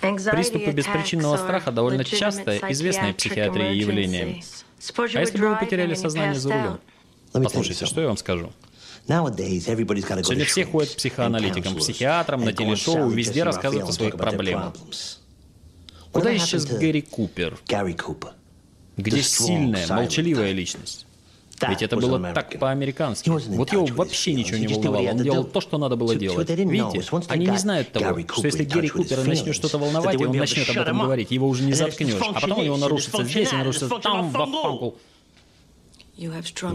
Приступы беспричинного страха довольно частое, известное в психиатрии явление. А если бы вы потеряли сознание за рулем? Послушайте, что я вам скажу. Сегодня все ходят к психоаналитикам, к психиатрам, на телешоу, везде рассказывают о своих проблемах. Куда исчез Гэри Купер? Где сильная, молчаливая личность? Ведь это было так по-американски. Вот его вообще ничего не волновало. Он делал то, что надо было делать. Видите, они не знают того, что если Гэри Купера начнет что-то волновать, и он начнет об этом говорить, его уже не заткнешь. А потом у него нарушится здесь, и нарушится там, в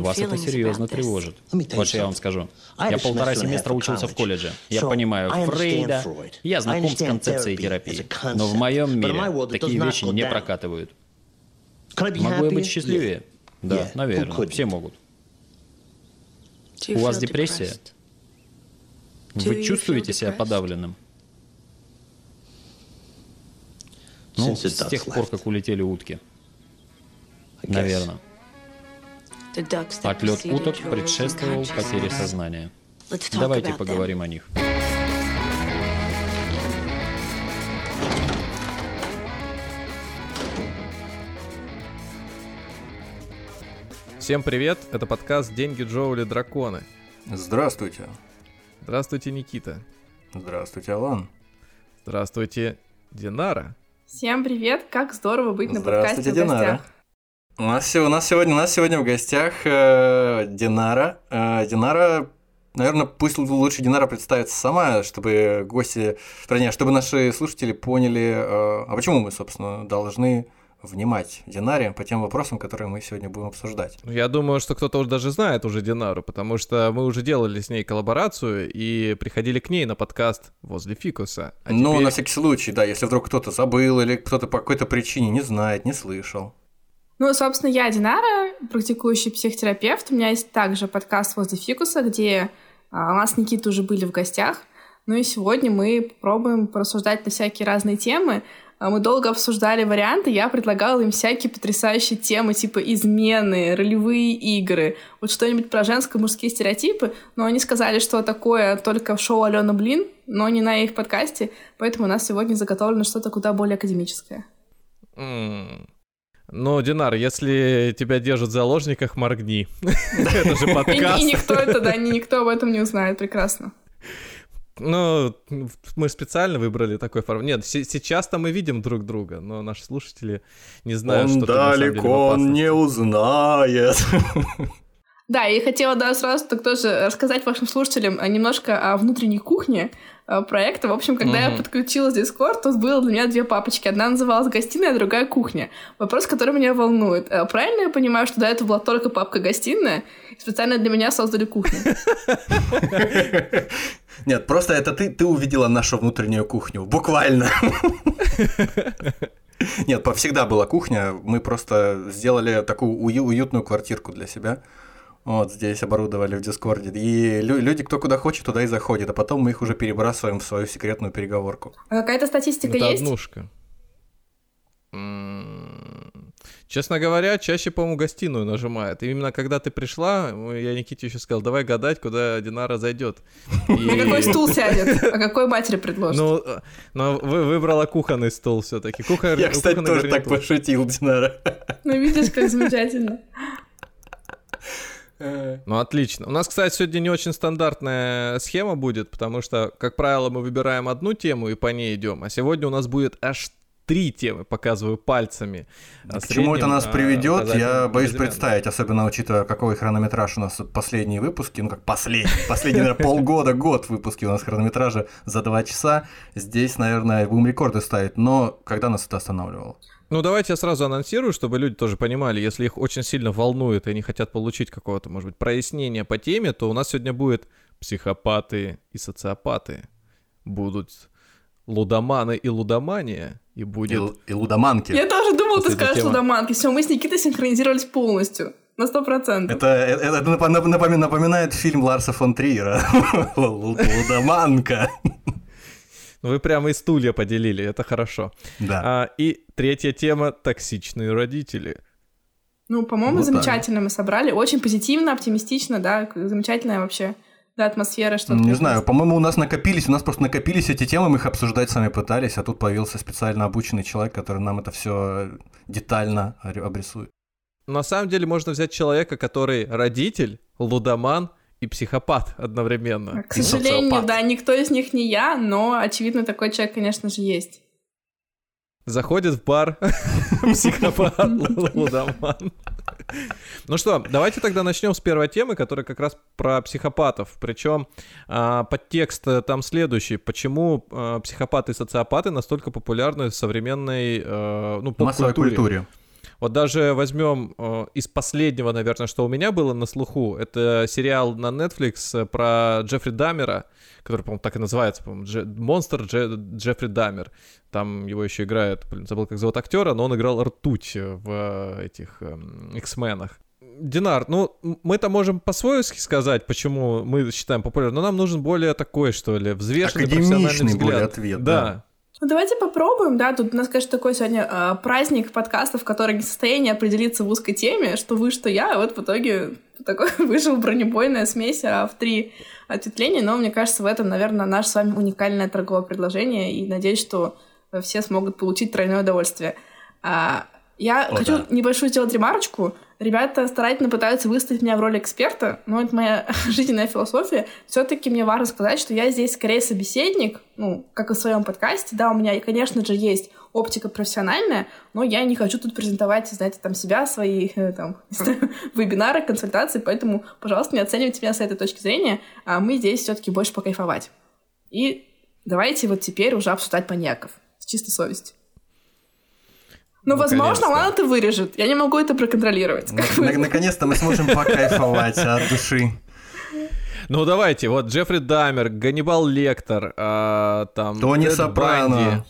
вас это серьезно тревожит. Вот что я вам скажу. Я полтора семестра учился в колледже. Я понимаю Фрейда, я знаком с концепцией терапии. Но в моем мире такие вещи не прокатывают. Могу я быть счастливее? Да, наверное, все могут. У вас депрессия? Вы чувствуете себя подавленным? Ну, с тех пор, как улетели утки. Наверное. Отлет уток предшествовал потере сознания. Давайте поговорим о них. Всем привет, это подкаст «Деньги, Джоули, драконы». Здравствуйте. Здравствуйте, Никита. Здравствуйте, Алан. Здравствуйте, Динара. Всем привет, как здорово быть на подкасте в гостях. У нас, у, нас сегодня, у нас сегодня в гостях э, Динара. Э, Динара, наверное, пусть лучше Динара представится сама, чтобы гости, вернее, чтобы наши слушатели поняли, э, а почему мы, собственно, должны внимать Динаре по тем вопросам, которые мы сегодня будем обсуждать. Я думаю, что кто-то уже даже знает уже Динару, потому что мы уже делали с ней коллаборацию и приходили к ней на подкаст возле Фикуса. А ну, теперь... на всякий случай, да, если вдруг кто-то забыл или кто-то по какой-то причине не знает, не слышал. Ну, собственно, я Динара, практикующий психотерапевт. У меня есть также подкаст возле Фикуса, где а, у нас с Никитой уже были в гостях. Ну и сегодня мы пробуем порассуждать на всякие разные темы. А мы долго обсуждали варианты, я предлагала им всякие потрясающие темы, типа измены, ролевые игры, вот что-нибудь про женско-мужские стереотипы, но они сказали, что такое только в шоу Алена Блин, но не на их подкасте, поэтому у нас сегодня заготовлено что-то куда более академическое. Mm. Ну, Динар, если тебя держат в заложниках, моргни. Это же подкаст. И никто это, да, никто об этом не узнает, прекрасно. Ну, мы специально выбрали такой формат. Нет, сейчас-то мы видим друг друга, но наши слушатели не знают, он что далеко, он не узнает. Да, и хотела да, сразу так тоже рассказать вашим слушателям немножко о внутренней кухне проекта. В общем, когда mm-hmm. я подключилась в Discord, тут было для меня две папочки. Одна называлась «Гостиная», а другая «Кухня». Вопрос, который меня волнует. Э, правильно я понимаю, что до этого была только папка «Гостиная», и специально для меня создали кухню? Нет, просто это ты, ты увидела нашу внутреннюю кухню. Буквально. Нет, всегда была кухня. Мы просто сделали такую уютную квартирку для себя. Вот здесь оборудовали в Дискорде. И люди, кто куда хочет, туда и заходит. А потом мы их уже перебрасываем в свою секретную переговорку. А какая-то статистика Это есть? однушка. Честно говоря, чаще, по-моему, гостиную нажимает. И именно когда ты пришла, я Никите еще сказал, давай гадать, куда Динара зайдет. На какой стул сядет, а какой матери предложит. Ну, но вы выбрала кухонный стул все-таки. Я, кстати, тоже так пошутил, Динара. Ну, видишь, как замечательно. Ну, отлично. У нас, кстати, сегодня не очень стандартная схема будет, потому что, как правило, мы выбираем одну тему и по ней идем, а сегодня у нас будет аж три темы, показываю пальцами. А К чему это нас а, приведет, я боюсь представить, особенно учитывая, какой хронометраж у нас последние выпуски, ну как последний, последний, наверное, полгода, год выпуски у нас хронометража за два часа. Здесь, наверное, будем рекорды ставить, но когда нас это останавливало? Ну, давайте я сразу анонсирую, чтобы люди тоже понимали, если их очень сильно волнует и они хотят получить какого-то, может быть, прояснения по теме, то у нас сегодня будет психопаты и социопаты. Будут лудоманы и лудомания, и будет... И, и лудоманки. Я тоже думал, ты скажешь тема. лудоманки. Все, мы с Никитой синхронизировались полностью. На сто процентов. Это, это, это напоминает фильм Ларса фон Триера. Лудоманка. Ну, вы прямо и стулья поделили, это хорошо. Да. А, и третья тема — токсичные родители. Ну, по-моему, вот замечательно так. мы собрали. Очень позитивно, оптимистично, да, замечательная вообще да, атмосфера, что-то. Не знаю, по-моему, у нас накопились, у нас просто накопились эти темы, мы их обсуждать сами пытались, а тут появился специально обученный человек, который нам это все детально обрисует. На самом деле можно взять человека, который родитель, лудоман и психопат одновременно. К сожалению, да, никто из них не я, но очевидно такой человек, конечно же, есть. Заходит в бар психопат лудоман. Ну что, давайте тогда начнем с первой темы, которая как раз про психопатов. Причем а, подтекст э, там следующий. Почему а, психопаты и социопаты настолько популярны в современной а, ну, поп-культуре? культуре. Вот даже возьмем э, из последнего, наверное, что у меня было на слуху, это сериал на Netflix про Джеффри Даммера, который, по-моему, так и называется, по-моему, Дже- Монстр Дже- Джеффри Даммер. Там его еще играет, блин, забыл, как зовут актера, но он играл ртуть в этих э, X-менах. Динар, ну, мы-то можем по-свойски сказать, почему мы считаем популярным, но нам нужен более такой, что ли, взвешенный профессиональный взгляд. более ответ, да. да. Ну, давайте попробуем, да, тут у нас, конечно, такой сегодня э, праздник подкастов, который не в состоянии определиться в узкой теме, что вы, что я, а вот в итоге такой вышел бронебойная смесь а, в три ответвления, но мне кажется, в этом, наверное, наше с вами уникальное торговое предложение, и надеюсь, что все смогут получить тройное удовольствие. А, я О, хочу да. небольшую сделать ремарочку. Ребята старательно пытаются выставить меня в роли эксперта, но это моя жизненная философия. Все-таки мне важно сказать, что я здесь скорее собеседник, ну, как и в своем подкасте. Да, у меня, конечно же, есть оптика профессиональная, но я не хочу тут презентовать, знаете, там себя, свои э, там, вебинары, консультации, поэтому, пожалуйста, не оценивайте меня с этой точки зрения, а мы здесь все-таки больше покайфовать. И давайте вот теперь уже обсуждать маньяков с чистой совестью. Ну, возможно, он это вырежет. Я не могу это проконтролировать. Наконец-то мы сможем покайфовать от души. Ну давайте, вот Джеффри Дамер, Ганнибал Лектор, а, там Тони Сопрано.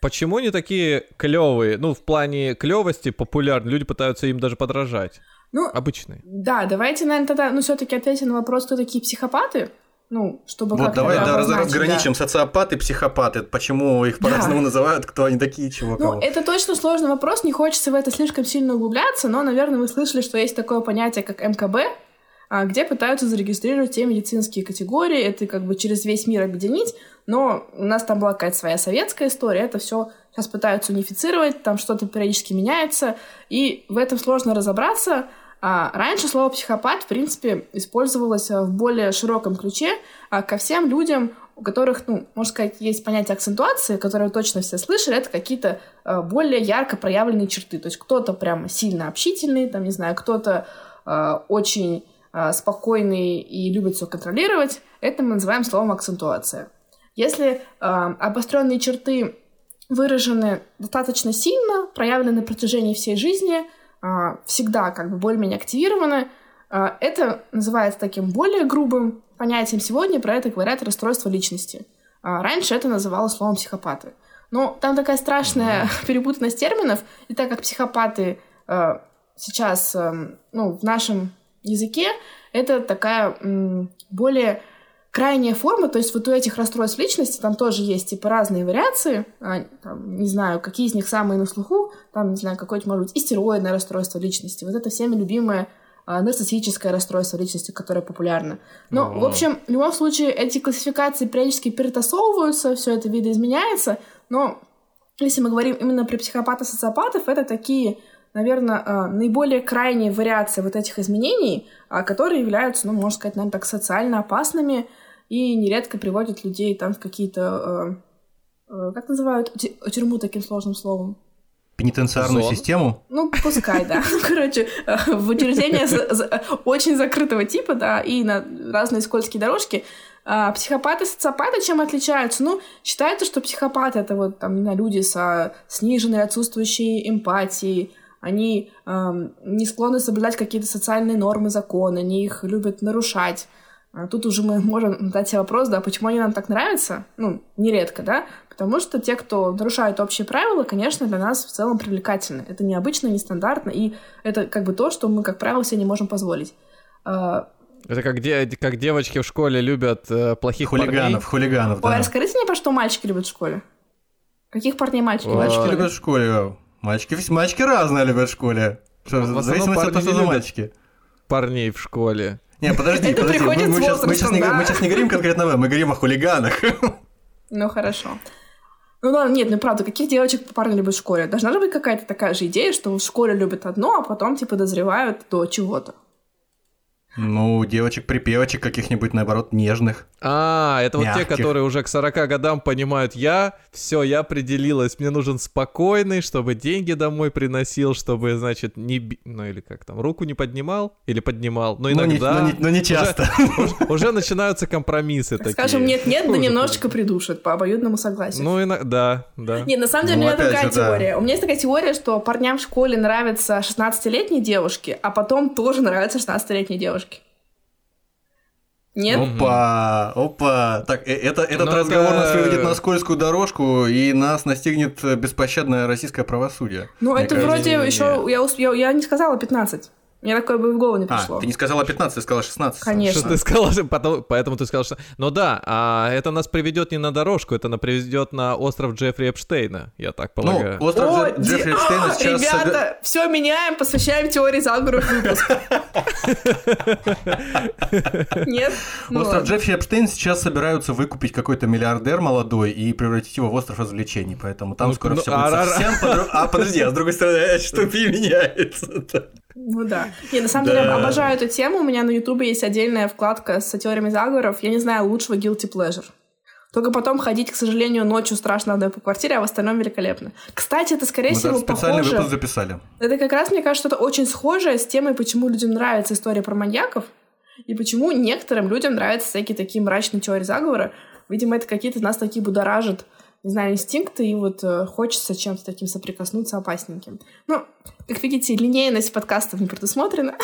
Почему они такие клевые? Ну, в плане клевости популярны, люди пытаются им даже подражать. Ну, обычные. Да, давайте, наверное, тогда, ну, все-таки ответим на вопрос, кто такие психопаты. Ну, чтобы вот давай да, разграничим да. социопаты, психопаты. Почему их по-разному да. называют, кто они такие, чего Ну, это точно сложный вопрос, не хочется в это слишком сильно углубляться, но, наверное, вы слышали, что есть такое понятие, как МКБ, а, где пытаются зарегистрировать те медицинские категории, это как бы через весь мир объединить, но у нас там была какая-то своя советская история, это все сейчас пытаются унифицировать, там что-то периодически меняется, и в этом сложно разобраться, а раньше слово психопат, в принципе, использовалось а, в более широком ключе а, ко всем людям, у которых, ну, можно сказать, есть понятие акцентуации, которое точно все слышали, это какие-то а, более ярко проявленные черты. То есть кто-то прямо сильно общительный, там, не знаю, кто-то очень спокойный и любит все контролировать. Это мы называем словом акцентуация. Если обостренные черты выражены достаточно сильно, проявлены на протяжении всей жизни – всегда как бы более-менее активированы. А, это называется таким более грубым понятием. Сегодня про это говорят расстройство личности. А, раньше это называлось словом психопаты. Но там такая страшная перепутанность терминов, и так как психопаты сейчас ну, в нашем языке, это такая более крайняя форма, то есть вот у этих расстройств личности там тоже есть типа разные вариации, а, там, не знаю, какие из них самые на слуху, там, не знаю, какое-то, может быть, истероидное расстройство личности, вот это всеми любимое а, нарциссическое расстройство личности, которое популярно. Но, О-о-о. в общем, в любом случае, эти классификации периодически перетасовываются, все это видоизменяется, но если мы говорим именно про психопатов-социопатов, это такие наверное, а, наиболее крайние вариации вот этих изменений, которые являются, ну, можно сказать, наверное, так социально опасными, и нередко приводят людей там в какие-то, э, э, как называют тюрьму таким сложным словом? Пенитенциарную Зон. систему? Ну, пускай, да. Короче, э, в учреждение очень закрытого типа, да, и на разные скользкие дорожки. А психопаты и социопаты чем отличаются? Ну, считается, что психопаты — это вот там, не знаю, люди со сниженной отсутствующей эмпатией, они эм, не склонны соблюдать какие-то социальные нормы, законы, они их любят нарушать. А тут уже мы можем задать себе вопрос, да, почему они нам так нравятся? Ну, нередко, да? Потому что те, кто нарушают общие правила, конечно, для нас в целом привлекательны. Это необычно, нестандартно, и это как бы то, что мы, как правило, себе не можем позволить. А, это как, де- как девочки в школе любят э, плохих хулиганов, парней. Хулиганов, да. Ой, расскажите мне, про что мальчики любят в школе. Каких парней мальчики любят? Мальчики любят в школе. Мальчики, мальчики разные любят в школе. Что, в, в зависимости от того, что за мальчики парней в школе. Не, подожди, Это подожди. Мы, мы сейчас, мы, сейчас не, возрастом, мы да. сейчас не говорим конкретно о мы говорим о хулиганах. Ну, хорошо. Ну ладно, нет, ну правда, каких девочек парни любят в школе? Должна же быть какая-то такая же идея, что в школе любят одно, а потом типа дозревают до чего-то. Ну, девочек-припевочек каких-нибудь, наоборот, нежных. А, это вот те, Мягких. которые уже к 40 годам понимают, я, все, я определилась, мне нужен спокойный, чтобы деньги домой приносил, чтобы, значит, не, би- ну или как там, руку не поднимал или поднимал, но Но не- иногда. но не- но не часто. Уже, уже начинаются компромиссы такие. Скажем, нет-нет, да немножечко придушат по обоюдному согласию. Ну, ино- да, да. Нет, на самом деле Ну, у меня другая же, да. теория. У меня есть такая теория, что парням в школе нравятся 16-летние девушки, а потом тоже нравятся 16-летние девушки. Нет? Опа, опа. Так, э, это, этот Ну разговор да. нас выведет на скользкую дорожку, и нас настигнет беспощадное российское правосудие. Ну, это кажется. вроде еще... Я, усп- я, я не сказала 15. Мне такое бы в голову не А, пришло. ты не сказала 15, ты сказала 16. Конечно. Что ты сказал, что потом- поэтому ты сказал, что... Ну да, а это нас приведет не на дорожку, это нас приведет на остров Джеффри Эпштейна, я так Ну, полагаю. остров О, Дже- Джеффри ди- Эпштейна А, сейчас... Ребята, все меняем, посвящаем теории заговоров выпуск. Нет? Ну Остров. Джеффри Эпштейн сейчас собираются выкупить какой-то миллиардер молодой и превратить его в остров развлечений, поэтому там Ну, скоро ну, все а будет совсем А, подожди, а с другой стороны, что меняется Ну да. Не, на самом Да. деле, обожаю эту тему. У меня на Ютубе есть отдельная вкладка с теориями заговоров. Я не знаю лучшего guilty pleasure. Только потом ходить, к сожалению, ночью страшно одной по квартире, а в остальном великолепно. Кстати, это, скорее Мы всего, даже специальный похоже... выпуск записали. Это как раз, мне кажется, что-то очень схожее с темой, почему людям нравится история про маньяков, и почему некоторым людям нравятся всякие такие мрачные теории заговора. Видимо, это какие-то нас такие будоражат, не знаю, инстинкты, и вот э, хочется чем-то таким соприкоснуться опасненьким. Ну, как видите, линейность подкастов не предусмотрена.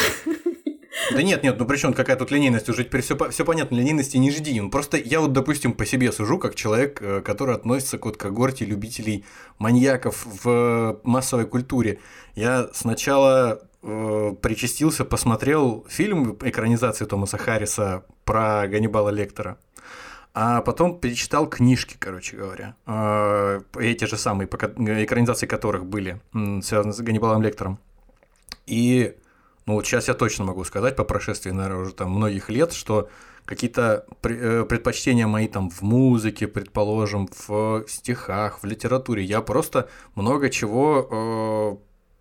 Да нет, нет, ну при чем какая тут линейность? Уже теперь все, все понятно, линейности не жди. Ну, просто я вот, допустим, по себе сужу, как человек, э, который относится к вот когорте любителей маньяков в массовой культуре. Я сначала э, причастился, посмотрел фильм экранизации Томаса Харриса про Ганнибала Лектора. А потом перечитал книжки, короче говоря. Эти же самые, экранизации которых были связаны с Ганнибалом Лектором. И ну вот сейчас я точно могу сказать, по прошествии, наверное, уже там многих лет, что какие-то э, предпочтения мои там в музыке, предположим, в стихах, в литературе, я просто много чего, э,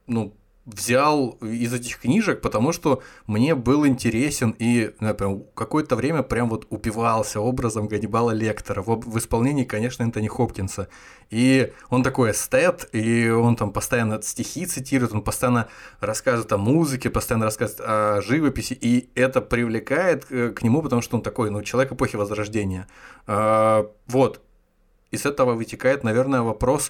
ну, взял из этих книжек, потому что мне был интересен и ну, я прям какое-то время прям вот упивался образом Ганнибала Лектора в, в исполнении, конечно, Энтони Хопкинса. И он такой эстет, и он там постоянно стихи цитирует, он постоянно рассказывает о музыке, постоянно рассказывает о живописи, и это привлекает э, к нему, потому что он такой, ну, человек эпохи Возрождения. А, Вот. Из этого вытекает, наверное, вопрос,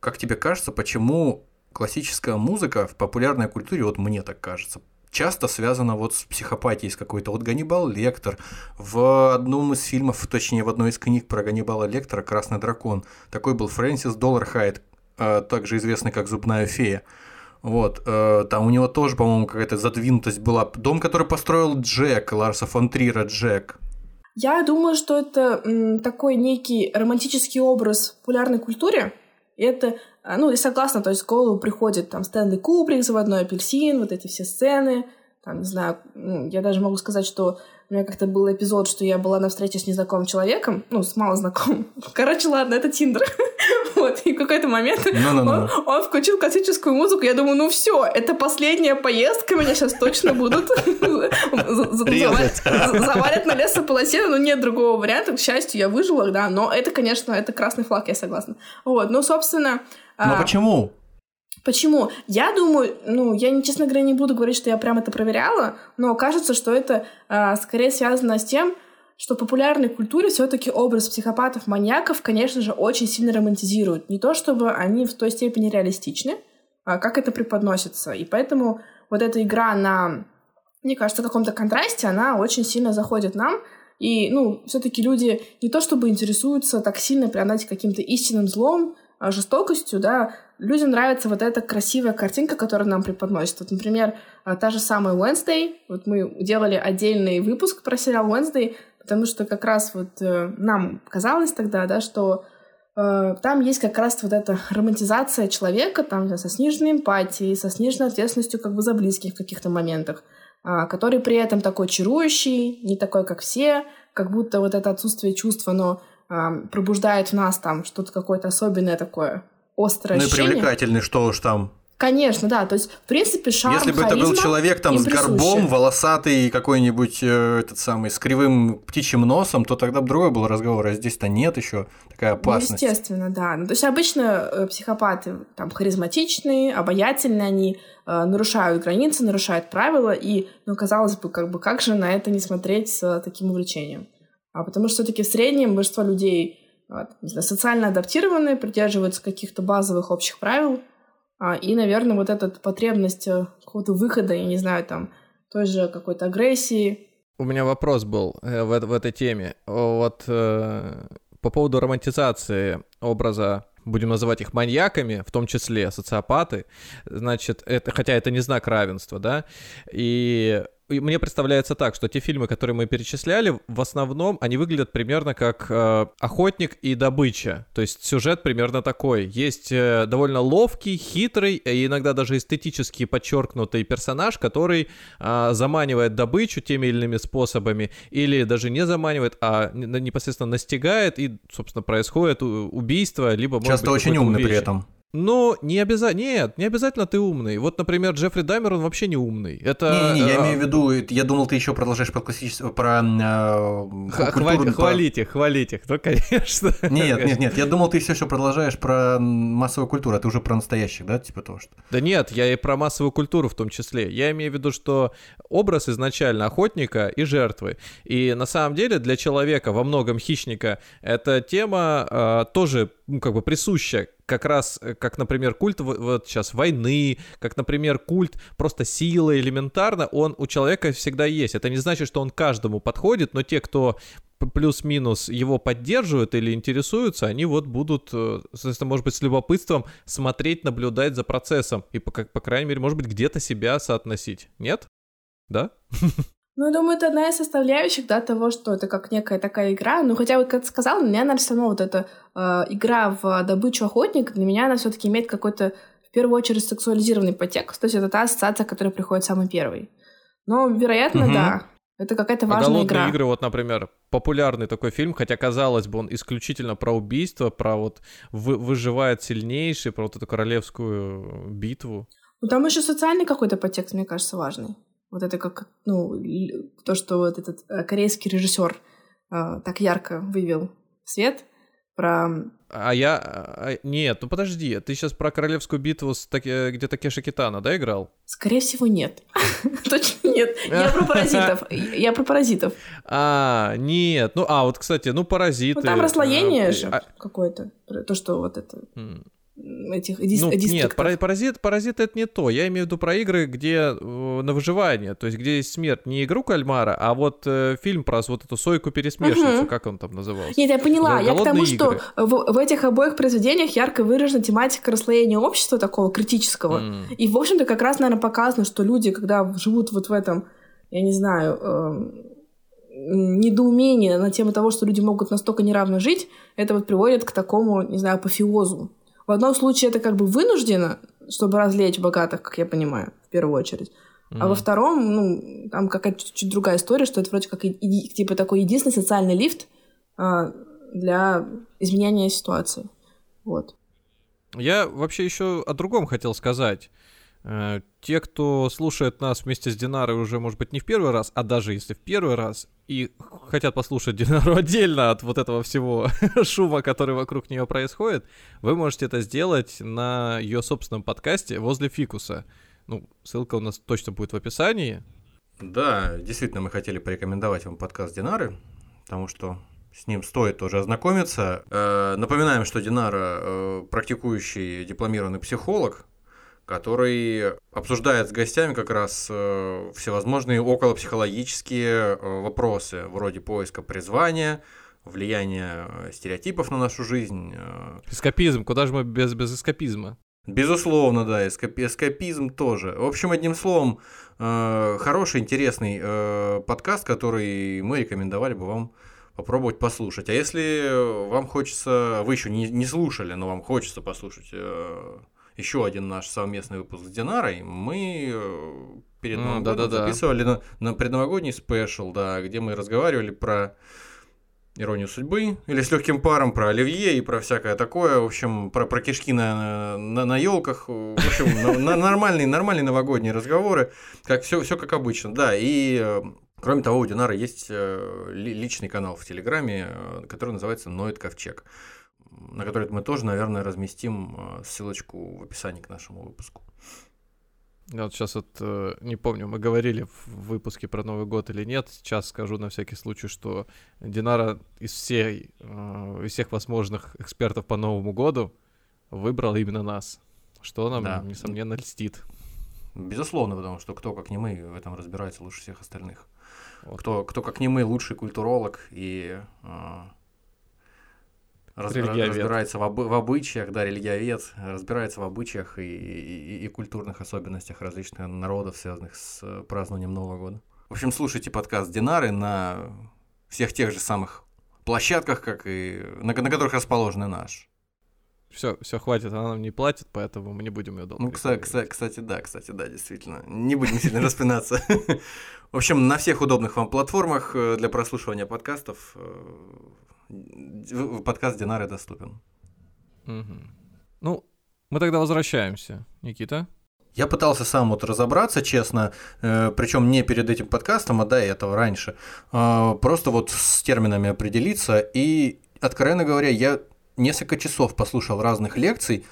как тебе кажется, почему классическая музыка в популярной культуре, вот мне так кажется, часто связана вот с психопатией с какой-то. Вот Ганнибал Лектор в одном из фильмов, точнее в одной из книг про Ганнибала Лектора «Красный дракон», такой был Фрэнсис Доллархайд, э, также известный как «Зубная фея». Вот, э, там у него тоже, по-моему, какая-то задвинутость была. Дом, который построил Джек, Ларса фон Трира Джек. Я думаю, что это м, такой некий романтический образ в популярной культуре. И это, ну, и согласна, то есть в голову приходит там Стэнли Кубрик, «Заводной апельсин», вот эти все сцены. Там, не знаю, ну, я даже могу сказать, что у меня как-то был эпизод, что я была на встрече с незнакомым человеком, ну, с малознакомым. Короче, ладно, это Тиндер. Вот, и в какой-то момент Ну-ну-ну. он, он включил классическую музыку, я думаю, ну все, это последняя поездка, меня сейчас точно будут за- за- Резать. завалят- завалят на лесополосе, но нет другого варианта, к счастью, я выжила, да, но это, конечно, это красный флаг, я согласна. Вот, ну, собственно... Но а, почему? Почему? Я думаю, ну, я, честно говоря, не буду говорить, что я прям это проверяла, но кажется, что это а, скорее связано с тем, что в популярной культуре все-таки образ психопатов-маньяков, конечно же, очень сильно романтизируют. Не то, чтобы они в той степени реалистичны, а как это преподносится. И поэтому вот эта игра на, мне кажется, каком-то контрасте, она очень сильно заходит нам. И, ну, все-таки люди не то чтобы интересуются так сильно знаете, каким-то истинным злом, жестокостью, да, людям нравится вот эта красивая картинка, которую нам преподносят. Вот, например, а, та же самая Wednesday. Вот мы делали отдельный выпуск про сериал Wednesday, потому что как раз вот э, нам казалось тогда, да, что э, там есть как раз вот эта романтизация человека, там со сниженной эмпатией, со сниженной ответственностью как бы за близких в каких-то моментах. а, который при этом такой чарующий, не такой, как все, как будто вот это отсутствие чувств, оно а, пробуждает в нас там что-то какое-то особенное такое, острое ну ощущение. Ну и привлекательный, что уж там. Конечно, да. То есть, в принципе, шарм, Если бы это был человек там с горбом, волосатый, какой-нибудь э, этот самый, с кривым птичьим носом, то тогда бы другой был разговор, а здесь-то нет еще такая ну, опасность. Ну, естественно, да. Ну, то есть обычно э, психопаты там харизматичные, обаятельные, они э, нарушают границы, нарушают правила, и, ну, казалось бы, как бы, как же на это не смотреть с таким увлечением? А потому что все-таки в среднем большинство людей знаю, социально адаптированные, придерживаются каких-то базовых общих правил, а, и, наверное, вот эта потребность э, какого-то выхода, я не знаю, там, той же какой-то агрессии. У меня вопрос был э, в, в этой теме. Вот э, по поводу романтизации образа будем называть их маньяками, в том числе социопаты, значит, это, хотя это не знак равенства, да, и мне представляется так, что те фильмы, которые мы перечисляли, в основном они выглядят примерно как э, охотник и добыча. То есть сюжет примерно такой. Есть э, довольно ловкий, хитрый и иногда даже эстетически подчеркнутый персонаж, который э, заманивает добычу теми или иными способами, или даже не заманивает, а непосредственно настигает, и, собственно, происходит убийство, либо... Часто быть, очень умный при этом. Но не обязательно, нет, не обязательно ты умный. Вот, например, Джеффри Даймер, он вообще не умный. Это... Не, не, я а, имею в виду, я думал, ты еще продолжаешь про классическую, про э, Хвалить, культуру, хвалить их, хвалить их, ну, конечно. Нет, нет, нет, я думал, ты все еще продолжаешь про массовую культуру, а ты уже про настоящих, да, типа того, что... Да нет, я и про массовую культуру в том числе. Я имею в виду, что образ изначально охотника и жертвы. И на самом деле для человека, во многом хищника, эта тема э, тоже, ну, как бы присуща как раз, э, как, например, культ вот сейчас войны, как, например, культ просто силы элементарно, он у человека всегда есть. Это не значит, что он каждому подходит, но те, кто плюс-минус его поддерживают или интересуются, они вот будут, э, соответственно, может быть, с любопытством смотреть, наблюдать за процессом и, по, по крайней мере, может быть, где-то себя соотносить. Нет? Да? Ну, я думаю, это одна из составляющих, да, того, что это как некая такая игра. Ну, хотя вот, как ты сказал, для меня, наверное, все равно вот эта э, игра в добычу охотника, для меня она все таки имеет какой-то, в первую очередь, сексуализированный подтекст. То есть это та ассоциация, которая приходит самый первый. Но, вероятно, угу. да. Это какая-то важная а голодные игра. игры, вот, например, популярный такой фильм, хотя, казалось бы, он исключительно про убийство, про вот вы, выживает сильнейший, про вот эту королевскую битву. Ну, там еще социальный какой-то подтекст, мне кажется, важный. Вот это как, ну, то, что вот этот э, корейский режиссер э, так ярко вывел в свет про... А я... А, нет, ну подожди, ты сейчас про королевскую битву, с таки, где Такеши Китана, да, играл? Скорее всего, нет. Точно нет. Я про паразитов. Я про паразитов. А, нет. Ну, а, вот, кстати, ну, паразиты. Ну, там расслоение а, же а какое-то. То, что вот это этих ну, Нет, паразит, паразит это не то. Я имею в виду про игры, где э, на выживание, то есть где есть смерть. Не игру кальмара, а вот э, фильм про вот эту сойку-пересмешницу, угу. как он там назывался. Нет, я поняла. я к тому, игры. что в, в этих обоих произведениях ярко выражена тематика расслоения общества такого критического. Mm. И, в общем-то, как раз, наверное, показано, что люди, когда живут вот в этом, я не знаю, э, недоумение на тему того, что люди могут настолько неравно жить, это вот приводит к такому, не знаю, апофеозу в одном случае это как бы вынуждено, чтобы развлечь богатых, как я понимаю, в первую очередь. Mm-hmm. А во втором, ну, там какая-то чуть-чуть другая история, что это вроде как и, типа такой единственный социальный лифт а, для изменения ситуации. Вот. Я вообще еще о другом хотел сказать. Э, те, кто слушает нас вместе с Динарой уже, может быть, не в первый раз, а даже если в первый раз, и хотят послушать Динару отдельно от вот этого всего шума, который вокруг нее происходит, вы можете это сделать на ее собственном подкасте возле Фикуса. Ну, ссылка у нас точно будет в описании. Да, действительно, мы хотели порекомендовать вам подкаст Динары, потому что с ним стоит тоже ознакомиться. Э, напоминаем, что Динара э, практикующий дипломированный психолог, который обсуждает с гостями как раз э, всевозможные околопсихологические э, вопросы, вроде поиска призвания, влияния э, стереотипов на нашу жизнь. Эскапизм, куда же мы без, без эскапизма? Безусловно, да, эскап, эскапизм тоже. В общем, одним словом, хороший, интересный подкаст, который мы рекомендовали бы вам попробовать послушать. А если вам хочется, вы еще не, не слушали, но вам хочется послушать еще один наш совместный выпуск с Динарой, мы э, перед Новым mm, годом да, да, записывали на, на предновогодний спешл, да, где мы разговаривали про иронию судьбы, или с легким паром про оливье и про всякое такое, в общем, про, про кишки на, на, на елках, в общем, на, нормальные, нормальные новогодние разговоры, как все, все как обычно, да, и э, кроме того, у Динара есть э, личный канал в Телеграме, который называется Ноет Ковчег, на который мы тоже, наверное, разместим ссылочку в описании к нашему выпуску. Я вот сейчас вот э, не помню, мы говорили в выпуске про Новый год или нет. Сейчас скажу на всякий случай, что Динара из, всей, э, из всех возможных экспертов по Новому году выбрал именно нас, что нам, да. несомненно, льстит. Безусловно, потому что кто, как не мы, в этом разбирается лучше всех остальных. Вот. Кто, кто, как не мы, лучший культуролог и э, раз, разбирается в, об, в обычаях, да, религиовед, разбирается в обычаях и, и, и культурных особенностях различных народов, связанных с э, празднованием Нового года. В общем, слушайте подкаст Динары на всех тех же самых площадках, как и на, на которых расположен наш. Все, все хватит, она нам не платит, поэтому мы не будем ее долго. Ну, кстати, кстати, кстати, да, кстати, да, действительно. Не будем сильно распинаться. В общем, на всех удобных вам платформах э, для прослушивания подкастов э, подкаст Динары доступен. Угу. Ну, мы тогда возвращаемся. Никита? Я пытался сам вот разобраться, честно, э, причем не перед этим подкастом, а до этого раньше, э, просто вот с терминами определиться. И, откровенно говоря, я несколько часов послушал разных лекций,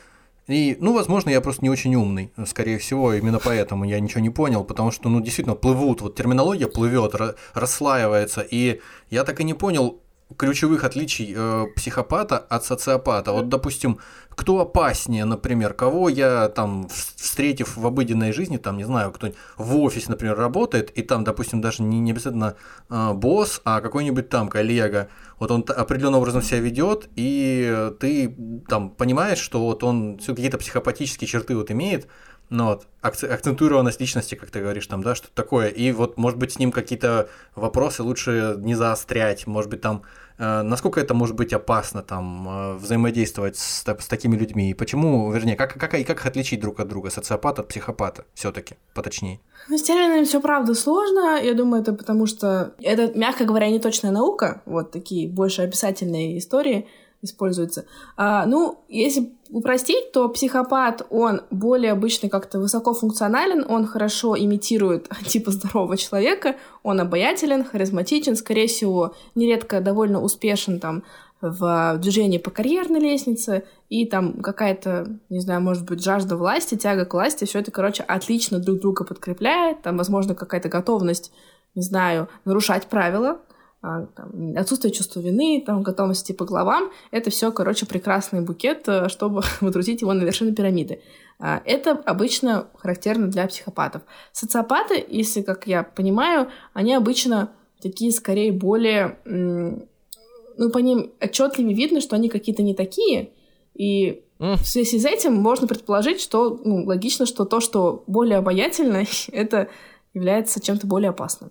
и, ну, возможно, я просто не очень умный, скорее всего, именно поэтому я ничего не понял, потому что, ну, действительно, плывут, вот терминология плывет, расслаивается, и я так и не понял, ключевых отличий э, психопата от социопата. Вот, допустим, кто опаснее, например, кого я там встретив в обыденной жизни, там, не знаю, кто в офисе, например, работает, и там, допустим, даже не, не обязательно э, босс, а какой-нибудь там коллега, вот он определенным образом себя ведет, и ты там понимаешь, что вот он какие-то психопатические черты вот имеет, ну вот, акцентуированность личности, как ты говоришь, там, да, что такое. И вот, может быть, с ним какие-то вопросы лучше не заострять, может быть, там Э, насколько это может быть опасно там э, взаимодействовать с, с такими людьми? И почему, вернее, как, как, и как их отличить друг от друга, социопата от психопата все-таки, поточнее? Ну, с терминами все правда сложно. Я думаю, это потому что это, мягко говоря, не точная наука. Вот такие больше описательные истории используются. А, ну, если упростить, то психопат, он более обычно как-то высокофункционален, он хорошо имитирует типа здорового человека, он обаятелен, харизматичен, скорее всего, нередко довольно успешен там в движении по карьерной лестнице, и там какая-то, не знаю, может быть, жажда власти, тяга к власти, все это, короче, отлично друг друга подкрепляет, там, возможно, какая-то готовность, не знаю, нарушать правила, там, отсутствие чувства вины, там, готовность по главам, это все, короче, прекрасный букет, э, чтобы водрузить его на вершину пирамиды. А, это обычно характерно для психопатов. Социопаты, если, как я понимаю, они обычно такие, скорее, более... Ну, по ним отчетливее видно, что они какие-то не такие, и в связи с этим можно предположить, что ну, логично, что то, что более обаятельно, это является чем-то более опасным.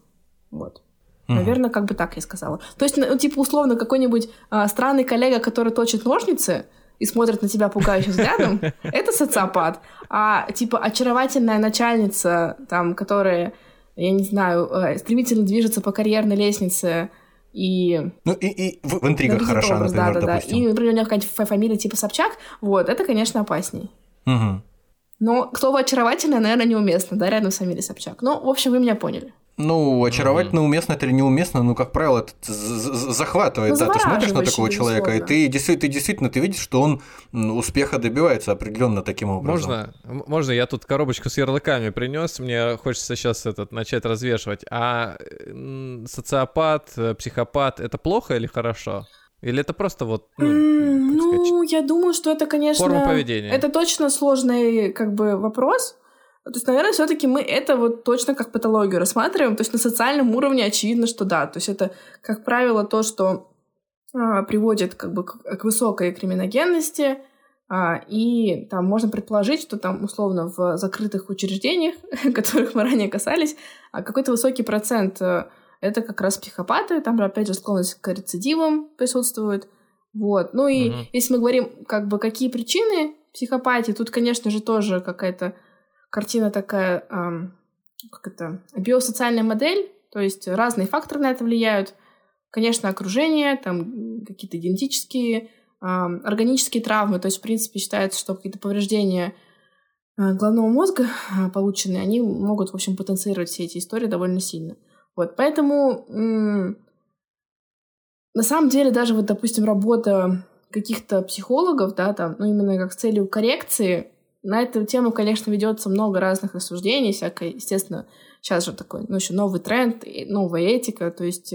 Вот. Mm-hmm. Наверное, как бы так я сказала. То есть, ну, типа, условно, какой-нибудь а, странный коллега, который точит ножницы и смотрит на тебя пугающим взглядом, это социопат. А, типа, очаровательная начальница, там, которая, я не знаю, э, стремительно движется по карьерной лестнице, и... Ну, и, и в, в интригах хороша, образ, например, да, да, допустим. Да. И, например, у него какая-нибудь фамилия типа Собчак, вот, это, конечно, опасней. Угу. Но слово очаровательное, наверное, неуместно, да, рядом с фамилией Собчак. Ну, в общем, вы меня поняли. Ну, очаровательно, уместно это или неуместно, ну, как правило, это захватывает. Ну, да, ты смотришь на такого человека, и ты действительно, ты действительно ты видишь, что он успеха добивается определенно таким образом. Можно, можно я тут коробочку с ярлыками принес, мне хочется сейчас этот начать развешивать. А социопат, э, психопат это плохо или хорошо? Или это просто вот, ну, mm, ну сказать, я думаю, что это, конечно, форма поведения. Это точно сложный как бы вопрос, то есть, наверное, все-таки мы это вот точно как патологию рассматриваем. То есть на социальном уровне очевидно, что да. То есть это, как правило, то, что а, приводит как бы к, к высокой криминогенности, а, и там можно предположить, что там условно в закрытых учреждениях, которых мы ранее касались, а какой-то высокий процент э, это как раз психопаты, там опять же склонность к рецидивам присутствует. Вот. Ну и угу. если мы говорим, как бы, какие причины психопатии, тут, конечно же, тоже какая-то картина такая эм, как это, биосоциальная модель, то есть разные факторы на это влияют. Конечно, окружение, там какие-то генетические, э, органические травмы, то есть, в принципе, считается, что какие-то повреждения э, головного мозга э, полученные, они могут, в общем, потенцировать все эти истории довольно сильно. Вот, поэтому на самом деле даже вот, допустим, работа каких-то психологов, да, там, ну, именно как с целью коррекции, на эту тему, конечно, ведется много разных рассуждений, всякое, естественно, сейчас же такой, ну, еще новый тренд, новая этика, то есть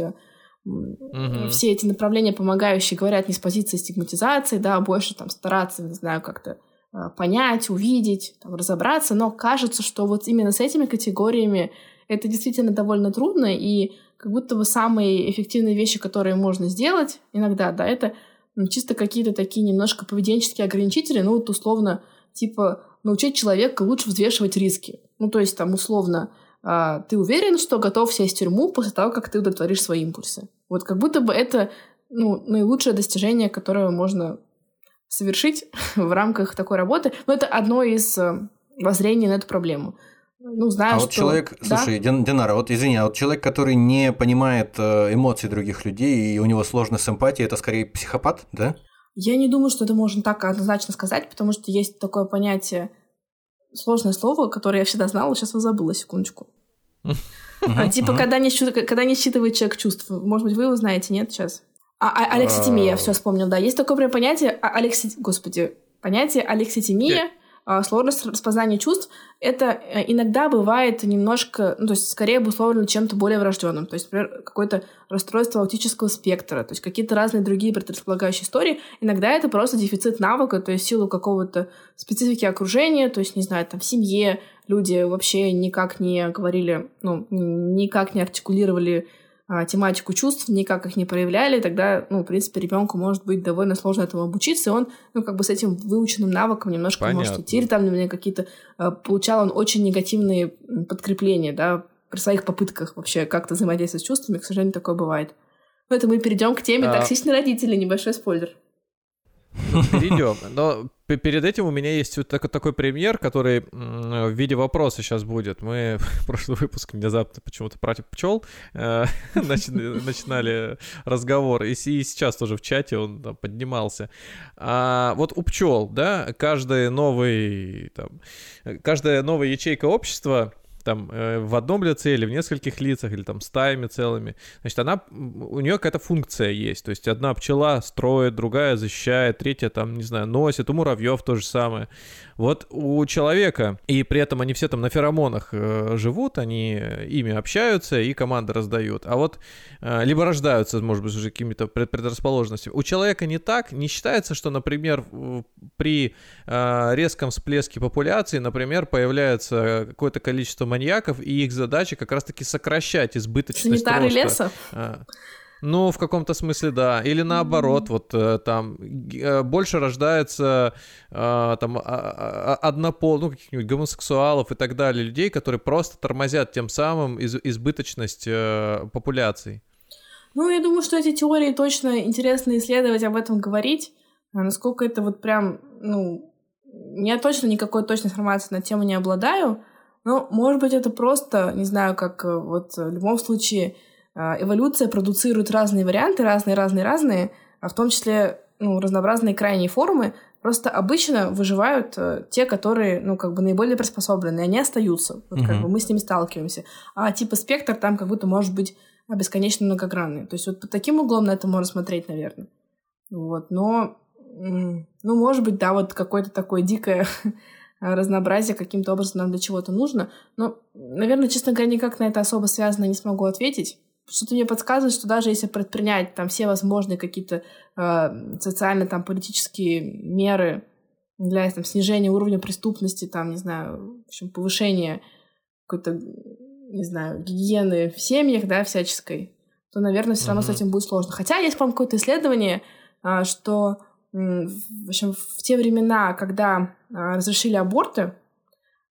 угу. все эти направления помогающие говорят не с позиции стигматизации, да, а больше там стараться, не знаю, как-то а, понять, увидеть, там, разобраться, но кажется, что вот именно с этими категориями это действительно довольно трудно, и как будто бы самые эффективные вещи, которые можно сделать иногда, да, это чисто какие-то такие немножко поведенческие ограничители, ну вот условно, типа научить человека лучше взвешивать риски. Ну то есть там условно, а, ты уверен, что готов сесть в тюрьму после того, как ты удовлетворишь свои импульсы. Вот как будто бы это ну, наилучшее достижение, которое можно совершить в рамках такой работы. Но это одно из э, воззрений на эту проблему ну, знаю, а что... вот человек, да? слушай, Динара, вот извини, а вот человек, который не понимает э, эмоций других людей, и у него сложная с эмпатией, это скорее психопат, да? Я не думаю, что это можно так однозначно сказать, потому что есть такое понятие, сложное слово, которое я всегда знала, сейчас вы забыла, секундочку. А, типа, когда не, считывает человек чувств. Может быть, вы его знаете, нет, сейчас? А, а, алекситимия, а. все вспомнил, да. Есть такое прям понятие, алекси... господи, понятие алекситимия, сложность распознания чувств, это э, иногда бывает немножко, ну, то есть скорее обусловлено чем-то более врожденным. То есть, например, какое-то расстройство аутического спектра, то есть какие-то разные другие предрасполагающие истории. Иногда это просто дефицит навыка, то есть силу какого-то специфики окружения, то есть, не знаю, там в семье люди вообще никак не говорили, ну, никак не артикулировали а, тематику чувств, никак их не проявляли, тогда, ну, в принципе, ребенку может быть довольно сложно этому обучиться, и он, ну, как бы с этим выученным навыком немножко Понятно. может идти, или там, например, какие-то... А, получал он очень негативные подкрепления, да, при своих попытках вообще как-то взаимодействовать с чувствами, к сожалению, такое бывает. Поэтому мы перейдем к теме а... токсичные родители, небольшой спойлер. Перейдем. Но перед этим у меня есть вот такой, пример, который в виде вопроса сейчас будет. Мы в прошлый выпуск внезапно почему-то против пчел э, начинали разговор, и сейчас тоже в чате он поднимался. А вот у пчел, да, каждый новый, там, каждая новая ячейка общества там э, в одном лице или в нескольких лицах, или там стаями целыми. Значит, она, у нее какая-то функция есть. То есть одна пчела строит, другая защищает, третья там, не знаю, носит. У муравьев то же самое. Вот у человека, и при этом они все там на феромонах э, живут, они ими общаются и команды раздают. А вот э, либо рождаются, может быть, уже какими-то предрасположенностями. У человека не так, не считается, что, например, при э, резком всплеске популяции, например, появляется какое-то количество маньяков, и их задача как раз-таки сокращать избыточность Санитары роста. леса? А, ну, в каком-то смысле, да. Или наоборот, mm-hmm. вот э, там э, больше рождается э, там а, а, однопол, ну, каких-нибудь гомосексуалов и так далее, людей, которые просто тормозят тем самым из- избыточность популяций. Ну, я думаю, что эти теории точно интересно исследовать, об этом говорить. А насколько это вот прям, ну, я точно никакой точной информации на тему не обладаю, но, может быть, это просто, не знаю, как вот в любом случае а, эволюция продуцирует разные варианты, разные-разные-разные, а в том числе ну, разнообразные крайние формы. Просто обычно выживают э, те, которые, ну, как бы наиболее приспособлены, и они остаются. Вот uh-huh. как бы мы с ними сталкиваемся. А типа спектр там как будто может быть бесконечно многогранный. То есть вот под таким углом на это можно смотреть, наверное. Вот, но, ну, может быть, да, вот какое-то такое дикое разнообразие каким-то образом нам для чего-то нужно. Но, наверное, честно говоря, никак на это особо связано не смогу ответить что-то мне подсказывает, что даже если предпринять там все возможные какие-то э, социально-там политические меры для там, снижения уровня преступности, там, не знаю, в общем, повышения какой-то, не знаю, гигиены в семьях, да, всяческой, то, наверное, все равно mm-hmm. с этим будет сложно. Хотя есть, по-моему, какое-то исследование, э, что в общем, в те времена, когда а, разрешили аборты,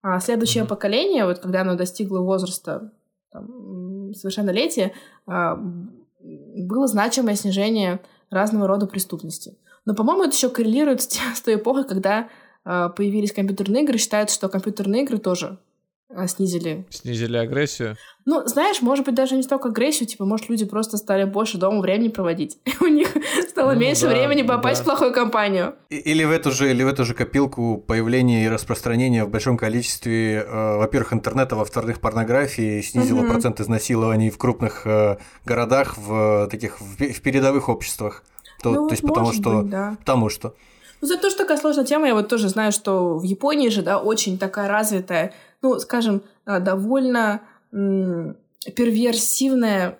а, следующее mm-hmm. поколение, вот когда оно достигло возраста там, совершеннолетия а, было значимое снижение разного рода преступности. Но, по-моему, это еще коррелирует с, с той эпохой, когда а, появились компьютерные игры. Считается, что компьютерные игры тоже снизили. Снизили агрессию? Ну, знаешь, может быть, даже не столько агрессию, типа, может, люди просто стали больше дома времени проводить. У них стало ну, меньше да, времени попасть да. в плохую компанию. Или в эту же, или в эту же копилку появления и распространения в большом количестве, э, во-первых, интернета, во-вторых, порнографии снизило угу. процент изнасилований в крупных э, городах, в таких в, в передовых обществах. То, ну, то есть потому что, быть, да. потому что. Ну, за то, что такая сложная тема, я вот тоже знаю, что в Японии же, да, очень такая развитая, ну, скажем, э, довольно перверсивная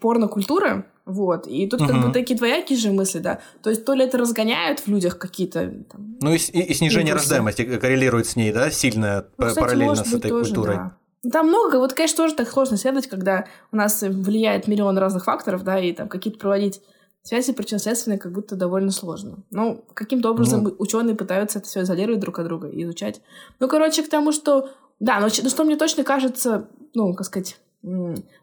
порнокультура, вот. И тут угу. как бы такие двоякие же мысли, да. То есть то ли это разгоняют в людях какие-то там, Ну и, и, и снижение импульсы. рождаемости коррелирует с ней, да, сильно ну, кстати, параллельно с этой тоже, культурой. Да. Там много, вот, конечно, тоже так сложно исследовать, когда у нас влияет миллион разных факторов, да, и там какие-то проводить связи причинно-следственные как будто довольно сложно. Ну, каким-то образом ну. ученые пытаются это все изолировать друг от друга и изучать. Ну, короче, к тому, что да, но, но что мне точно кажется, ну, как сказать,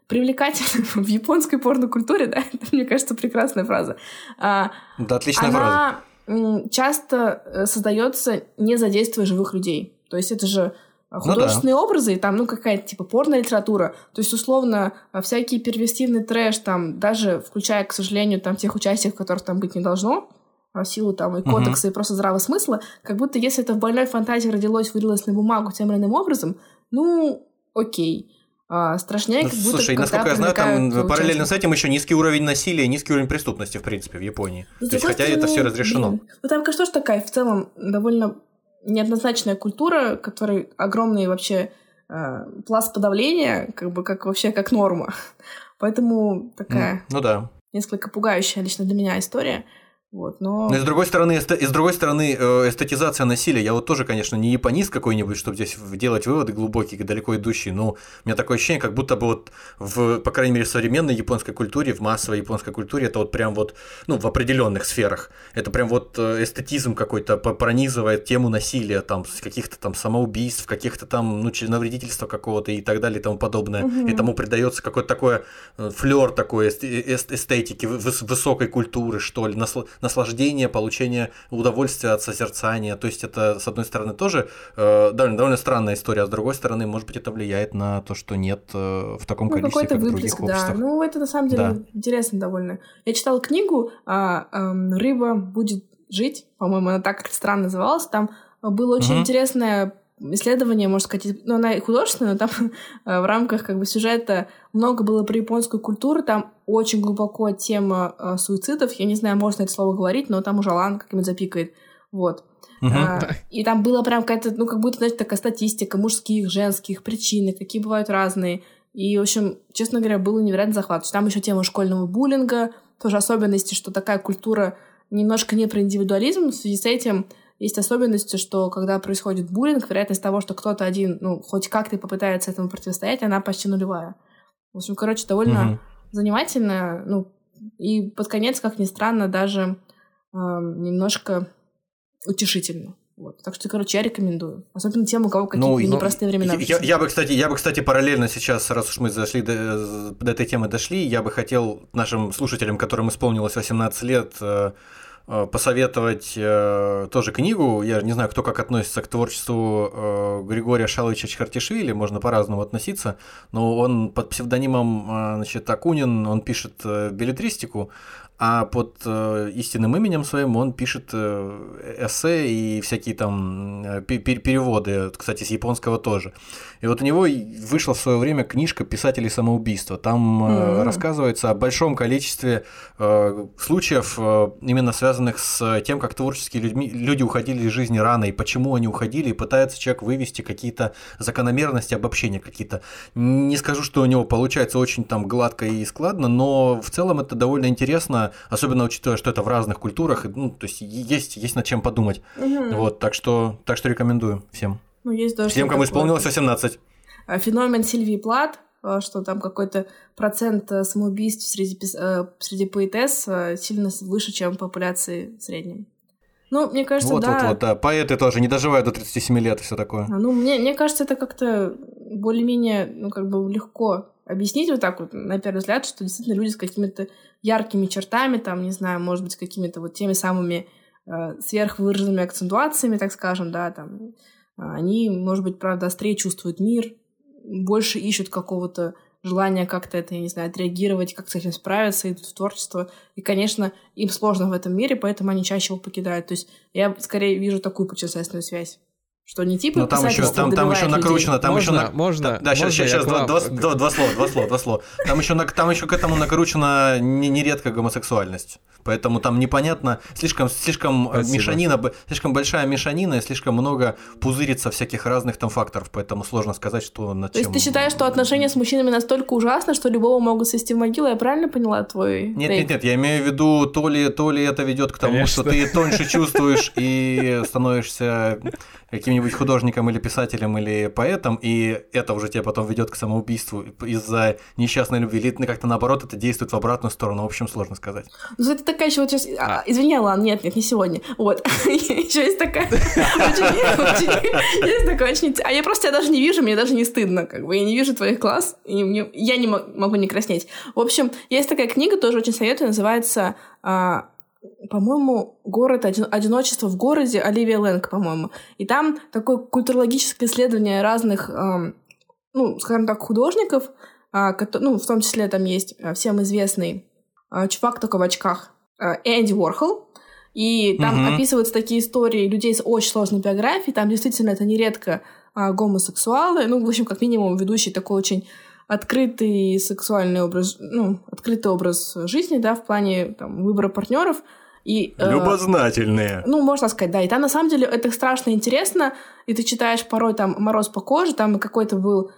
привлекательным в японской порнокультуре, да, это, мне кажется, прекрасная фраза. А, да, отличная она фраза. часто э, создается не задействуя живых людей. То есть это же художественные ну, да. образы, и там, ну, какая-то, типа, порно-литература. То есть, условно, всякий первостивный трэш, там, даже включая, к сожалению, там, тех участников, которых там быть не должно, в силу там и кодекса, угу. и просто здравого смысла, как будто если это в больной фантазии родилось, вылилось на бумагу тем или иным образом, ну, окей. А, страшнее, как будто Слушай, насколько я знаю, там параллельно с этим еще низкий уровень насилия, низкий уровень преступности, в принципе, в Японии. Но, То есть, хотя стороны, это все разрешено. Блин, ну там, конечно, такая в целом довольно неоднозначная культура, которой огромный вообще э, пласт подавления, как бы как вообще как норма. Поэтому такая. Mm, ну да. Несколько пугающая лично для меня история. Вот, но... но и с другой стороны, эсте... и с другой стороны, э, эстетизация насилия. Я вот тоже, конечно, не японист какой-нибудь, чтобы здесь делать выводы глубокие, далеко идущие, но у меня такое ощущение, как будто бы вот в, по крайней мере, в современной японской культуре, в массовой японской культуре, это вот прям вот, ну, в определенных сферах, это прям вот э, эстетизм какой-то пронизывает тему насилия, там, каких-то там самоубийств, каких-то там, ну, членовредительства какого-то и так далее и тому подобное. Угу. И тому придается какой-то такой э, флер такой эстетики, высокой культуры, что ли, наслаждение, получение удовольствия от созерцания. То есть это, с одной стороны, тоже э, довольно, довольно странная история, а с другой стороны, может быть, это влияет на то, что нет э, в таком ну, количестве, как в других да. обществах. Ну, это на самом деле да. интересно довольно. Я читала книгу а, а, «Рыба будет жить», по-моему, она так странно называлась. Там было очень угу. интересное исследование, можно сказать, ну, она и художественная, но там в рамках как бы сюжета много было про японскую культуру, там очень глубоко тема э, суицидов, я не знаю, можно это слово говорить, но там уже Лан как-нибудь запикает, вот. Uh-huh. А, и там было прям какая-то, ну, как будто, знаете, такая статистика мужских, женских, причины, какие бывают разные. И, в общем, честно говоря, было невероятно захват. Там еще тема школьного буллинга, тоже особенности, что такая культура немножко не про индивидуализм, в связи с этим есть особенности, что когда происходит буллинг, вероятность того, что кто-то один, ну, хоть как-то попытается этому противостоять, она почти нулевая. В общем, короче, довольно угу. занимательно. Ну, и под конец, как ни странно, даже э, немножко утешительно. Вот. Так что, короче, я рекомендую. Особенно тем, у кого какие-то ну, непростые времена. Я, я, бы, кстати, я бы, кстати, параллельно сейчас, раз уж мы зашли до, до этой темы дошли, я бы хотел нашим слушателям, которым исполнилось 18 лет, э, Э, посоветовать э, тоже книгу. Я не знаю, кто как относится к творчеству э, Григория Шаловича Чхартишвили, можно по-разному относиться, но он под псевдонимом э, значит, Акунин, он пишет э, билетристику, а под э, истинным именем своим он пишет э, эссе и всякие там э, переводы, кстати, с японского тоже. И вот у него вышла в свое время книжка «Писатели самоубийства». Там mm-hmm. рассказывается о большом количестве э, случаев, э, именно связанных с тем, как творческие людьми, люди уходили из жизни рано, и почему они уходили, и пытается человек вывести какие-то закономерности, обобщения какие-то. Не скажу, что у него получается очень там гладко и складно, но в целом это довольно интересно, особенно учитывая, что это в разных культурах, ну, то есть есть, есть над чем подумать. Mm-hmm. Вот, так что, так что рекомендую всем. Ну, есть даже Тем, кому исполнилось 18. А, феномен Сильвии Плат, а, что там какой-то процент э, самоубийств среди, э, среди поэтесс э, сильно выше, чем популяции в среднем. Ну, мне кажется, вот, да. Вот, вот, да. Поэты тоже не доживают до 37 лет и все такое. А, ну, мне, мне кажется, это как-то более-менее, ну, как бы легко объяснить вот так вот, на первый взгляд, что действительно люди с какими-то яркими чертами, там, не знаю, может быть, какими-то вот теми самыми э, сверхвыраженными акцентуациями, так скажем, да, там, они, может быть, правда, острее чувствуют мир, больше ищут какого-то желания как-то это, я не знаю, отреагировать, как с этим справиться, идут в творчество. И, конечно, им сложно в этом мире, поэтому они чаще его покидают. То есть я скорее вижу такую причинственную связь. Что не типа Но там еще, там, там еще накручено, там можно, еще... На... Можно, Да, сейчас, можно сейчас, два, два, два, два слова, два слова, два слова. Там еще, там еще к этому накручена нередко гомосексуальность. Поэтому там непонятно, слишком, слишком Спасибо. мешанина, слишком большая мешанина и слишком много пузырится всяких разных там факторов, поэтому сложно сказать, что на То чем... есть ты считаешь, что отношения с мужчинами настолько ужасны, что любого могут свести в могилу? Я правильно поняла твой Нет, тейк? нет, нет, я имею в виду, то ли, то ли это ведет к тому, Конечно. что ты тоньше чувствуешь и становишься каким-нибудь художником или писателем или поэтом, и это уже тебя потом ведет к самоубийству из-за несчастной любви, или как-то наоборот это действует в обратную сторону, в общем, сложно сказать. Ну, это такая еще вот сейчас... А. Извини, ладно, нет, нет, не сегодня. Вот. еще есть такая... Есть такая очень... А я просто тебя даже не вижу, мне даже не стыдно, как бы. Я не вижу твоих глаз, и я не могу не краснеть. В общем, есть такая книга, тоже очень советую, называется а, по-моему, город одиночество в городе Оливия Лэнг, по-моему. И там такое культурологическое исследование разных, эм, ну, скажем так, художников, э, ну, в том числе там есть всем известный э, чувак только в очках э, Энди Уорхол. И там угу. описываются такие истории людей с очень сложной биографией. Там действительно это нередко э, гомосексуалы. Ну, в общем, как минимум, ведущий такой очень открытый сексуальный образ, ну, открытый образ жизни, да, в плане там, выбора партнеров. И, э, Любознательные. Э, ну, можно сказать, да. И там, на самом деле, это страшно интересно, и ты читаешь порой там «Мороз по коже», там какой-то был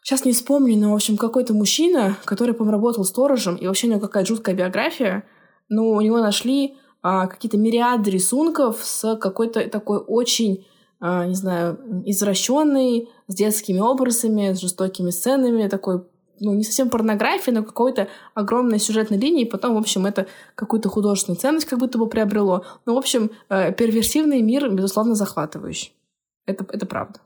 Сейчас не вспомню, но, в общем, какой-то мужчина, который, по работал сторожем, и вообще у него какая-то жуткая биография, но у него нашли а, какие-то мириады рисунков с какой-то такой очень не знаю, извращенный, с детскими образами, с жестокими сценами, такой ну, не совсем порнографии, но какой-то огромной сюжетной линии, и потом, в общем, это какую-то художественную ценность как будто бы приобрело. Ну, в общем, э, перверсивный мир, безусловно, захватывающий. Это, это правда.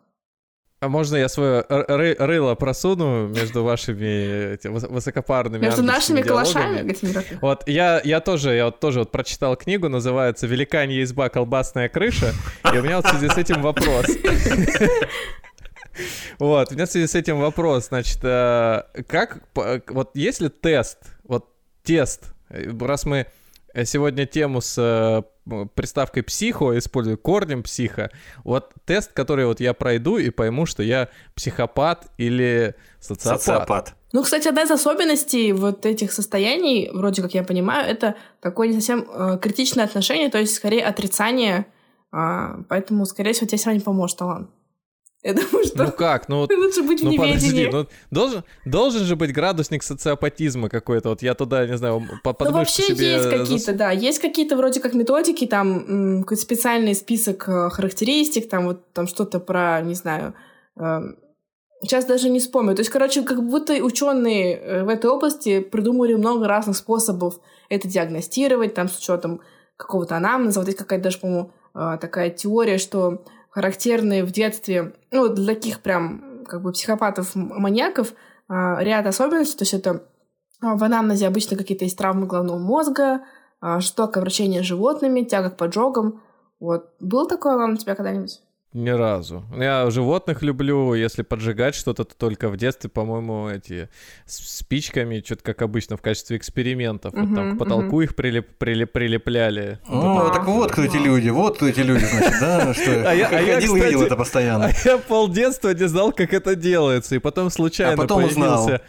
А можно я свое ры рыло просуну между вашими высокопарными Между нашими калашами? Вот я, я тоже, я вот тоже вот прочитал книгу, называется «Великанья изба, колбасная крыша», и у меня вот в связи с этим вопрос. Вот, у меня в связи с этим вопрос, значит, э, как, вот если тест, вот тест, э, раз мы сегодня тему с э, приставкой психо, использую корнем психа, вот тест, который вот я пройду и пойму, что я психопат или социопат. социопат. Ну, кстати, одна из особенностей вот этих состояний, вроде как я понимаю, это такое не совсем э, критичное отношение, то есть скорее отрицание, э, поэтому, скорее всего, тебе сегодня поможет талант. Я думаю, что ну как, ну лучше быть ну, в подожди, ну должен, должен же быть градусник социопатизма какой-то. Вот я туда, не знаю, по Ну вообще себе есть какие-то, зас... да, есть какие-то вроде как методики, там какой-то специальный список э, характеристик, там вот там что-то про, не знаю, эм, сейчас даже не вспомню. То есть, короче, как будто ученые э, в этой области придумали много разных способов это диагностировать, там с учетом какого-то анамнеза. Вот есть какая-то даже, по-моему, э, такая теория, что характерные в детстве, ну, для таких прям как бы психопатов-маньяков а, ряд особенностей. То есть это а, в анамнезе обычно какие-то есть травмы головного мозга, а, жестокое обращение с животными, тяга к поджогам. Вот. Был такое вам у тебя когда-нибудь? Ни разу. Я животных люблю, если поджигать что-то, то только в детстве, по-моему, эти спичками, что-то как обычно, в качестве экспериментов. Uh-huh, вот там к потолку uh-huh. их прилеп, прилеп, прилепляли. О, так вот кто эти люди, вот кто эти люди, значит, да? Что а я, а я, кстати, видел это постоянно. А я полдетства не знал, как это делается, и потом случайно а потом появился... Узнал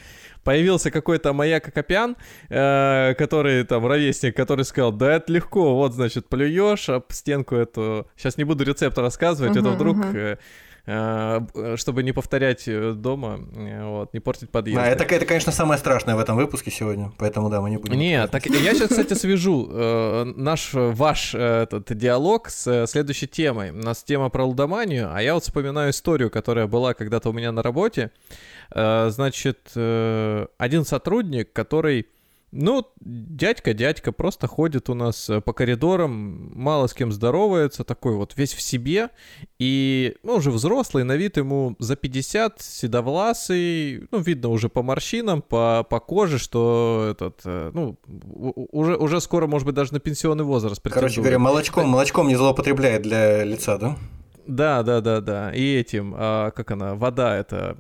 появился какой-то маяк Акопян, э, который там ровесник, который сказал, да это легко, вот, значит, плюешь об стенку эту, сейчас не буду рецепт рассказывать, uh-huh, это вдруг... Uh-huh. Чтобы не повторять э, дома, э, вот, не портить подъезд. А, это, это, конечно, самое страшное в этом выпуске сегодня, поэтому, да, мы не будем... Нет, так я сейчас, кстати, свяжу э, наш, ваш этот диалог с следующей темой. У нас тема про лудоманию, а я вот вспоминаю историю, которая была когда-то у меня на работе. Э, значит, э, один сотрудник, который, ну, дядька-дядька, просто ходит у нас э, по коридорам, мало с кем здоровается, такой вот весь в себе, и, ну, уже взрослый, на вид ему за 50, седовласый, ну, видно уже по морщинам, по, по коже, что этот, ну, уже, уже скоро, может быть, даже на пенсионный возраст Короче говоря, молочком, молочком не злоупотребляет для лица, да? Да, да, да, да. И этим, а, как она, вода это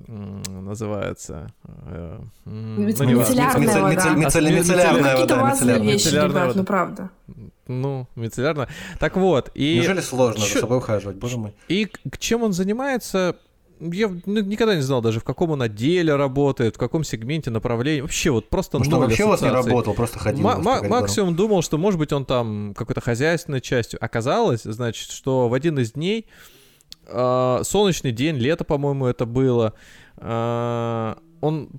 называется. Э, ну, мицеллярная вода. Мицеллярная вода. Какие-то вещи, ребят, ну правда. Ну, мицеллярная. Так вот, и... Неужели сложно за собой ухаживать, боже мой? И к чем он занимается, я никогда не знал даже, в каком он отделе работает, в каком сегменте, направлении. Вообще вот просто Может, он вообще у вас не работал, просто ходил. М- максимум думал, что, может быть, он там какой-то хозяйственной частью. Оказалось, значит, что в один из дней, э, солнечный день, лето, по-моему, это было, э, он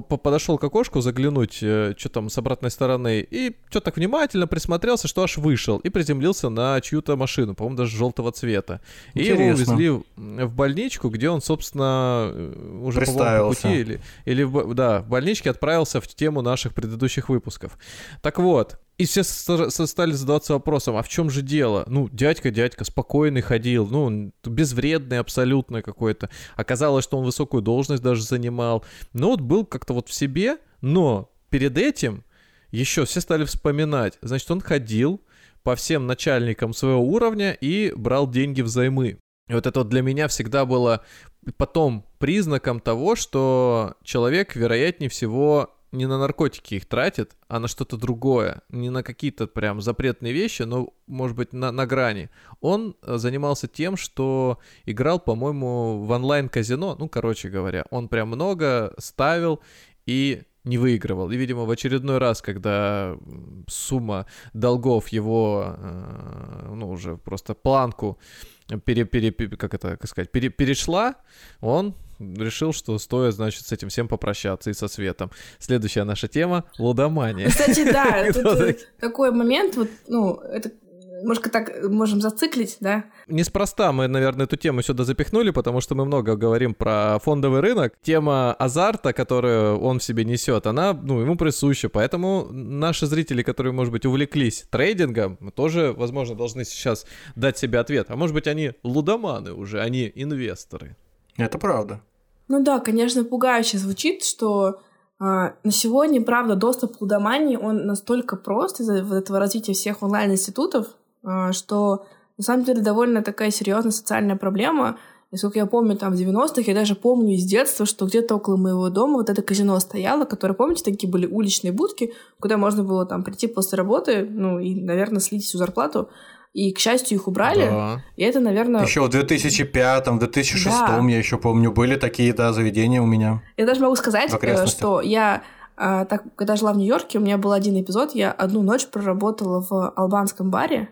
подошел к окошку заглянуть, э, что там с обратной стороны, и что так внимательно присмотрелся, что аж вышел и приземлился на чью-то машину, по-моему, даже желтого цвета. Интересно. И его увезли в больничку, где он, собственно, э, уже по пути или, или в, да, в больничке отправился в тему наших предыдущих выпусков. Так вот, и все стали задаваться вопросом, а в чем же дело? Ну, дядька, дядька, спокойный ходил, ну, безвредный абсолютно какой-то. Оказалось, что он высокую должность даже занимал. Но вот был как-то вот в себе, но перед этим еще все стали вспоминать. Значит, он ходил по всем начальникам своего уровня и брал деньги взаймы. И вот это вот для меня всегда было потом признаком того, что человек, вероятнее всего, не на наркотики их тратит, а на что-то другое. Не на какие-то прям запретные вещи, но, может быть, на, на грани. Он э, занимался тем, что играл, по-моему, в онлайн-казино. Ну, короче говоря, он прям много ставил и не выигрывал. И, видимо, в очередной раз, когда сумма долгов его, э, ну, уже просто планку пере, пере, как это как сказать, пере, перешла, он решил, что стоит, значит, с этим всем попрощаться и со светом. Следующая наша тема — лудомания. Кстати, да, тут такой момент, вот, ну, это немножко так можем зациклить, да? Неспроста мы, наверное, эту тему сюда запихнули, потому что мы много говорим про фондовый рынок. Тема азарта, которую он в себе несет, она, ну, ему присуща. Поэтому наши зрители, которые, может быть, увлеклись трейдингом, тоже, возможно, должны сейчас дать себе ответ. А может быть, они лудоманы уже, они инвесторы. Это правда. Ну да, конечно, пугающе звучит, что а, на сегодня, правда, доступ к лудомании, он настолько прост из-за вот этого развития всех онлайн-институтов, а, что на самом деле довольно такая серьезная социальная проблема. И сколько я помню, там, в 90-х, я даже помню из детства, что где-то около моего дома вот это казино стояло, которое, помните, такие были уличные будки, куда можно было там прийти после работы, ну, и, наверное, слить всю зарплату. И, к счастью, их убрали. Да. И это, наверное... Еще в 2005, в 2006, да. я еще помню, были такие, да, заведения у меня. Я даже могу сказать, э, что я а, так, когда жила в Нью-Йорке, у меня был один эпизод, я одну ночь проработала в албанском баре,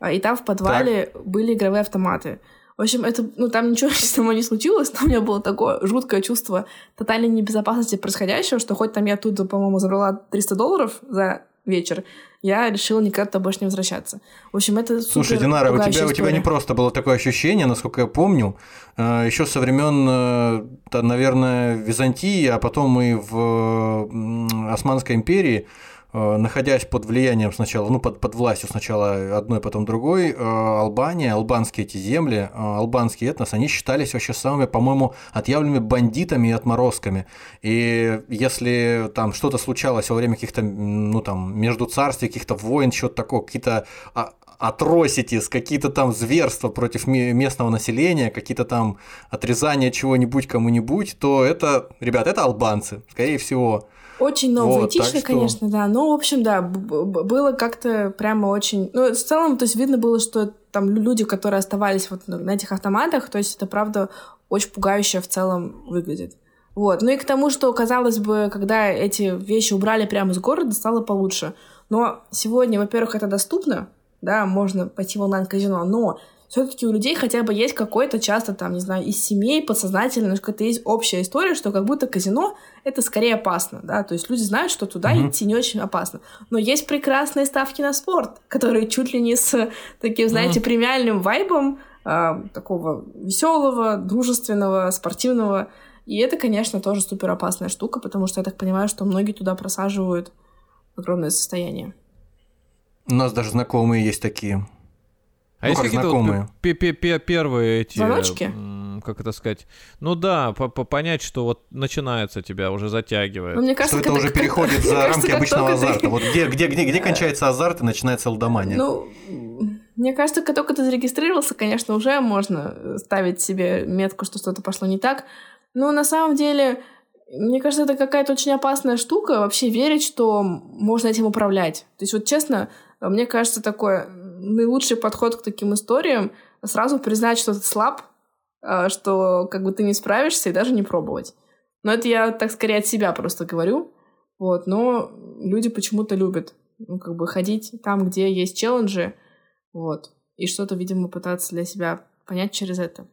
а, и там в подвале так. были игровые автоматы. В общем, это, ну, там ничего со мной не случилось, но у меня было такое жуткое чувство тотальной небезопасности происходящего, что хоть там я тут, по-моему, забрала 300 долларов за вечер, я решила никогда больше не возвращаться. В общем, это Слушай, Динара, у тебя, у тебя не просто было такое ощущение, насколько я помню, э, еще со времен, э, наверное, Византии, а потом и в Османской империи, находясь под влиянием сначала, ну, под, под властью сначала одной, потом другой, э, Албания, албанские эти земли, э, албанский этнос, они считались вообще самыми, по-моему, отъявленными бандитами и отморозками. И если там что-то случалось во время каких-то, ну, там, между царствий, каких-то войн, что-то такое, какие-то атроситис, какие-то там зверства против местного населения, какие-то там отрезания чего-нибудь кому-нибудь, то это, ребят, это албанцы, скорее всего. Очень новоэтично, вот, конечно, да. Но, в общем, да, было как-то прямо очень... Ну, в целом, то есть видно было, что там люди, которые оставались вот на этих автоматах, то есть это, правда, очень пугающе в целом выглядит. Вот. Ну и к тому, что, казалось бы, когда эти вещи убрали прямо из города, стало получше. Но сегодня, во-первых, это доступно, да, можно пойти в онлайн-казино, но все-таки у людей хотя бы есть какой-то часто там, не знаю, из семей подсознательно, какая-то есть общая история, что как будто казино это скорее опасно, да, то есть люди знают, что туда mm-hmm. идти не очень опасно. Но есть прекрасные ставки на спорт, которые чуть ли не с таким, знаете, mm-hmm. премиальным вайбом э, такого веселого, дружественного, спортивного. И это, конечно, тоже супер опасная штука, потому что я так понимаю, что многие туда просаживают огромное состояние. У нас даже знакомые есть такие. А ну, есть какие-то вот первые эти... Звоночки? Как это сказать? Ну да, по -по понять, что вот начинается тебя, уже затягивает. Ну, мне кажется, что это уже переходит за рамки обычного азарта. Вот где, где, где, где кончается азарт и начинается лдомания? Ну, мне кажется, как только ты зарегистрировался, конечно, уже можно ставить себе метку, что что-то пошло не так. Но на самом деле, мне кажется, это какая-то очень опасная штука, вообще верить, что можно этим управлять. То есть вот честно, мне кажется, такой наилучший подход к таким историям сразу признать, что ты слаб, а, что как бы ты не справишься и даже не пробовать. Но это я так скорее от себя просто говорю. Вот, но люди почему-то любят ну, как бы ходить там, где есть челленджи, вот, и что-то, видимо, пытаться для себя понять через это.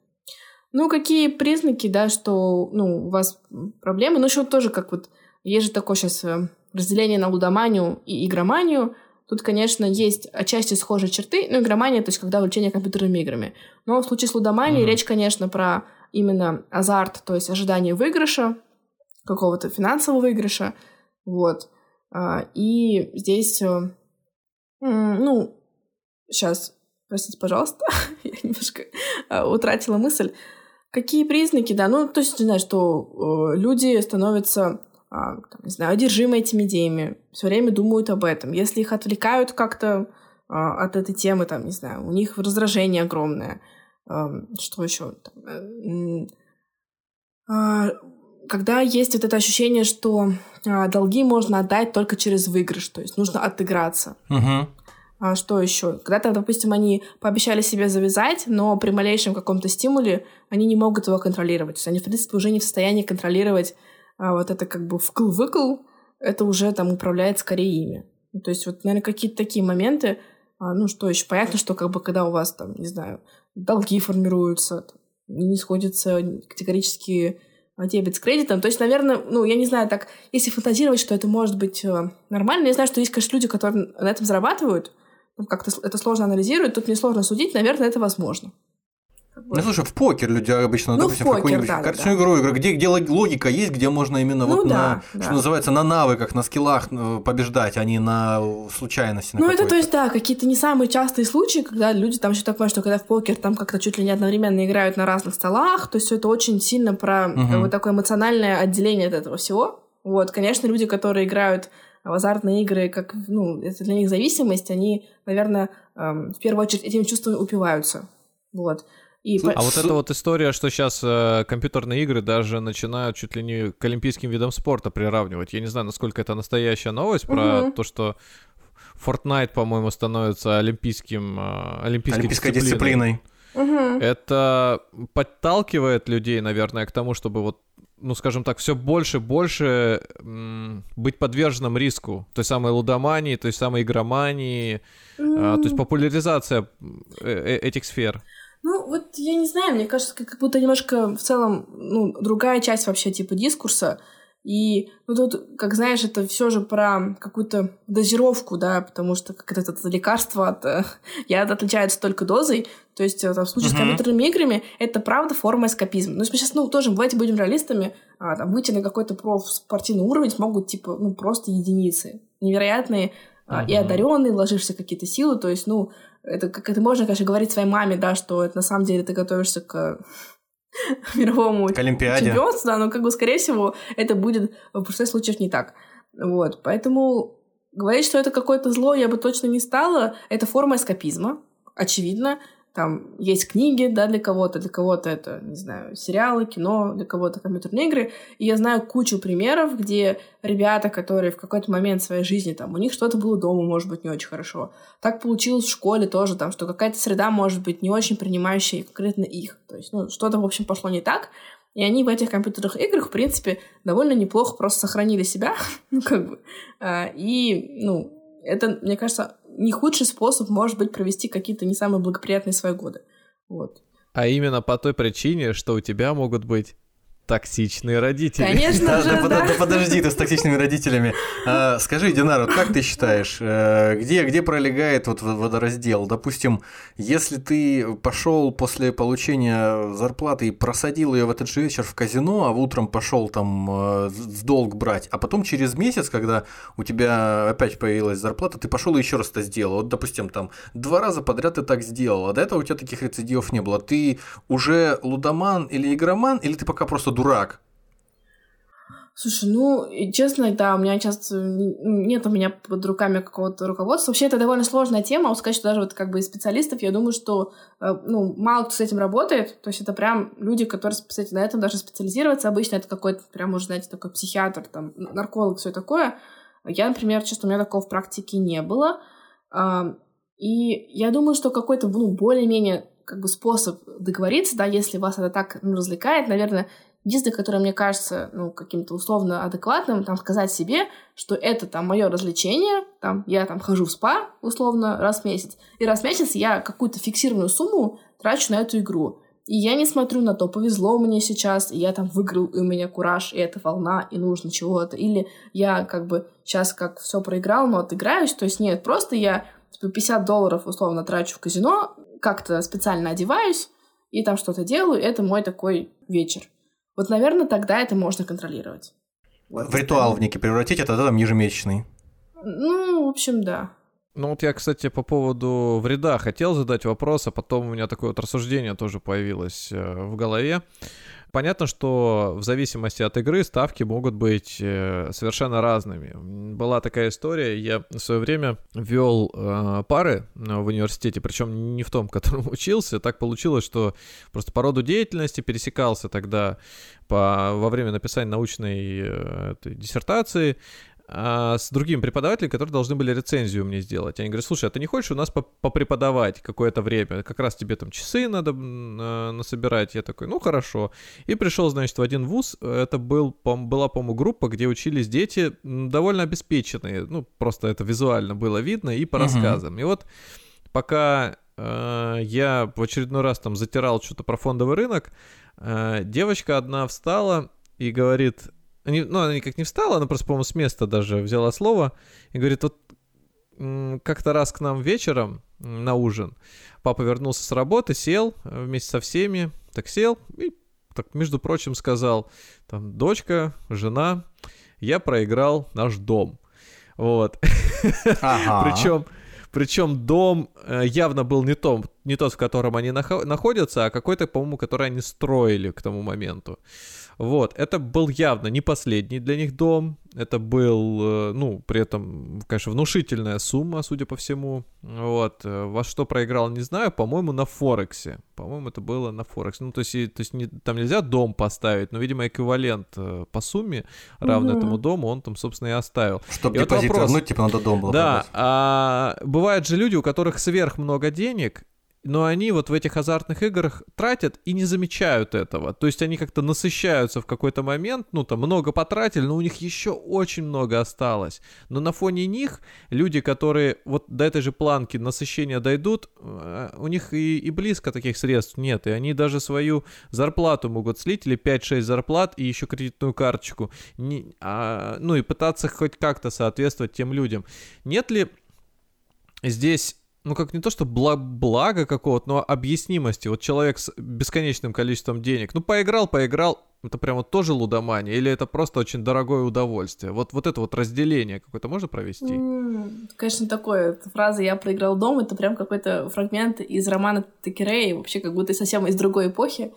Ну, какие признаки, да, что, ну, у вас проблемы, ну, еще тоже как вот, есть же такое сейчас э, разделение на лудоманию и игроманию, Тут, конечно, есть отчасти схожие черты. Ну, игромания, то есть когда увлечение компьютерными играми. Но в случае с лудоманией mm-hmm. речь, конечно, про именно азарт, то есть ожидание выигрыша, какого-то финансового выигрыша. Вот. А, и здесь, э, ну, сейчас, простите, пожалуйста, я немножко а, утратила мысль. Какие признаки, да, ну, то есть, знаю, что э, люди становятся там, не знаю, одержимы этими идеями, все время думают об этом. Если их отвлекают как-то а, от этой темы, там, не знаю, у них раздражение огромное. А, что еще? Там, а, когда есть вот это ощущение, что а, долги можно отдать только через выигрыш, то есть нужно отыграться. А что еще? Когда-то, допустим, они пообещали себе завязать, но при малейшем каком-то стимуле они не могут его контролировать. То есть они, в принципе, уже не в состоянии контролировать а вот это как бы вкл-выкл, это уже там управляет скорее ими. Ну, то есть вот, наверное, какие-то такие моменты, а, ну что еще, понятно, что как бы когда у вас там, не знаю, долги формируются, не сходятся категорически дебет с кредитом. То есть, наверное, ну, я не знаю, так, если фантазировать, что это может быть э, нормально, я знаю, что есть, конечно, люди, которые на этом зарабатывают, как-то это сложно анализируют, тут мне сложно судить, наверное, это возможно. Ну, слушай, в покер люди обычно, ну, допустим, в, покер, какую-нибудь да, карточную да. игру играют, где, где логика есть, где можно именно ну, вот да, на, да. что называется, на навыках, на скиллах э, побеждать, а не на случайности. На ну, это, то есть, да, какие-то не самые частые случаи, когда люди там еще такое, что когда в покер там как-то чуть ли не одновременно играют на разных столах, то есть это очень сильно про угу. вот такое эмоциональное отделение от этого всего. Вот, конечно, люди, которые играют в азартные игры, как, ну, это для них зависимость, они, наверное, эм, в первую очередь этим чувством упиваются. Вот. И а по... вот эта вот история, что сейчас э, компьютерные игры даже начинают чуть ли не к олимпийским видам спорта приравнивать. Я не знаю, насколько это настоящая новость про угу. то, что Fortnite, по-моему, становится олимпийским, э, олимпийской, олимпийской дисциплиной. дисциплиной. Угу. Это подталкивает людей, наверное, к тому, чтобы вот ну, скажем так, все больше и больше м, быть подверженным риску той самой лудомании, той самой игромании, mm. а, то есть популяризация э, э этих сфер. Ну, вот я не знаю, мне кажется, как будто немножко в целом, ну, другая часть вообще типа дискурса. И, ну, тут, как знаешь, это все же про какую-то дозировку, да, потому что как это, это лекарство от э, яд отличается только дозой. То есть, э, там, в случае uh-huh. с компьютерными играми, это правда форма эскапизма. Ну, сейчас, ну, тоже, давайте будем реалистами, а, там, выйти на какой-то профспортивный уровень могут, типа, ну, просто единицы. Невероятные uh-huh. и одаренные, ложишься какие-то силы, то есть, ну, это как это можно, конечно, говорить своей маме, да, что это на самом деле ты готовишься к мировому к Олимпиаде. чемпионству, да, но как бы, скорее всего, это будет в большинстве случаев не так. Вот, поэтому говорить, что это какое-то зло, я бы точно не стала. Это форма эскапизма, очевидно там есть книги, да, для кого-то, для кого-то это, не знаю, сериалы, кино, для кого-то компьютерные игры. И я знаю кучу примеров, где ребята, которые в какой-то момент своей жизни, там, у них что-то было дома, может быть, не очень хорошо. Так получилось в школе тоже, там, что какая-то среда может быть не очень принимающая конкретно их. То есть, ну, что-то, в общем, пошло не так, и они в этих компьютерных играх, в принципе, довольно неплохо просто сохранили себя, ну, как бы. А, и, ну, это, мне кажется, не худший способ, может быть, провести какие-то не самые благоприятные свои годы. Вот. А именно по той причине, что у тебя могут быть Токсичные родители. Конечно же, да, да. да. Подожди, ты с токсичными родителями. А, скажи, Динар, вот как ты считаешь, э, где, где пролегает вот водораздел? Допустим, если ты пошел после получения зарплаты и просадил ее в этот же вечер в казино, а утром пошел там э, в долг брать, а потом через месяц, когда у тебя опять появилась зарплата, ты пошел и еще раз это сделал. Вот, допустим, там два раза подряд ты так сделал, а до этого у тебя таких рецидивов не было. Ты уже лудоман или игроман, или ты пока просто дурак? Слушай, ну, честно, да, у меня сейчас нет у меня под руками какого-то руководства. Вообще, это довольно сложная тема. Могу сказать, что даже вот как бы из специалистов, я думаю, что э, ну, мало кто с этим работает. То есть это прям люди, которые, кстати, на этом даже специализироваться. Обычно это какой-то прям, может, знаете, такой психиатр, там, нарколог, все такое. Я, например, честно, у меня такого в практике не было. И я думаю, что какой-то, ну, более-менее как бы способ договориться, да, если вас это так ну, развлекает, наверное, единственное, которое мне кажется, ну, каким-то условно адекватным, там, сказать себе, что это там мое развлечение, там, я там хожу в спа, условно, раз в месяц, и раз в месяц я какую-то фиксированную сумму трачу на эту игру. И я не смотрю на то, повезло мне сейчас, и я там выиграл, и у меня кураж, и это волна, и нужно чего-то. Или я как бы сейчас как все проиграл, но отыграюсь. То есть нет, просто я типа 50 долларов условно трачу в казино, как-то специально одеваюсь и там что-то делаю, это мой такой вечер. Вот, наверное, тогда это можно контролировать. В ритуал в некий превратить, это там ежемесячный. Ну, в общем, да. Ну вот я, кстати, по поводу вреда хотел задать вопрос, а потом у меня такое вот рассуждение тоже появилось э, в голове. Понятно, что в зависимости от игры ставки могут быть э, совершенно разными. Была такая история, я в свое время вел э, пары в университете, причем не в том, котором учился. Так получилось, что просто по роду деятельности пересекался тогда по, во время написания научной э, диссертации а, с другими преподавателями, которые должны были рецензию мне сделать. Они говорят, слушай, а ты не хочешь у нас попреподавать какое-то время? Как раз тебе там часы надо насобирать. Я такой, ну хорошо. И пришел, значит, в один вуз. Это был, была, по-моему, группа, где учились дети довольно обеспеченные. Ну, просто это визуально было видно и по рассказам. И вот пока э, я в очередной раз там затирал что-то про фондовый рынок, девочка одна встала и говорит, ну, она никак не встала, она просто, по-моему, с места даже взяла слово и говорит, вот как-то раз к нам вечером на ужин папа вернулся с работы, сел э, вместе со всеми, так сел и так, между прочим, сказал, там, дочка, жена, я проиграл наш дом. Вот. Ага. Причем, причем дом э, явно был не, том, не тот, в котором они находятся, а какой-то, по-моему, который они строили к тому моменту. Вот, это был явно не последний для них дом, это был, э, ну, при этом, конечно, внушительная сумма, судя по всему, вот, э, во что проиграл, не знаю, по-моему, на Форексе, по-моему, это было на Форексе, ну, то есть, то есть не, там нельзя дом поставить, но, видимо, эквивалент э, по сумме, равный угу. этому дому, он там, собственно, и оставил. Чтобы депозит вот вопрос, вернуть, типа, надо дом было Да, а, бывают же люди, у которых сверх много денег, но они вот в этих азартных играх тратят и не замечают этого. То есть они как-то насыщаются в какой-то момент, ну там много потратили, но у них еще очень много осталось. Но на фоне них люди, которые вот до этой же планки насыщения дойдут, э, у них и, и близко таких средств нет. И они даже свою зарплату могут слить, или 5-6 зарплат, и еще кредитную карточку. Не, а, ну и пытаться хоть как-то соответствовать тем людям. Нет ли здесь ну, как не то, что бла благо какого-то, но объяснимости. Вот человек с бесконечным количеством денег, ну, поиграл, поиграл, это прямо тоже лудомания, или это просто очень дорогое удовольствие? Вот, вот это вот разделение какое-то можно провести? Mm, конечно, такое. Эта фраза «я проиграл дом» — это прям какой-то фрагмент из романа Текерей, вообще как будто совсем из другой эпохи.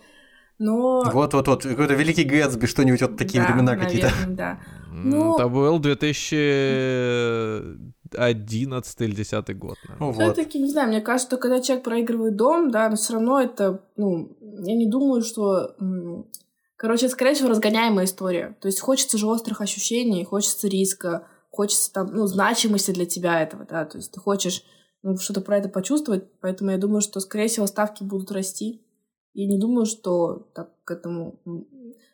Но... Вот-вот-вот, какой-то великий Гэтсби, что-нибудь вот такие да, времена какие-то. да. Ну, это был 2011 или 10 год. Ну, Все-таки, не знаю, мне кажется, что когда человек проигрывает дом, да, но все равно это, ну, я не думаю, что... Короче, скорее всего, разгоняемая история. То есть хочется же острых ощущений, хочется риска, хочется там, ну, значимости для тебя этого, да, то есть ты хочешь ну, что-то про это почувствовать, поэтому я думаю, что, скорее всего, ставки будут расти. И не думаю, что так к этому...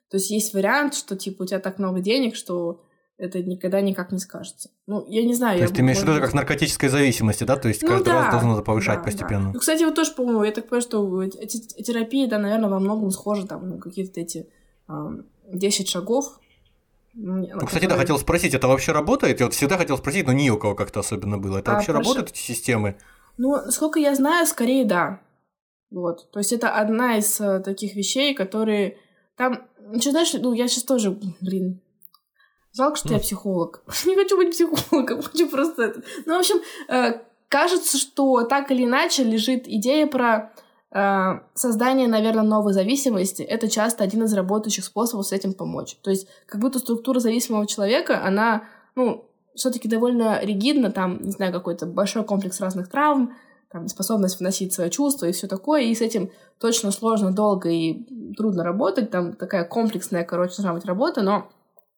То есть есть вариант, что, типа, у тебя так много денег, что это никогда никак не скажется. Ну, я не знаю. То есть ты имеешь в виду как наркотической зависимости, да? То есть ну, каждый да, раз должно надо повышать да, постепенно. Да. Ну, кстати, вот тоже, по-моему, я так понимаю, что эти терапии, да, наверное, во многом схожи, там, ну, какие-то эти э, 10 шагов. Ну, ну которые... кстати, да, хотел спросить, это вообще работает? Я вот всегда хотел спросить, но ни у кого как-то особенно было. Это а, вообще прошу... работают эти системы? Ну, сколько я знаю, скорее да. Вот. То есть это одна из uh, таких вещей, которые там... Что знаешь, ну, я сейчас тоже, блин, жалко, что mm. я психолог. Не хочу быть психологом, хочу просто... Это... Ну, в общем, э, кажется, что так или иначе лежит идея про э, создание, наверное, новой зависимости — это часто один из работающих способов с этим помочь. То есть как будто структура зависимого человека, она, ну, все-таки довольно ригидна, там, не знаю, какой-то большой комплекс разных травм, там, способность вносить свои чувства и все такое, и с этим точно сложно, долго и трудно работать, там такая комплексная, короче, должна быть работа, но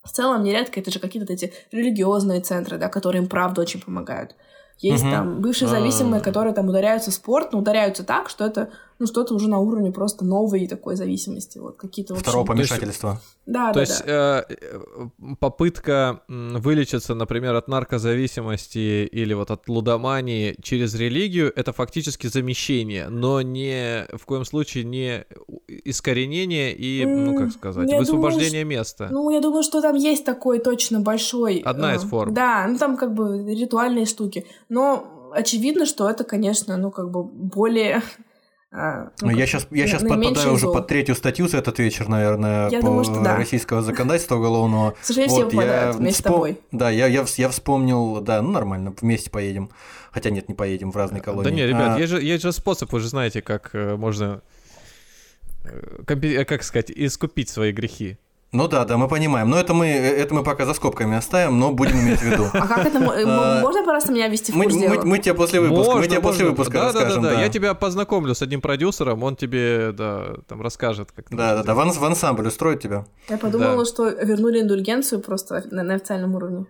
в целом нередко это же какие-то эти религиозные центры, да, которые им правда очень помогают. Есть угу. там бывшие зависимые, которые там ударяются в спорт, но ударяются так, что это ну что-то уже на уровне просто новой такой зависимости, вот какие-то второго помешательства. Да, То да, есть да. Э, попытка вылечиться, например, от наркозависимости или вот от лудомании через религию, это фактически замещение, но не в коем случае не искоренение и, ну как сказать, я высвобождение думаю, места. Ну я думаю, что там есть такой точно большой. Одна э, из форм. Да, ну там как бы ритуальные штуки, но очевидно, что это, конечно, ну как бы более а, ну, я сейчас, я сейчас подпадаю уже под третью статью за этот вечер, наверное, я по думаю, что да. российского законодательства уголовного. К сожалению, вот, все попадают вместе вспом... с тобой. Да, я, я, я вспомнил, да, ну нормально, вместе поедем. Хотя нет, не поедем в разные колонии. Да не, ребят, а... есть, же, есть же способ, вы же знаете, как э, можно, э, э, как сказать, искупить свои грехи. Ну да, да, мы понимаем. Но это мы, это мы пока за скобками оставим, но будем иметь в виду. А как это? А, можно просто меня ввести в курс Мы тебе после выпуска, мы тебе после выпуска расскажем. Да, да, да, я тебя познакомлю с одним продюсером, он тебе, да, там расскажет, как Да, да, да, в ансамбль устроит тебя. Я подумала, что вернули индульгенцию просто на официальном уровне.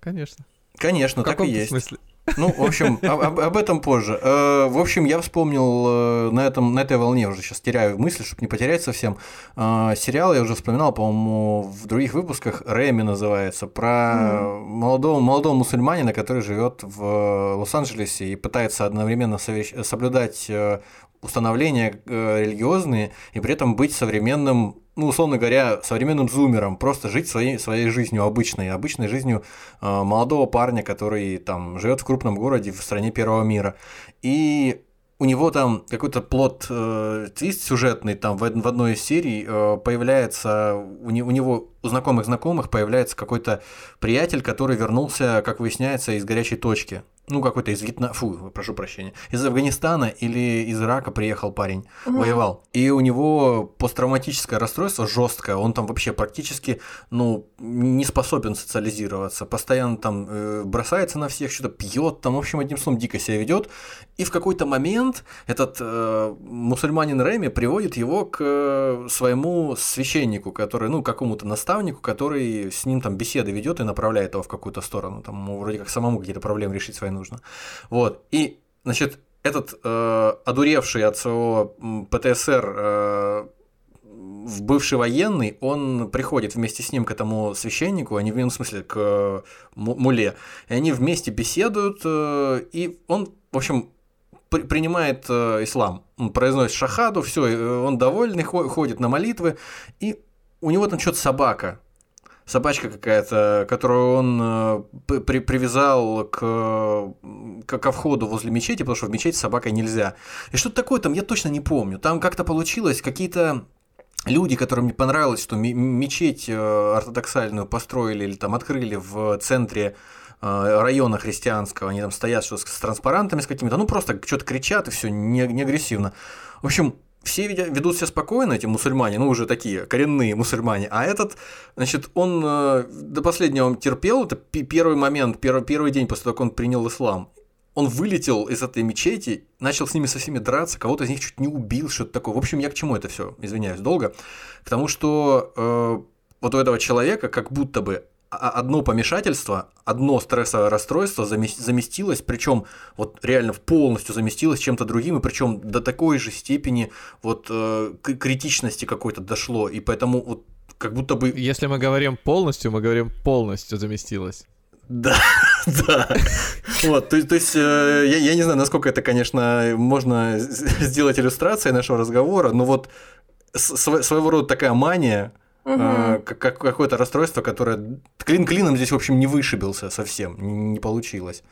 Конечно. Конечно, так и есть. В смысле? Ну, в общем, об, об этом позже. Э, в общем, я вспомнил э, на, этом, на этой волне, уже сейчас теряю мысли, чтобы не потерять совсем. Э, сериал я уже вспоминал, по-моему, в других выпусках. Рэми называется, про mm. молодого, молодого мусульманина, который живет в Лос-Анджелесе и пытается одновременно соблюдать установления религиозные и при этом быть современным ну, условно говоря, современным зумером, просто жить своей, своей жизнью обычной, обычной жизнью э, молодого парня, который там живет в крупном городе в стране первого мира. И у него там какой-то плод э, твист сюжетный, там в, в одной из серий э, появляется, у, не, у него у знакомых знакомых появляется какой-то приятель, который вернулся, как выясняется, из горячей точки ну, какой-то из Вьетнама, фу, прошу прощения, из Афганистана или из Ирака приехал парень, угу. воевал. И у него посттравматическое расстройство жесткое, он там вообще практически, ну, не способен социализироваться, постоянно там э, бросается на всех, что-то пьет, там, в общем, одним словом, дико себя ведет. И в какой-то момент этот э, мусульманин Реми приводит его к э, своему священнику, который, ну, какому-то наставнику, который с ним там беседы ведет и направляет его в какую-то сторону, там, вроде как самому какие-то проблемы решить свои нужно. Вот. И, значит, этот э, одуревший от своего ПТСР э, в бывший военный, он приходит вместе с ним к этому священнику, они в смысле к э, муле, и они вместе беседуют, э, и он, в общем, при, принимает э, ислам, он произносит шахаду, все, э, он довольный, ходит на молитвы, и у него там что-то собака собачка какая-то, которую он э, при привязал к, к, ко входу возле мечети, потому что в мечети с собакой нельзя. И что-то такое там, я точно не помню. Там как-то получилось, какие-то люди, которым не понравилось, что мечеть э, ортодоксальную построили или там открыли в центре э, района христианского, они там стоят что с транспарантами с какими-то, ну просто что-то кричат и все не, не агрессивно. В общем, все ведут себя спокойно, эти мусульмане, ну, уже такие коренные мусульмане, а этот, значит, он э, до последнего терпел, это первый момент, первый, первый день после того, как он принял ислам. Он вылетел из этой мечети, начал с ними со всеми драться, кого-то из них чуть не убил, что-то такое. В общем, я к чему это все, извиняюсь, долго? К тому, что э, вот у этого человека как будто бы одно помешательство, одно стрессовое расстройство заместилось, причем вот реально полностью заместилось чем-то другим, и причем до такой же степени вот э, критичности какой-то дошло, и поэтому вот как будто бы... Если мы говорим полностью, мы говорим полностью заместилось. Да, да. Вот, то, то есть, э, я, я не знаю, насколько это, конечно, можно сделать иллюстрацией нашего разговора, но вот своего рода такая мания, угу. как, какое-то расстройство, которое клин клином здесь, в общем, не вышибился совсем, не, не получилось.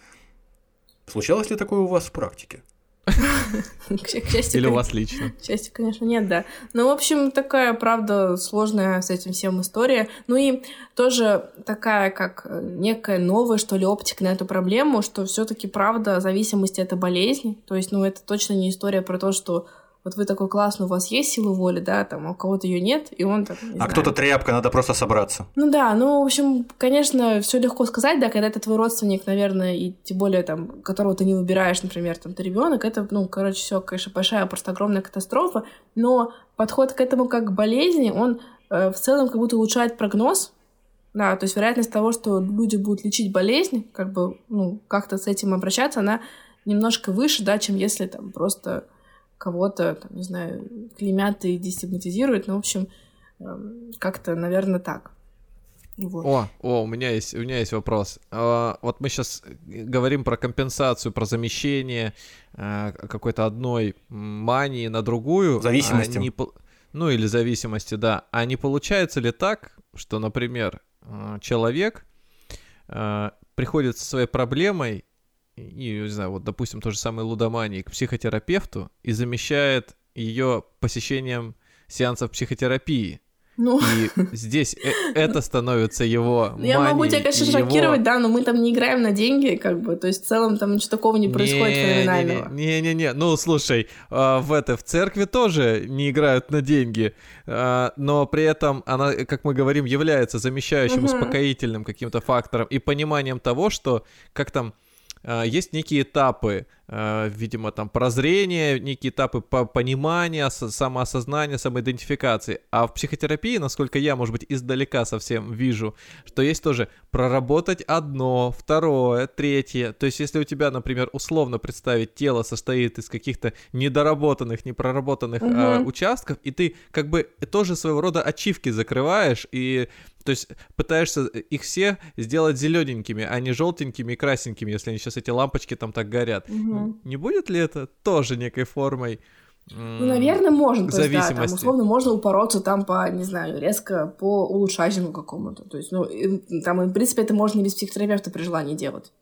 Случалось ли такое у вас в практике? Или у вас лично? К счастью, конечно, нет, да. Ну, в общем, такая, правда, сложная с этим всем история. Ну и тоже такая, как некая новая, что ли, оптика на эту проблему, что все таки правда, зависимость — это болезнь. То есть, ну, это точно не история про то, что вот вы такой классный, у вас есть сила воли, да, там, а у кого-то ее нет, и он там. А кто-то тряпка, надо просто собраться. Ну да, ну, в общем, конечно, все легко сказать, да, когда это твой родственник, наверное, и тем более там, которого ты не выбираешь, например, там, ты ребенок, это, ну, короче, все, конечно, большая, просто огромная катастрофа, но подход к этому как к болезни, он э, в целом как будто улучшает прогноз, да, то есть вероятность того, что люди будут лечить болезнь, как бы, ну, как-то с этим обращаться, она немножко выше, да, чем если там просто кого-то, там, не знаю, клеймят и дестигматизируют. Ну, в общем, эм, как-то, наверное, так. Вот. О, о, у меня есть, у меня есть вопрос. А, вот мы сейчас говорим про компенсацию, про замещение а, какой-то одной мании на другую. Зависимости. А не, ну или зависимости, да. А не получается ли так, что, например, а, человек приходит со своей проблемой и, не знаю, вот, допустим, то же самое лудомании к психотерапевту и замещает ее посещением сеансов психотерапии. Ну. И здесь э, это становится его Я могу тебя, конечно, шокировать, да, но мы там не играем на деньги, как бы, то есть в целом там ничего такого не происходит феноменального. Не-не-не, ну слушай, а, в это, в церкви тоже не играют на деньги, а, но при этом она, как мы говорим, является замещающим, успокоительным каким-то фактором и пониманием того, что как там есть некие этапы, видимо, там прозрения, некие этапы понимания, самоосознания, самоидентификации. А в психотерапии, насколько я, может быть, издалека совсем вижу, что есть тоже проработать одно, второе, третье. То есть, если у тебя, например, условно представить, тело состоит из каких-то недоработанных, непроработанных угу. а, участков, и ты как бы тоже своего рода ачивки закрываешь и то есть пытаешься их все сделать зелененькими, а не желтенькими и красненькими, если они сейчас эти лампочки там так горят. Угу. Не будет ли это тоже некой формой? Ну, наверное, можно. То есть, да, там, условно, можно упороться там по, не знаю, резко по улучшайзингу какому-то. То есть, ну, там, в принципе, это можно и без психотерапевта при желании делать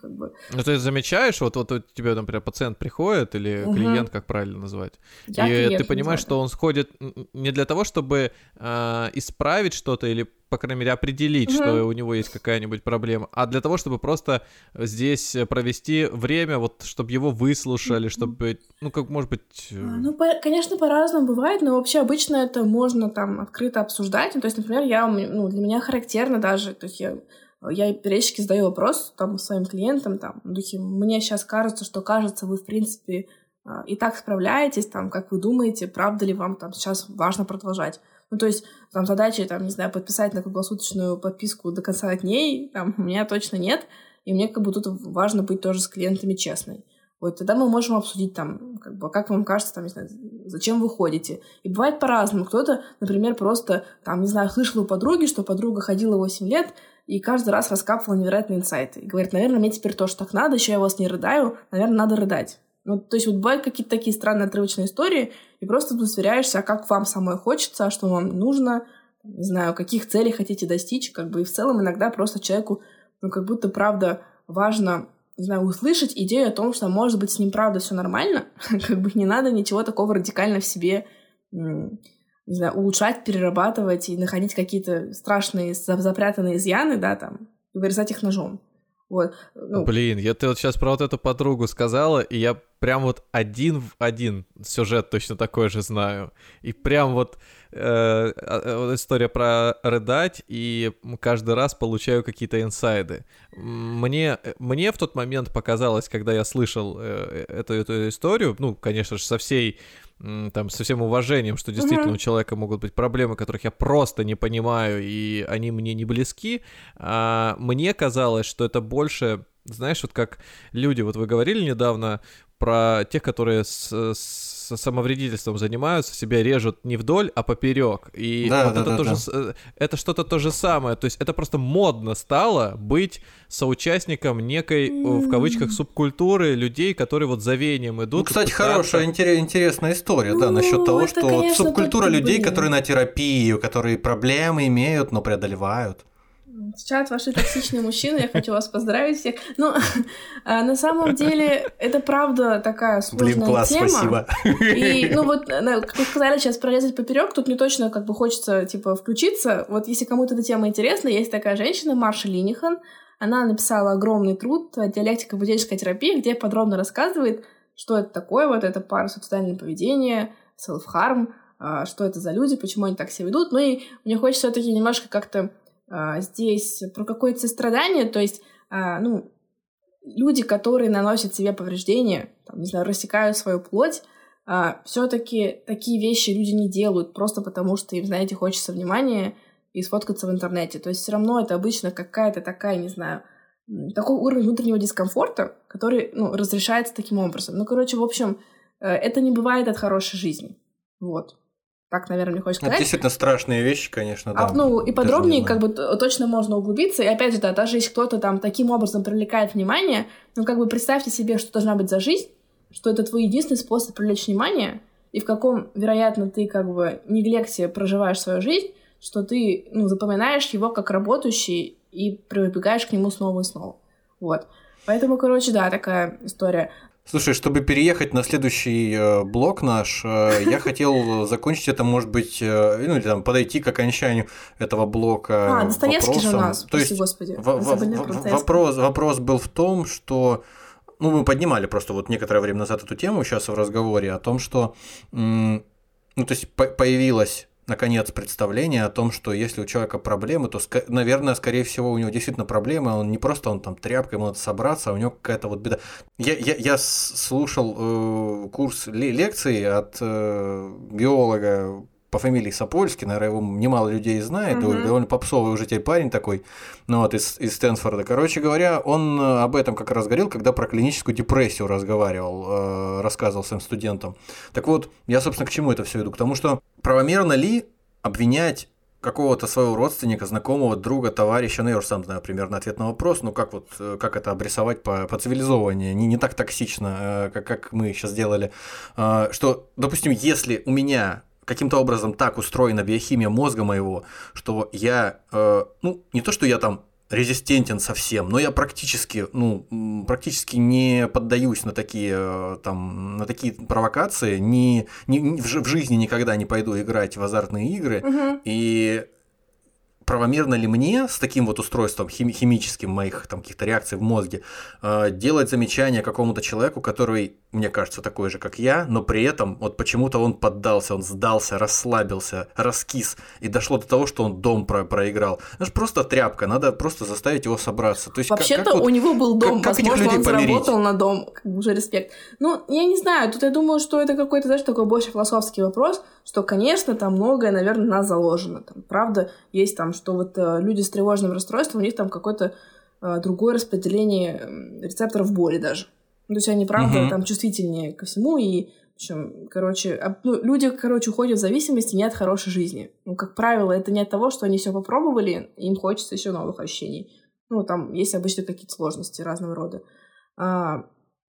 как бы... Ну, ты замечаешь, вот, вот у тебя, например, пациент приходит, или угу. клиент, как правильно назвать, Я и ты понимаешь, что он сходит не для того, чтобы э, исправить что-то или, по крайней мере, определить, угу. что у него есть какая-нибудь проблема, а для того, чтобы просто здесь провести время, вот, чтобы его выслушали, чтобы, ну, как, может быть... Э, а, ну, по, конечно, по-разному бывает, но вообще обычно это можно там открыто обсуждать. Ну, то есть, например, я, ну, для меня характерно даже, то есть я я периодически задаю вопрос там своим клиентам, там, духе, мне сейчас кажется, что кажется, вы, в принципе, а, и так справляетесь, там, как вы думаете, правда ли вам там сейчас важно продолжать. Ну, то есть, там, задачи, там, не знаю, подписать на круглосуточную подписку до конца дней, там, у меня точно нет, и мне как бы тут важно быть тоже с клиентами честной. Вот тогда мы можем обсудить там, как бы, как вам кажется, там, не знаю, зачем вы ходите. И бывает по-разному. Кто-то, например, просто, там, не знаю, слышал у подруги, что подруга ходила 8 лет, и каждый раз раскапывала невероятные инсайты. И говорит, наверное, мне теперь тоже так надо, еще я вас не рыдаю, наверное, надо рыдать. Ну, то есть вот бывают какие-то такие странные отрывочные истории, и просто ты сверяешься, а как вам самой хочется, а что вам нужно, не знаю, каких целей хотите достичь, как бы, и в целом иногда просто человеку, ну, как будто, правда, важно, не знаю, услышать идею о том, что, может быть, с ним, правда, все нормально, как бы не надо ничего такого радикально в себе не знаю, улучшать, перерабатывать и находить какие-то страшные запрятанные изъяны, да, там, и вырезать их ножом. Вот. Ну. Блин, я ты вот сейчас про вот эту подругу сказала, и я прям вот один в один сюжет точно такой же знаю. И прям вот э, а, э, история про рыдать, и каждый раз получаю какие-то инсайды. Мне, мне в тот момент показалось, когда я слышал э, эту, эту историю, ну, конечно же, со всей там со всем уважением, что действительно mm-hmm. у человека могут быть проблемы, которых я просто не понимаю, и они мне не близки. А мне казалось, что это больше, знаешь, вот как люди, вот вы говорили недавно про тех, которые с, с самовредительством занимаются, себя режут не вдоль, а поперек. И да, вот да, это да, тоже, да. Э, это что-то то же самое. То есть это просто модно стало быть соучастником некой, в кавычках, субкультуры людей, которые вот за веянием идут. Ну, кстати, хорошая, интересная история, ну, да, насчет того, что конечно, субкультура людей, которые на терапии, которые проблемы имеют, но преодолевают. Чат ваши токсичные мужчины, я хочу вас поздравить всех. Ну, а, на самом деле, это правда такая сложная Блин, класс, тема. спасибо. И, ну вот, как вы сказали, сейчас прорезать поперек, тут мне точно как бы хочется, типа, включиться. Вот если кому-то эта тема интересна, есть такая женщина, Марша Линихан, она написала огромный труд «Диалектика буддийской терапии», где подробно рассказывает, что это такое, вот это парасоциальное поведение, self-harm, а, что это за люди, почему они так себя ведут. Ну и мне хочется все таки немножко как-то здесь про какое-то сострадание, то есть, а, ну, люди, которые наносят себе повреждения, там, не знаю, рассекают свою плоть, а, все-таки такие вещи люди не делают просто потому, что им, знаете, хочется внимания и сфоткаться в интернете. То есть все равно это обычно какая-то такая, не знаю, такой уровень внутреннего дискомфорта, который ну, разрешается таким образом. Ну, короче, в общем, э, это не бывает от хорошей жизни. Вот. Так, наверное, мне хочется сказать. Это действительно страшные вещи, конечно, а, да. ну, и подробнее, как бы, точно можно углубиться. И опять же, да, даже если кто-то там таким образом привлекает внимание, ну, как бы представьте себе, что должна быть за жизнь, что это твой единственный способ привлечь внимание, и в каком, вероятно, ты как бы неглекте проживаешь свою жизнь, что ты, ну, запоминаешь его как работающий и прибегаешь к нему снова и снова. Вот. Поэтому, короче, да, такая история. Слушай, чтобы переехать на следующий э, блок наш, э, я хотел закончить это, может быть, э, ну или там подойти к окончанию этого блока. А, Достоевский же у нас, То есть, господи. В- в- вопрос, вопрос был в том, что ну, мы поднимали просто вот некоторое время назад эту тему сейчас в разговоре о том, что ну, то есть появилась наконец, представление о том, что если у человека проблемы, то, наверное, скорее всего, у него действительно проблемы, он не просто он там тряпка, ему надо собраться, а у него какая-то вот беда. Я, я, я слушал э, курс лекций от э, биолога по фамилии Сапольский, наверное, его немало людей знает, mm-hmm. довольно попсовый уже теперь парень такой, ну вот из, из Стэнфорда. Короче говоря, он э, об этом как раз говорил, когда про клиническую депрессию разговаривал, э, рассказывал своим студентам. Так вот, я, собственно, к чему это все веду? К тому, что правомерно ли обвинять какого-то своего родственника, знакомого, друга, товарища, ну я уже сам знаю примерно ответ на вопрос, ну как вот, э, как это обрисовать по, по цивилизованию, не, не так токсично, э, как, как мы сейчас делали, что, допустим, если у меня каким-то образом так устроена биохимия мозга моего, что я, э, ну, не то, что я там резистентен совсем, но я практически, ну, практически не поддаюсь на такие, э, там, на такие провокации, не, не, в, в жизни никогда не пойду играть в азартные игры, угу. и правомерно ли мне с таким вот устройством хими- химическим моих там каких-то реакций в мозге э, делать замечание какому-то человеку, который, мне кажется, такой же, как я, но при этом вот почему-то он поддался, он сдался, расслабился, раскис, и дошло до того, что он дом про- проиграл. Это же просто тряпка, надо просто заставить его собраться. То есть, Вообще-то как, как у него был дом, как, как возможно, он помирить? заработал на дом, как уже респект. Ну, я не знаю, тут я думаю, что это какой-то, знаешь, такой больше философский вопрос, что, конечно, там многое, наверное, нас заложено. Там, правда, есть там что вот э, люди с тревожным расстройством, у них там какое-то э, другое распределение рецепторов боли даже. Ну, то есть они, правда, uh-huh. там чувствительнее ко всему, и, в общем, короче, ну, люди, короче, уходят в зависимости не от хорошей жизни. Ну, как правило, это не от того, что они все попробовали, им хочется еще новых ощущений. Ну, там есть обычно какие-то сложности разного рода. А,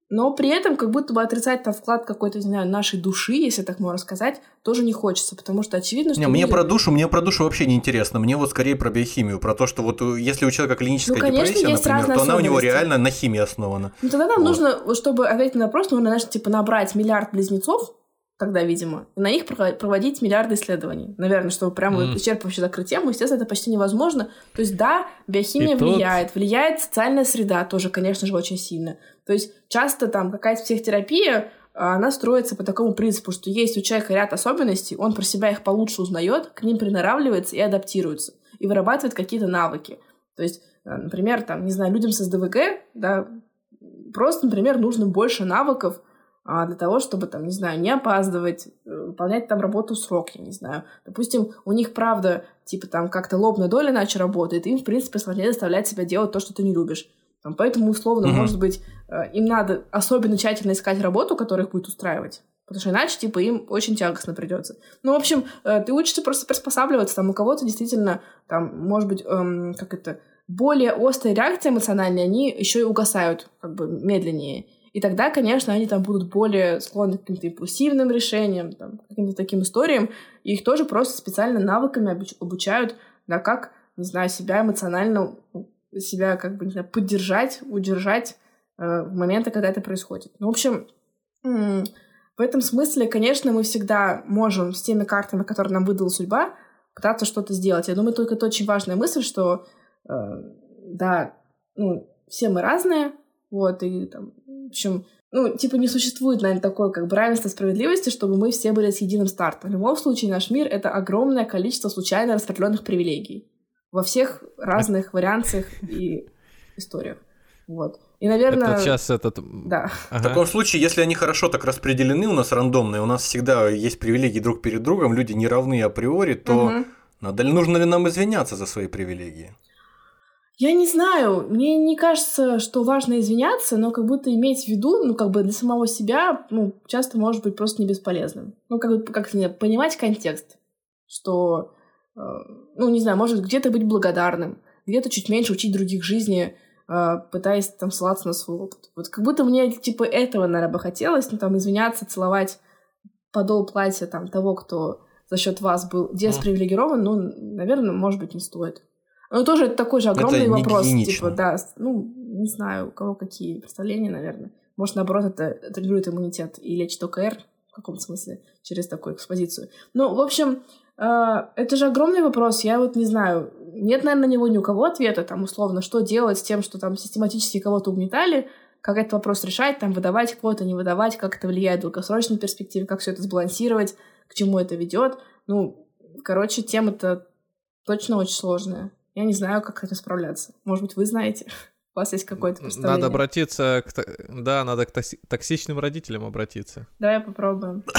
но при этом как будто бы отрицать там вклад какой-то, не знаю, нашей души, если так можно сказать, тоже не хочется, потому что очевидно, что... Не, люди... мне про душу, мне про душу вообще не интересно, мне вот скорее про биохимию, про то, что вот э, если у человека клиническая ну, конечно, депрессия, например, то она у него реально на химии основана. Ну тогда нам вот. нужно, чтобы ответить на вопрос, нужно, знаешь, типа набрать миллиард близнецов, тогда, видимо, на них проводить миллиарды исследований. Наверное, чтобы прямо mm. исчерпывающе закрыть тему. Естественно, это почти невозможно. То есть, да, биохимия И влияет. Тут... Влияет социальная среда тоже, конечно же, очень сильно. То есть, часто там какая-то психотерапия, она строится по такому принципу, что есть у человека ряд особенностей, он про себя их получше узнает, к ним приноравливается и адаптируется, и вырабатывает какие-то навыки. То есть, э, например, там, не знаю, людям с СДВГ, да, просто, например, нужно больше навыков, а, для того, чтобы, там, не знаю, не опаздывать, э, выполнять там работу в срок, я не знаю. Допустим, у них, правда, типа там как-то лобная доля иначе работает, им, в принципе, сложнее заставлять себя делать то, что ты не любишь. Поэтому, условно, mm-hmm. может быть, э, им надо особенно тщательно искать работу, которая их будет устраивать. Потому что иначе, типа, им очень тягостно придется. Ну, в общем, э, ты учишься просто приспосабливаться. Там у кого-то действительно, там, может быть, эм, как это, более острые реакции эмоциональные, они еще и угасают, как бы, медленнее. И тогда, конечно, они там будут более склонны к каким-то импульсивным решениям, там, каким-то таким историям. И их тоже просто специально навыками обучают, да, как не знаю, себя эмоционально, себя как бы, не знаю, поддержать, удержать э, в моменты, когда это происходит. Ну, в общем, в этом смысле, конечно, мы всегда можем с теми картами, которые нам выдала судьба, пытаться что-то сделать. Я думаю, только это очень важная мысль, что, э, да, ну, все мы разные, вот, и там, в общем, ну, типа не существует, наверное, такой как бы равенства справедливости, чтобы мы все были с единым стартом. В любом случае, наш мир — это огромное количество случайно распределенных привилегий во всех разных вариациях и историях. Вот. И, наверное... Это сейчас этот... Да. Ага. В таком случае, если они хорошо так распределены у нас рандомные, у нас всегда есть привилегии друг перед другом, люди не равны априори, то угу. надо ли, нужно ли нам извиняться за свои привилегии? Я не знаю, мне не кажется, что важно извиняться, но как будто иметь в виду, ну, как бы для самого себя, ну, часто может быть просто не бесполезным. Ну, как бы, как понимать контекст, что, ну, не знаю, может где-то быть благодарным, где-то чуть меньше учить других жизни, э, пытаясь там ссылаться на свой опыт. Вот как будто мне, типа, этого, наверное, бы хотелось, ну, там, извиняться, целовать подол платья, там, того, кто за счет вас был деспривилегирован, ну, наверное, может быть, не стоит. Ну, тоже это такой же огромный это вопрос. Типа, да, ну, не знаю, у кого какие представления, наверное. Может, наоборот, это тренирует иммунитет и лечит ОКР в каком смысле через такую экспозицию. Ну, в общем, э, это же огромный вопрос. Я вот не знаю, нет, наверное, на него ни у кого ответа, там, условно, что делать с тем, что там систематически кого-то угнетали, как этот вопрос решать, там, выдавать кого-то, не выдавать, как это влияет в долгосрочной перспективе, как все это сбалансировать, к чему это ведет. Ну, короче, тема-то точно очень сложная. Я не знаю, как это справляться. Может быть, вы знаете? У вас есть какое-то представление? Надо обратиться к... Да, надо к токсичным родителям обратиться. Давай попробуем.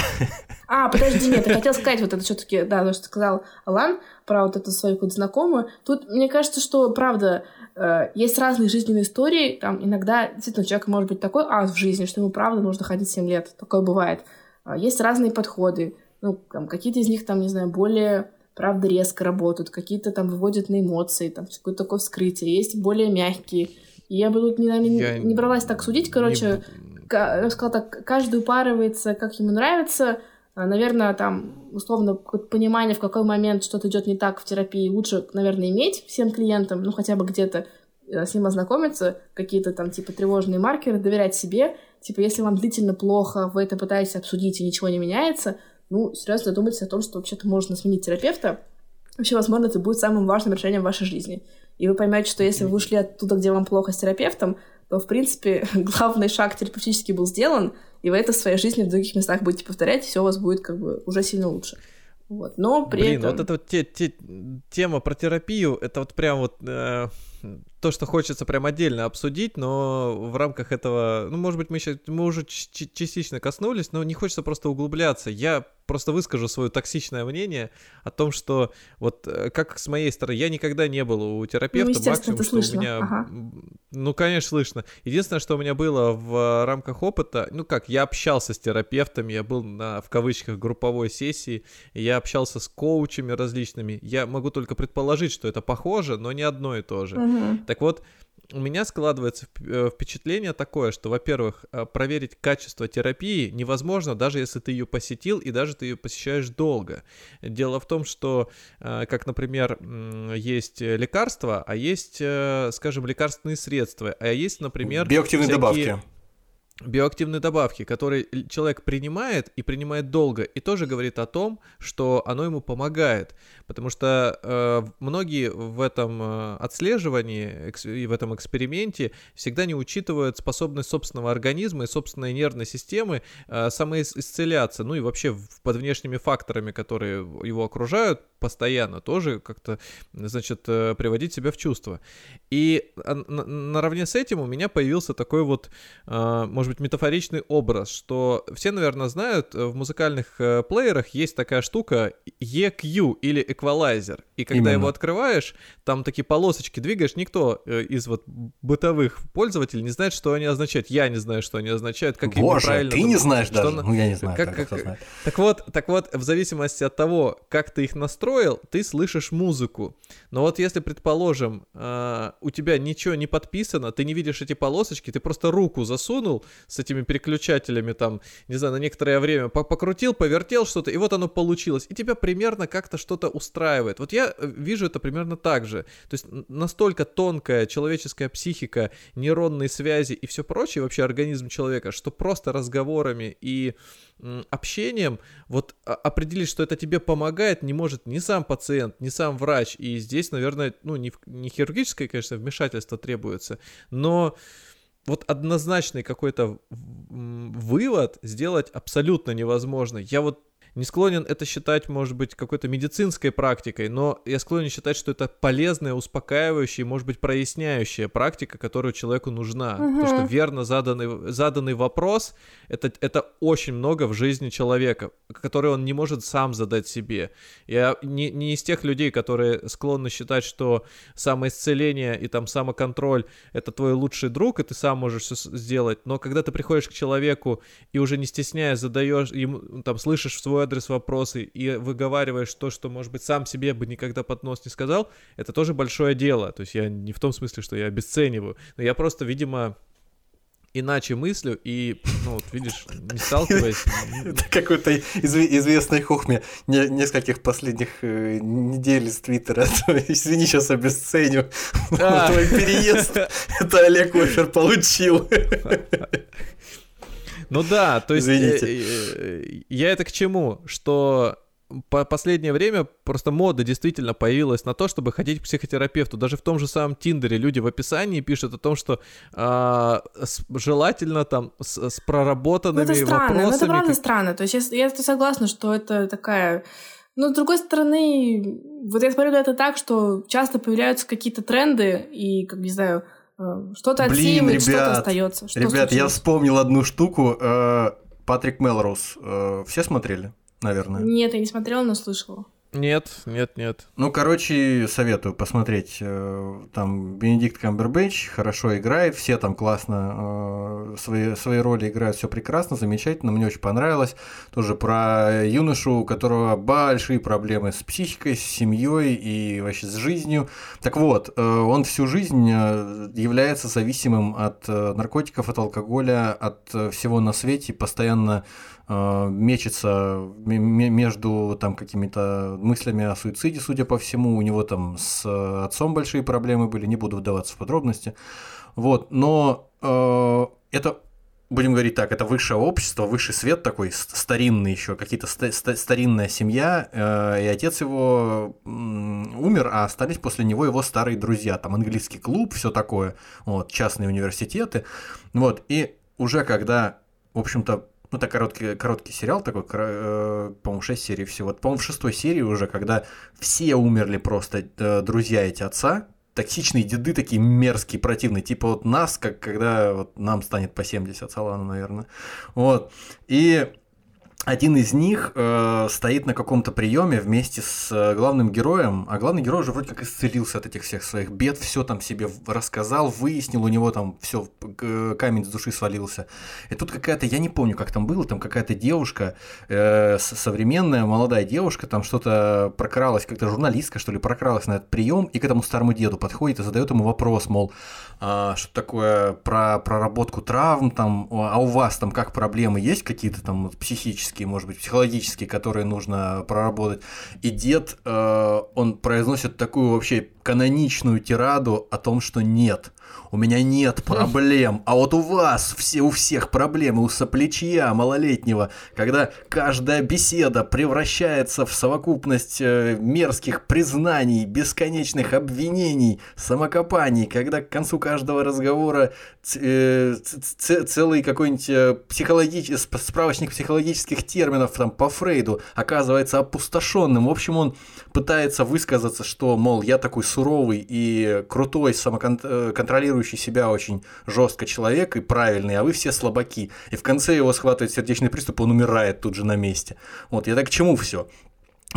А, подожди, нет, я хотела сказать вот это все таки да, то, что сказал Алан про вот эту свою какую-то знакомую. Тут, мне кажется, что, правда, э, есть разные жизненные истории. Там иногда действительно человек может быть такой ас в жизни, что ему, правда, нужно ходить 7 лет. Такое бывает. А, есть разные подходы. Ну, там, какие-то из них, там, не знаю, более правда, резко работают, какие-то там выводят на эмоции, там какое-то такое вскрытие, есть более мягкие. И я бы тут не, не, я не бралась так судить, короче, не... я сказала так, каждый упарывается, как ему нравится, а, наверное, там, условно, понимание, в какой момент что-то идет не так в терапии, лучше, наверное, иметь всем клиентам, ну, хотя бы где-то э, с ним ознакомиться, какие-то там, типа, тревожные маркеры, доверять себе. Типа, если вам длительно плохо, вы это пытаетесь обсудить, и ничего не меняется, ну, серьезно задумайтесь о том, что вообще-то можно сменить терапевта. Вообще, возможно, это будет самым важным решением в вашей жизни. И вы поймете, что если вы ушли оттуда, где вам плохо с терапевтом, то, в принципе, главный шаг терапевтически был сделан, и вы это в своей жизни в других местах будете повторять, и все у вас будет как бы уже сильно лучше. Вот. Но при Блин, этом... вот эта вот те, те, тема про терапию, это вот прям вот э, то, что хочется прям отдельно обсудить, но в рамках этого, ну, может быть, мы сейчас, мы уже частично коснулись, но не хочется просто углубляться. Я просто выскажу свое токсичное мнение о том, что вот э, как с моей стороны, я никогда не был у терапевта, ну, максимум, что слышно. у меня, ага. ну, конечно, слышно. Единственное, что у меня было в рамках опыта, ну, как, я общался с терапевтами, я был на, в кавычках, групповой сессии, я общался с коучами различными, я могу только предположить, что это похоже, но не одно и то же. Угу. Так вот, у меня складывается э, впечатление такое, что, во-первых, э, проверить качество терапии невозможно, даже если ты ее посетил и даже ты ее посещаешь долго. Дело в том, что, э, как, например, есть лекарства, а есть, скажем, лекарственные средства, а есть, например... Биоактивные всякие... добавки биоактивные добавки, которые человек принимает и принимает долго, и тоже говорит о том, что оно ему помогает, потому что э, многие в этом э, отслеживании и в этом эксперименте всегда не учитывают способность собственного организма и собственной нервной системы э, самоисцеляться, ну и вообще под внешними факторами, которые его окружают, постоянно тоже как-то, значит, э, приводить себя в чувство. И а, наравне с этим у меня появился такой вот, а, может быть, метафоричный образ, что все, наверное, знают, э, в музыкальных э, плеерах есть такая штука EQ или эквалайзер. И когда Именно. его открываешь, там такие полосочки двигаешь, никто из вот бытовых пользователей не знает, что они означают. Я не знаю, что они означают, как Боже, правильно. ты не знаешь даже? На... Ну, я не знаю. Как, как, так вот, так вот, в зависимости от того, как ты их настроишь, настроил, ты слышишь музыку. Но вот если, предположим, э, у тебя ничего не подписано, ты не видишь эти полосочки, ты просто руку засунул с этими переключателями там, не знаю, на некоторое время, покрутил, повертел что-то, и вот оно получилось. И тебя примерно как-то что-то устраивает. Вот я э, вижу это примерно так же. То есть настолько тонкая человеческая психика, нейронные связи и все прочее, вообще организм человека, что просто разговорами и общением вот определить, что это тебе помогает, не может ни сам пациент, ни сам врач. И здесь, наверное, ну, не, не хирургическое, конечно, вмешательство требуется, но вот однозначный какой-то вывод сделать абсолютно невозможно. Я вот не склонен это считать, может быть, какой-то медицинской практикой, но я склонен считать, что это полезная, успокаивающая, может быть, проясняющая практика, которая человеку нужна. Угу. Потому что верно заданный, заданный вопрос это, это очень много в жизни человека, который он не может сам задать себе. Я не, не из тех людей, которые склонны считать, что самоисцеление и там самоконтроль это твой лучший друг, и ты сам можешь все сделать. Но когда ты приходишь к человеку и уже не стесняясь задаешь ему, там, слышишь в свой адрес вопросы и выговариваешь то, что, может быть, сам себе бы никогда под нос не сказал, это тоже большое дело. То есть я не в том смысле, что я обесцениваю, но я просто, видимо, иначе мыслю и, ну, вот видишь, не сталкиваясь... Это какой-то известный хохме нескольких последних э, недель с Твиттера. Извини, сейчас обесценю. А. Твой переезд это Олег Офер получил. Ну да, то есть Извините. Э, э, я это к чему? Что по последнее время просто мода действительно появилась на то, чтобы ходить к психотерапевту. Даже в том же самом Тиндере люди в описании пишут о том, что э, с, желательно там с, с проработанными ну, это странно, вопросами. Ну, это правда как... странно. То есть я, я согласна, что это такая... Но с другой стороны, вот я смотрю на это так, что часто появляются какие-то тренды, и, как не знаю, что-то отсеивает, что-то остается. Что ребят, случилось? я вспомнил одну штуку. Э, Патрик Мелроуз. Э, все смотрели, наверное? Нет, я не смотрела, но слышала. Нет, нет, нет. Ну, короче, советую посмотреть. Э, там Бенедикт Камбербэтч хорошо играет, все там классно э, свои, свои роли играют, все прекрасно, замечательно, мне очень понравилось. Тоже про юношу, у которого большие проблемы с психикой, с семьей и вообще с жизнью. Так вот, э, он всю жизнь является зависимым от наркотиков, от алкоголя, от всего на свете, постоянно мечется между там какими-то мыслями о суициде, судя по всему, у него там с отцом большие проблемы были, не буду вдаваться в подробности, вот, но э, это будем говорить так, это высшее общество, высший свет такой старинный еще, какие-то ста- ста- старинная семья, э, и отец его э, умер, а остались после него его старые друзья, там английский клуб, все такое, вот, частные университеты, вот, и уже когда, в общем-то, ну, это короткий, короткий сериал такой, э, по-моему, 6 серий всего. По-моему, в шестой серии уже, когда все умерли просто, э, друзья эти отца, токсичные деды такие мерзкие, противные, типа вот нас, как когда вот нам станет по 70, Салану, наверное. Вот. И один из них э, стоит на каком-то приеме вместе с э, главным героем, а главный герой уже вроде как исцелился от этих всех своих бед, все там себе рассказал, выяснил, у него там все камень с души свалился. И тут какая-то, я не помню, как там было, там какая-то девушка, э, современная молодая девушка, там что-то прокралась, как-то журналистка, что ли, прокралась на этот прием, и к этому старому деду подходит и задает ему вопрос, мол, а, что такое про проработку травм, там, а у вас там как проблемы есть какие-то там психические? Физические, может быть, психологические, которые нужно проработать. И дед, э, он произносит такую вообще каноничную тираду о том, что нет – у меня нет проблем, а вот у вас все у всех проблемы, у соплечья малолетнего, когда каждая беседа превращается в совокупность э, мерзких признаний, бесконечных обвинений, самокопаний, когда к концу каждого разговора э, целый какой-нибудь э, психологический справочник психологических терминов там по Фрейду оказывается опустошенным. В общем, он пытается высказаться, что, мол, я такой суровый и крутой самоконтролирующий контролирующий себя очень жестко человек и правильный, а вы все слабаки. И в конце его схватывает сердечный приступ, он умирает тут же на месте. Вот, я так к чему все?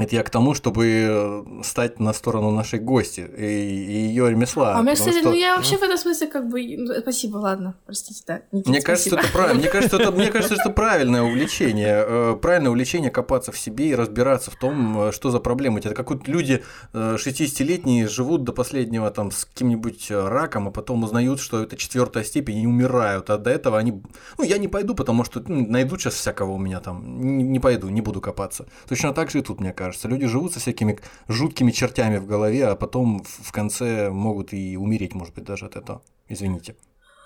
Это я к тому, чтобы э, стать на сторону нашей гости и, и ее ремесла. А у меня, кстати, что... ну я вообще в этом смысле как бы... Ну, спасибо, ладно, простите, да. Никита, мне кажется, это правильно. Мне кажется, это, мне кажется, это правильное увлечение. Э, правильное увлечение копаться в себе и разбираться в том, э, что за проблемы. Это как вот люди 60-летние живут до последнего там с каким-нибудь раком, а потом узнают, что это четвертая степень и умирают. А до этого они... Ну, я не пойду, потому что ну, найдут сейчас всякого у меня там. Не, не пойду, не буду копаться. Точно так же и тут, мне кажется кажется. Люди живут со всякими жуткими чертями в голове, а потом в конце могут и умереть, может быть, даже от этого. Извините.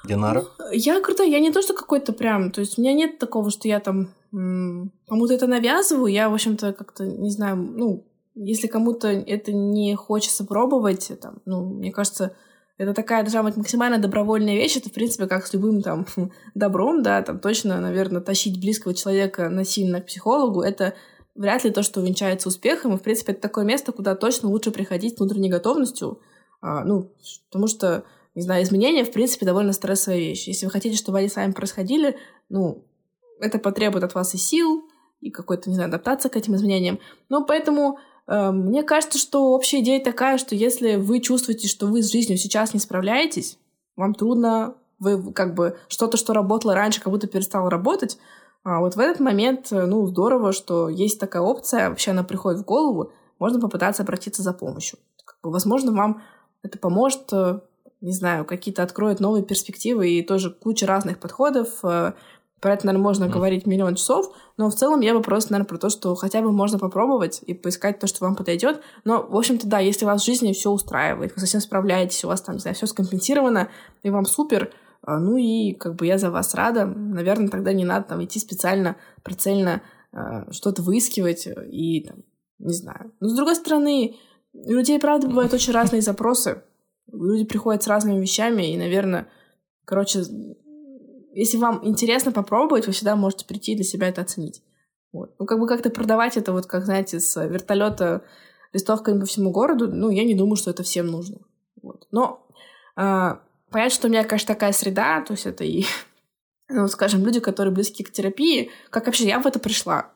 Динара? Ну, я крутой, я не то, что какой-то прям, то есть у меня нет такого, что я там кому-то это навязываю, я, в общем-то, как-то, не знаю, ну, если кому-то это не хочется пробовать, там, ну, мне кажется, это такая должна быть максимально добровольная вещь. Это, в принципе, как с любым там добром, да, там точно, наверное, тащить близкого человека насильно к психологу, это вряд ли то, что увенчается успехом. И, в принципе, это такое место, куда точно лучше приходить с внутренней готовностью. А, ну, потому что, не знаю, изменения, в принципе, довольно стрессовая вещь. Если вы хотите, чтобы они с вами происходили, ну, это потребует от вас и сил, и какой-то, не знаю, адаптация к этим изменениям. Но поэтому э, мне кажется, что общая идея такая, что если вы чувствуете, что вы с жизнью сейчас не справляетесь, вам трудно, вы как бы что-то, что работало раньше, как будто перестало работать, а вот в этот момент, э, ну, здорово, что есть такая опция, вообще она приходит в голову, можно попытаться обратиться за помощью. Как бы, возможно, вам это поможет, э, не знаю, какие-то откроет новые перспективы и тоже куча разных подходов. Э, про это, наверное, можно mm. говорить миллион часов, но в целом я бы просто, наверное, про то, что хотя бы можно попробовать и поискать то, что вам подойдет. Но, в общем-то, да, если вас в жизни все устраивает, вы совсем справляетесь, у вас там, не знаю, все скомпенсировано, и вам супер, ну и как бы я за вас рада. Наверное, тогда не надо там идти специально, прицельно э, что-то выискивать и там, не знаю. Но с другой стороны, у людей, правда, бывают очень разные запросы. Люди приходят с разными вещами, и, наверное, короче, если вам интересно попробовать, вы всегда можете прийти для себя это оценить. Вот. Ну, как бы как-то продавать это, вот как, знаете, с вертолета листовками по всему городу, ну, я не думаю, что это всем нужно. Вот. Но а, Понятно, что у меня, конечно, такая среда, то есть это и, ну, скажем, люди, которые близки к терапии. Как вообще я в это пришла?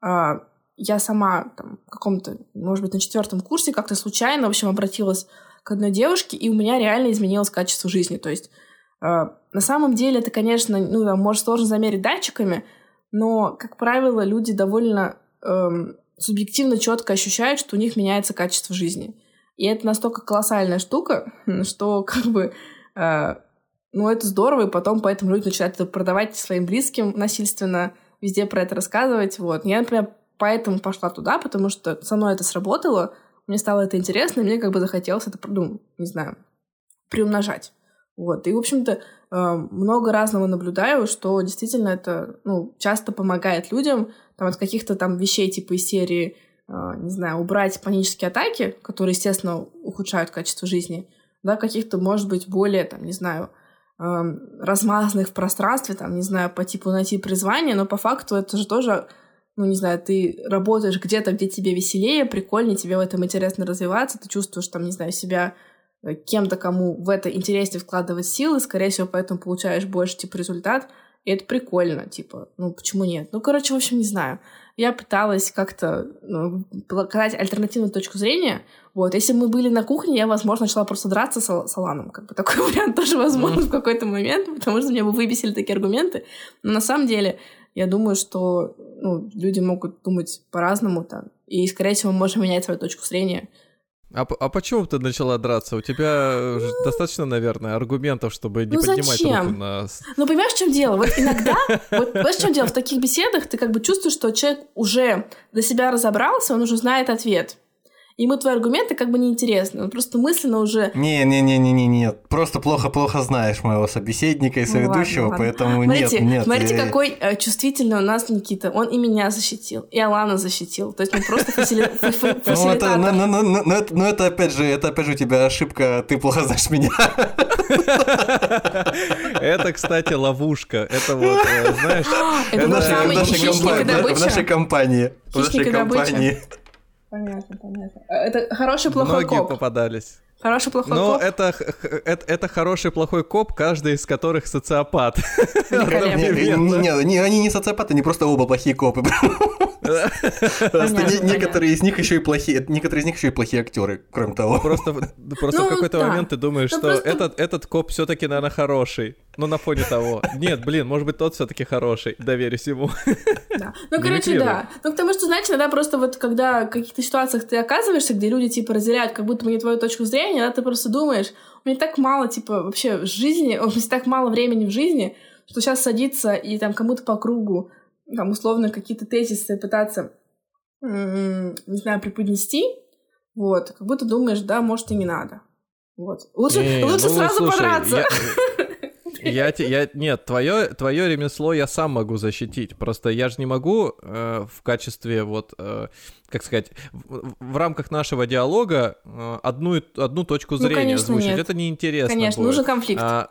А, я сама там, в каком-то, может быть, на четвертом курсе как-то случайно, в общем, обратилась к одной девушке, и у меня реально изменилось качество жизни. То есть а, на самом деле это, конечно, ну, там, может, сложно замерить датчиками, но, как правило, люди довольно эм, субъективно четко ощущают, что у них меняется качество жизни. И это настолько колоссальная штука, что как бы ну, это здорово, и потом поэтому люди начинают это продавать своим близким насильственно, везде про это рассказывать. Вот. Я, например, поэтому пошла туда, потому что со мной это сработало, мне стало это интересно, и мне как бы захотелось это, ну, не знаю, приумножать. Вот. И, в общем-то, э, много разного наблюдаю, что действительно это ну, часто помогает людям там, от каких-то там вещей типа из серии, э, не знаю, убрать панические атаки, которые, естественно, ухудшают качество жизни, да, каких-то, может быть, более, там, не знаю, размазанных в пространстве, там, не знаю, по типу найти призвание, но по факту это же тоже, ну, не знаю, ты работаешь где-то, где тебе веселее, прикольнее, тебе в этом интересно развиваться, ты чувствуешь, там, не знаю, себя э, кем-то, кому в это интереснее вкладывать силы, скорее всего, поэтому получаешь больше, типа, результат, и это прикольно, типа, ну, почему нет? Ну, короче, в общем, не знаю. Я пыталась как-то ну, показать альтернативную точку зрения, вот, если мы были на кухне, я, возможно, начала просто драться с, с Аланом. Как бы такой вариант тоже возможен mm. в какой-то момент, потому что меня бы выбесили такие аргументы. Но на самом деле, я думаю, что ну, люди могут думать по-разному там. И, скорее всего, мы можем менять свою точку зрения. А, а почему ты начала драться? У тебя ну, достаточно, наверное, аргументов, чтобы не ну, поднимать зачем? руку на... Ну, понимаешь, в чем дело? Вот иногда, вот понимаешь, в чем дело? В таких беседах ты как бы чувствуешь, что человек уже для себя разобрался, он уже знает ответ. Ему твои аргументы как бы неинтересны. Он просто мысленно уже... Не-не-не-не-не, нет. Просто плохо-плохо знаешь моего собеседника и соведущего, ну, ладно, поэтому смотрите, нет, нет. Смотрите, я... какой э, чувствительный у нас Никита. Он и меня защитил, и Алана защитил. То есть он просто фасилитатор. Ну, это опять же, это опять же у тебя ошибка, ты плохо знаешь меня. Это, кстати, ловушка. Это вот, э, знаешь... Это в нашей компании. В нашей компании. Понятно, понятно. Э, это хороший плохой Многие коп. попадались. Хороший плохой Но коп. это, это, это хороший плохой коп, каждый из которых социопат. Не, не, не, они не социопаты, они просто оба плохие копы. Некоторые из них еще и плохие, некоторые из них еще и плохие актеры, кроме того. Просто, просто в ну, какой-то момент ты думаешь, что этот, этот коп все-таки, наверное, хороший. Ну, на фоне того. Нет, блин, может быть, тот все-таки хороший. Доверюсь ему. Да. Ну, короче, да. Ну, потому что, знаете, иногда просто вот, когда в каких-то ситуациях ты оказываешься, где люди, типа, разделяют как будто бы не твою точку зрения, да, ты просто думаешь, у меня так мало, типа, вообще в жизни, у меня так мало времени в жизни, что сейчас садиться и там кому-то по кругу, там, условно, какие-то тезисы пытаться, не знаю, преподнести, вот, как будто думаешь, да, может, и не надо. Вот. Лучше, не, лучше ну, сразу слушай, подраться. Я... Я, я, нет, твое, твое ремесло я сам могу защитить. Просто я же не могу э, в качестве вот, э, как сказать, в, в рамках нашего диалога э, одну, одну точку ну, зрения ну, конечно, озвучить. Нет. Это неинтересно. Конечно, будет. нужен конфликт. А,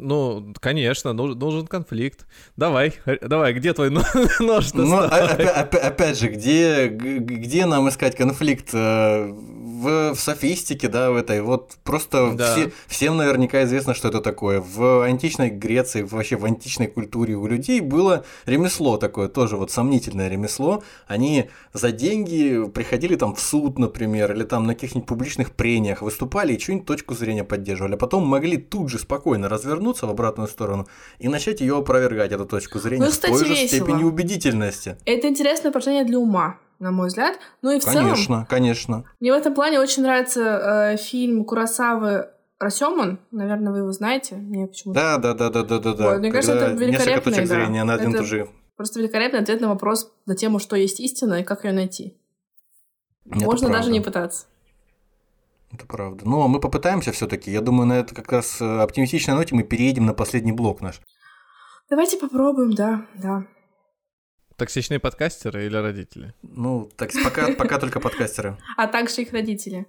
ну, конечно, нужен, нужен конфликт. Давай, давай, где твой нож? Ну, опять, опять же, где, где нам искать конфликт? Э, в, в софистике, да, в этой. Вот просто да. все, всем наверняка известно, что это такое. В античной Греции, вообще в античной культуре у людей было ремесло такое, тоже вот сомнительное ремесло. Они за деньги приходили там в суд, например, или там на каких-нибудь публичных прениях выступали и что-нибудь точку зрения поддерживали. А потом могли тут же спокойно развернуться в обратную сторону и начать ее опровергать, эту точку зрения, ну, кстати, в той же весело. степени убедительности. Это интересное упражнение для ума на мой взгляд. Ну и в конечно, целом... Конечно, конечно. Мне в этом плане очень нравится э, фильм Курасавы Расемон, наверное, вы его знаете. Мне почему-то... Да, да, да, да, да, да. Вот, мне кажется, это великолепный, точек да. зрения на один это же. Просто великолепный ответ на вопрос на тему, что есть истина и как ее найти. Это Можно правда. даже не пытаться. Это правда. Но мы попытаемся все-таки. Я думаю, на это как раз э, оптимистичной ноте мы переедем на последний блок наш. Давайте попробуем, да, да. Токсичные подкастеры или родители? Ну, так, пока, пока только подкастеры. А также их родители.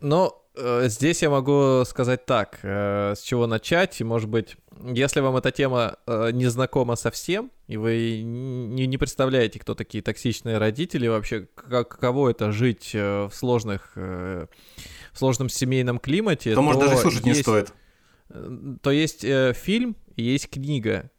Ну, э, здесь я могу сказать так, э, с чего начать, и, может быть, если вам эта тема э, не знакома совсем, и вы не, не представляете, кто такие токсичные родители, вообще, как, каково это жить в сложных, в сложном семейном климате, то, то может, даже слушать есть, не стоит. То есть фильм и есть книга,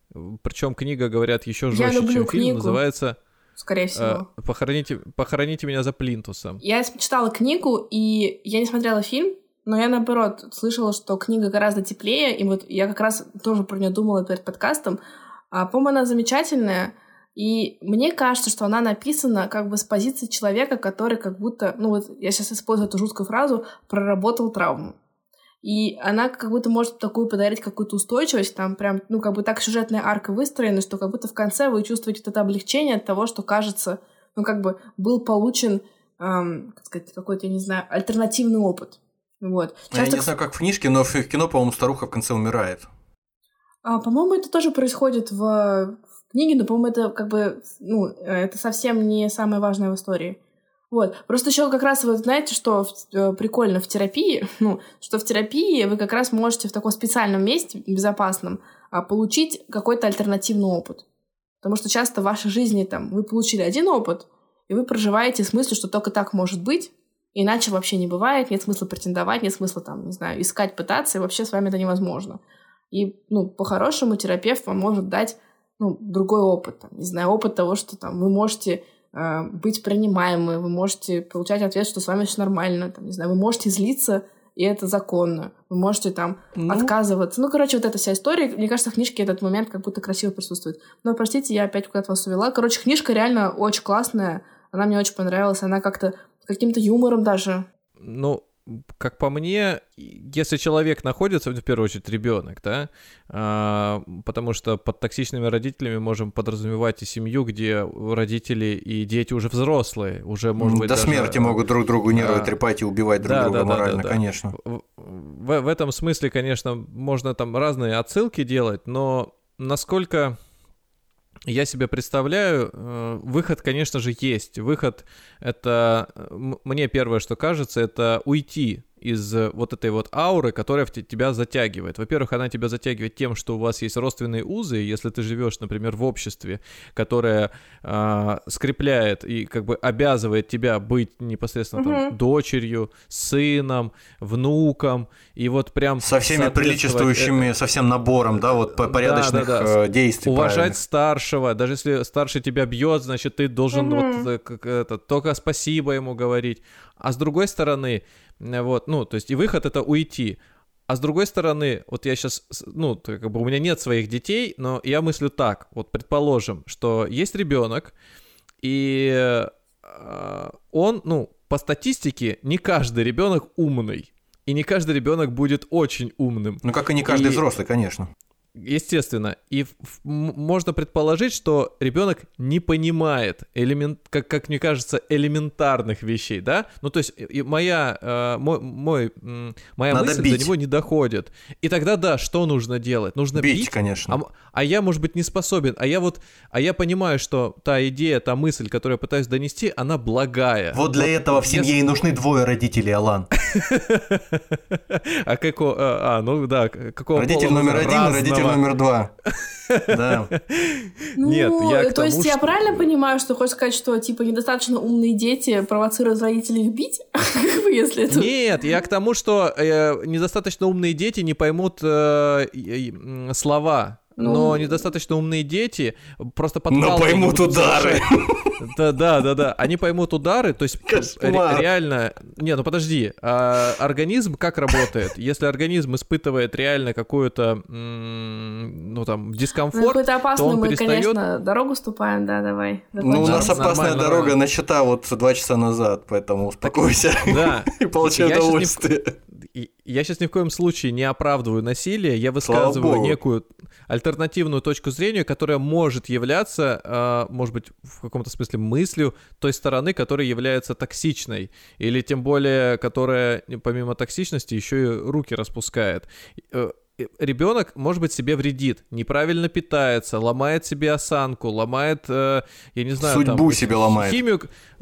причем книга, говорят, еще жестче, чем книгу. фильм. Называется скорее всего. Э, похороните, похороните меня за плинтусом. Я читала книгу, и я не смотрела фильм, но я, наоборот, слышала, что книга гораздо теплее, и вот я как раз тоже про нее думала перед подкастом. А, по-моему, она замечательная, и мне кажется, что она написана как бы с позиции человека, который как будто, ну вот я сейчас использую эту жуткую фразу, проработал травму. И она как будто может такую подарить какую-то устойчивость, там прям, ну, как бы так сюжетная арка выстроена, что как будто в конце вы чувствуете это облегчение от того, что кажется, ну, как бы был получен, эм, как сказать, какой-то, я не знаю, альтернативный опыт. Вот. Часто... Я не знаю, как в книжке, но в кино, по-моему, старуха в конце умирает. А, по-моему, это тоже происходит в, в книге, но, по-моему, это как бы, ну, это совсем не самое важное в истории. Вот. Просто еще как раз, вы знаете, что э, прикольно в терапии, ну, что в терапии вы как раз можете в таком специальном месте, безопасном, а, получить какой-то альтернативный опыт. Потому что часто в вашей жизни там вы получили один опыт, и вы проживаете с мыслью, что только так может быть, иначе вообще не бывает, нет смысла претендовать, нет смысла там, не знаю, искать, пытаться, и вообще с вами это невозможно. И, ну, по-хорошему терапевт вам может дать, ну, другой опыт, там, не знаю, опыт того, что там вы можете быть принимаемы, вы можете получать ответ, что с вами все нормально, там, не знаю, вы можете злиться, и это законно. Вы можете там ну... отказываться. Ну, короче, вот эта вся история. Мне кажется, в книжке этот момент как будто красиво присутствует. Но, простите, я опять куда-то вас увела. Короче, книжка реально очень классная. Она мне очень понравилась. Она как-то каким-то юмором даже. Ну, как по мне, если человек находится, в первую очередь, ребенок, да, а, потому что под токсичными родителями можем подразумевать и семью, где родители и дети уже взрослые, уже, может быть, До даже, смерти могут друг другу нервы а, трепать и убивать друг да, друга да, морально, да, конечно. В, в этом смысле, конечно, можно там разные отсылки делать, но насколько я себе представляю, э, выход, конечно же, есть. Выход — это, мне первое, что кажется, это уйти из э, вот этой вот ауры, которая в тебя затягивает. Во-первых, она тебя затягивает тем, что у вас есть родственные узы, если ты живешь, например, в обществе, которое э, скрепляет и как бы обязывает тебя быть непосредственно угу. там дочерью, сыном, внуком, и вот прям... Со всеми приличествующими, со всем набором, да, вот порядочных да, да, да. Э, действий. Уважать правильных. старшего, даже если старший тебя бьет, значит, ты должен угу. вот э, как это, только спасибо ему говорить. А с другой стороны, вот, ну, то есть и выход это уйти. А с другой стороны, вот я сейчас, ну, как бы у меня нет своих детей, но я мыслю так, вот предположим, что есть ребенок, и э, он, ну, по статистике, не каждый ребенок умный. И не каждый ребенок будет очень умным. Ну, как и не каждый и... взрослый, конечно. Естественно. И можно предположить, что ребенок не понимает, элемент, как, как мне кажется, элементарных вещей, да? Ну, то есть и моя, э, мой, мой, моя Надо мысль бить. до него не доходит. И тогда, да, что нужно делать? Нужно бить, бить конечно. А, а я, может быть, не способен. А я вот, а я понимаю, что та идея, та мысль, которую я пытаюсь донести, она благая. Вот для вот, этого в семье я... и нужны двое родителей, Алан. А какого, а, а, ну да, какого Родитель номер один, родитель номер два. Да. Ну, Нет, я То есть я правильно понимаю, что хочешь сказать, что типа недостаточно умные дети провоцируют родителей их бить? Если это... Нет, я к тому, что э, недостаточно умные дети не поймут э, слова ну... но недостаточно умные дети просто подкалывают. Но поймут удары. Да, да, да, да. Они поймут удары, то есть ре- реально... Не, ну подожди, а организм как работает? Если организм испытывает реально какую-то, ну там, дискомфорт, ну, то он мы, перестает... конечно, дорогу ступаем, да, давай. Ну, у нас опасная дорога начата вот два часа назад, поэтому успокойся. Да. И получай удовольствие я сейчас ни в коем случае не оправдываю насилие, я высказываю некую альтернативную точку зрения, которая может являться, э, может быть, в каком-то смысле мыслью той стороны, которая является токсичной, или тем более, которая помимо токсичности еще и руки распускает. Э, ребенок, может быть, себе вредит, неправильно питается, ломает себе осанку, ломает, э, я не знаю, судьбу там, себе ломает, химию,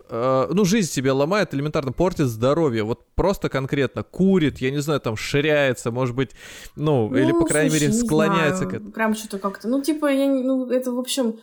э, ну жизнь себе ломает, элементарно портит здоровье, вот просто конкретно курит, я не знаю, там ширяется, может быть, ну, ну или по крайней слушай, мере склоняется к этому. Прям что-то как-то, ну типа, я, ну это в общем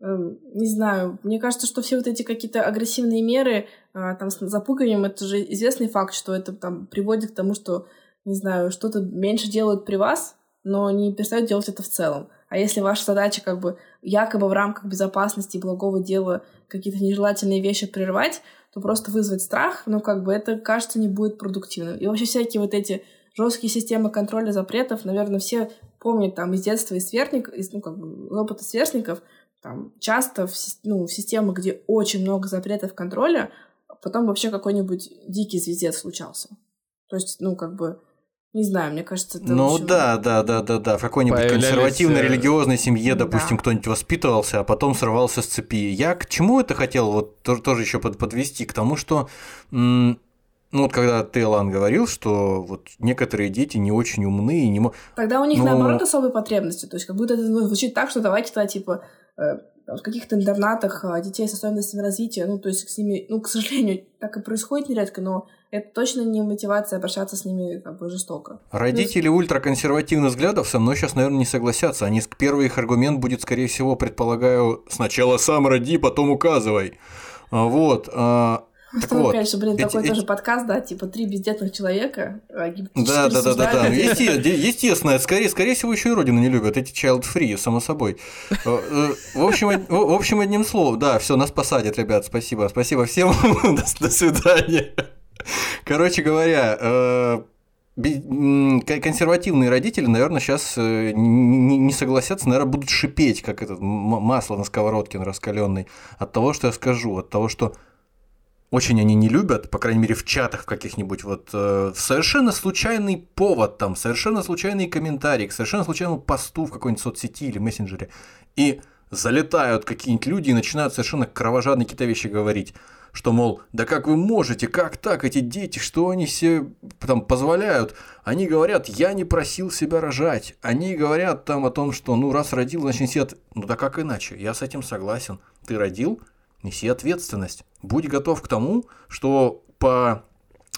не знаю, мне кажется, что все вот эти какие-то агрессивные меры, а, там, с запугиванием, это же известный факт, что это там приводит к тому, что не знаю, что-то меньше делают при вас, но не перестают делать это в целом. А если ваша задача как бы якобы в рамках безопасности и благого дела какие-то нежелательные вещи прервать, то просто вызвать страх, ну как бы это, кажется, не будет продуктивным. И вообще всякие вот эти жесткие системы контроля запретов, наверное, все помнят там из детства из сверстников, из, ну как бы опыта сверстников, там часто в, ну, в системах, где очень много запретов контроля, потом вообще какой-нибудь дикий звездец случался. То есть, ну, как бы не знаю, мне кажется, это Ну общем... да, да, да, да, да. В какой-нибудь Появлялись... консервативной э, религиозной семье, допустим, да. кто-нибудь воспитывался, а потом сорвался с цепи. Я к чему это хотел вот тоже еще подвести? К тому, что ну вот когда ты, Алан, говорил, что вот некоторые дети не очень умные и не могут... Тогда у них, ну... наоборот, особые потребности. То есть как будто это ну, звучит так, что давайте тогда, типа, в каких-то интернатах а, детей с особенностями развития, ну, то есть с ними, ну, к сожалению, так и происходит нередко, но это точно не мотивация обращаться с ними как бы жестоко. Родители Плюс... ультраконсервативных взглядов со мной сейчас, наверное, не согласятся. Они, первый их аргумент будет, скорее всего, предполагаю, сначала сам роди, потом указывай. А, вот. А, так вот, конечно, блин, такой тоже подкаст, да, типа три бездетных человека. А да, да, да, да, да. Естественно, скорее, скорее всего, еще и родину не любят. Эти child free, само собой. Э, э, в общем, в общем, одним словом, да, все, нас посадят, ребят. Спасибо. Спасибо всем. До свидания. Короче говоря, э, консервативные родители, наверное, сейчас не согласятся, наверное, будут шипеть, как это масло на сковородке на раскаленной, от того, что я скажу, от того, что очень они не любят, по крайней мере в чатах в каких-нибудь, вот э, совершенно случайный повод там, совершенно случайный комментарий, к совершенно случайному посту в какой-нибудь соцсети или мессенджере, и залетают какие-нибудь люди и начинают совершенно кровожадные какие-то вещи говорить, что, мол, да как вы можете, как так, эти дети, что они себе там позволяют? Они говорят, я не просил себя рожать. Они говорят там о том, что, ну, раз родил, значит, неси от... Ну, да как иначе? Я с этим согласен. Ты родил, неси ответственность. Будь готов к тому, что по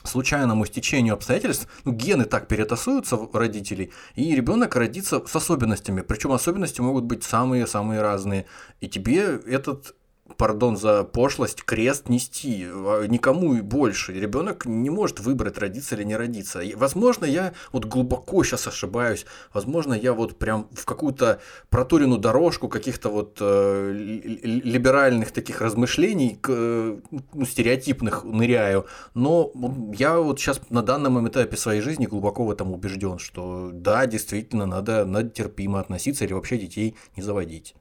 случайному стечению обстоятельств, ну, гены так перетасуются в родителей, и ребенок родится с особенностями. Причем особенности могут быть самые-самые разные. И тебе этот пардон за пошлость, крест нести а, никому и больше. Ребенок не может выбрать, родиться или не родиться. И, возможно, я вот глубоко сейчас ошибаюсь. Возможно, я вот прям в какую-то проторенную дорожку каких-то вот э, либеральных таких размышлений, э, стереотипных ныряю. Но я вот сейчас на данном этапе своей жизни глубоко в этом убежден, что да, действительно, надо, надо терпимо относиться или вообще детей не заводить.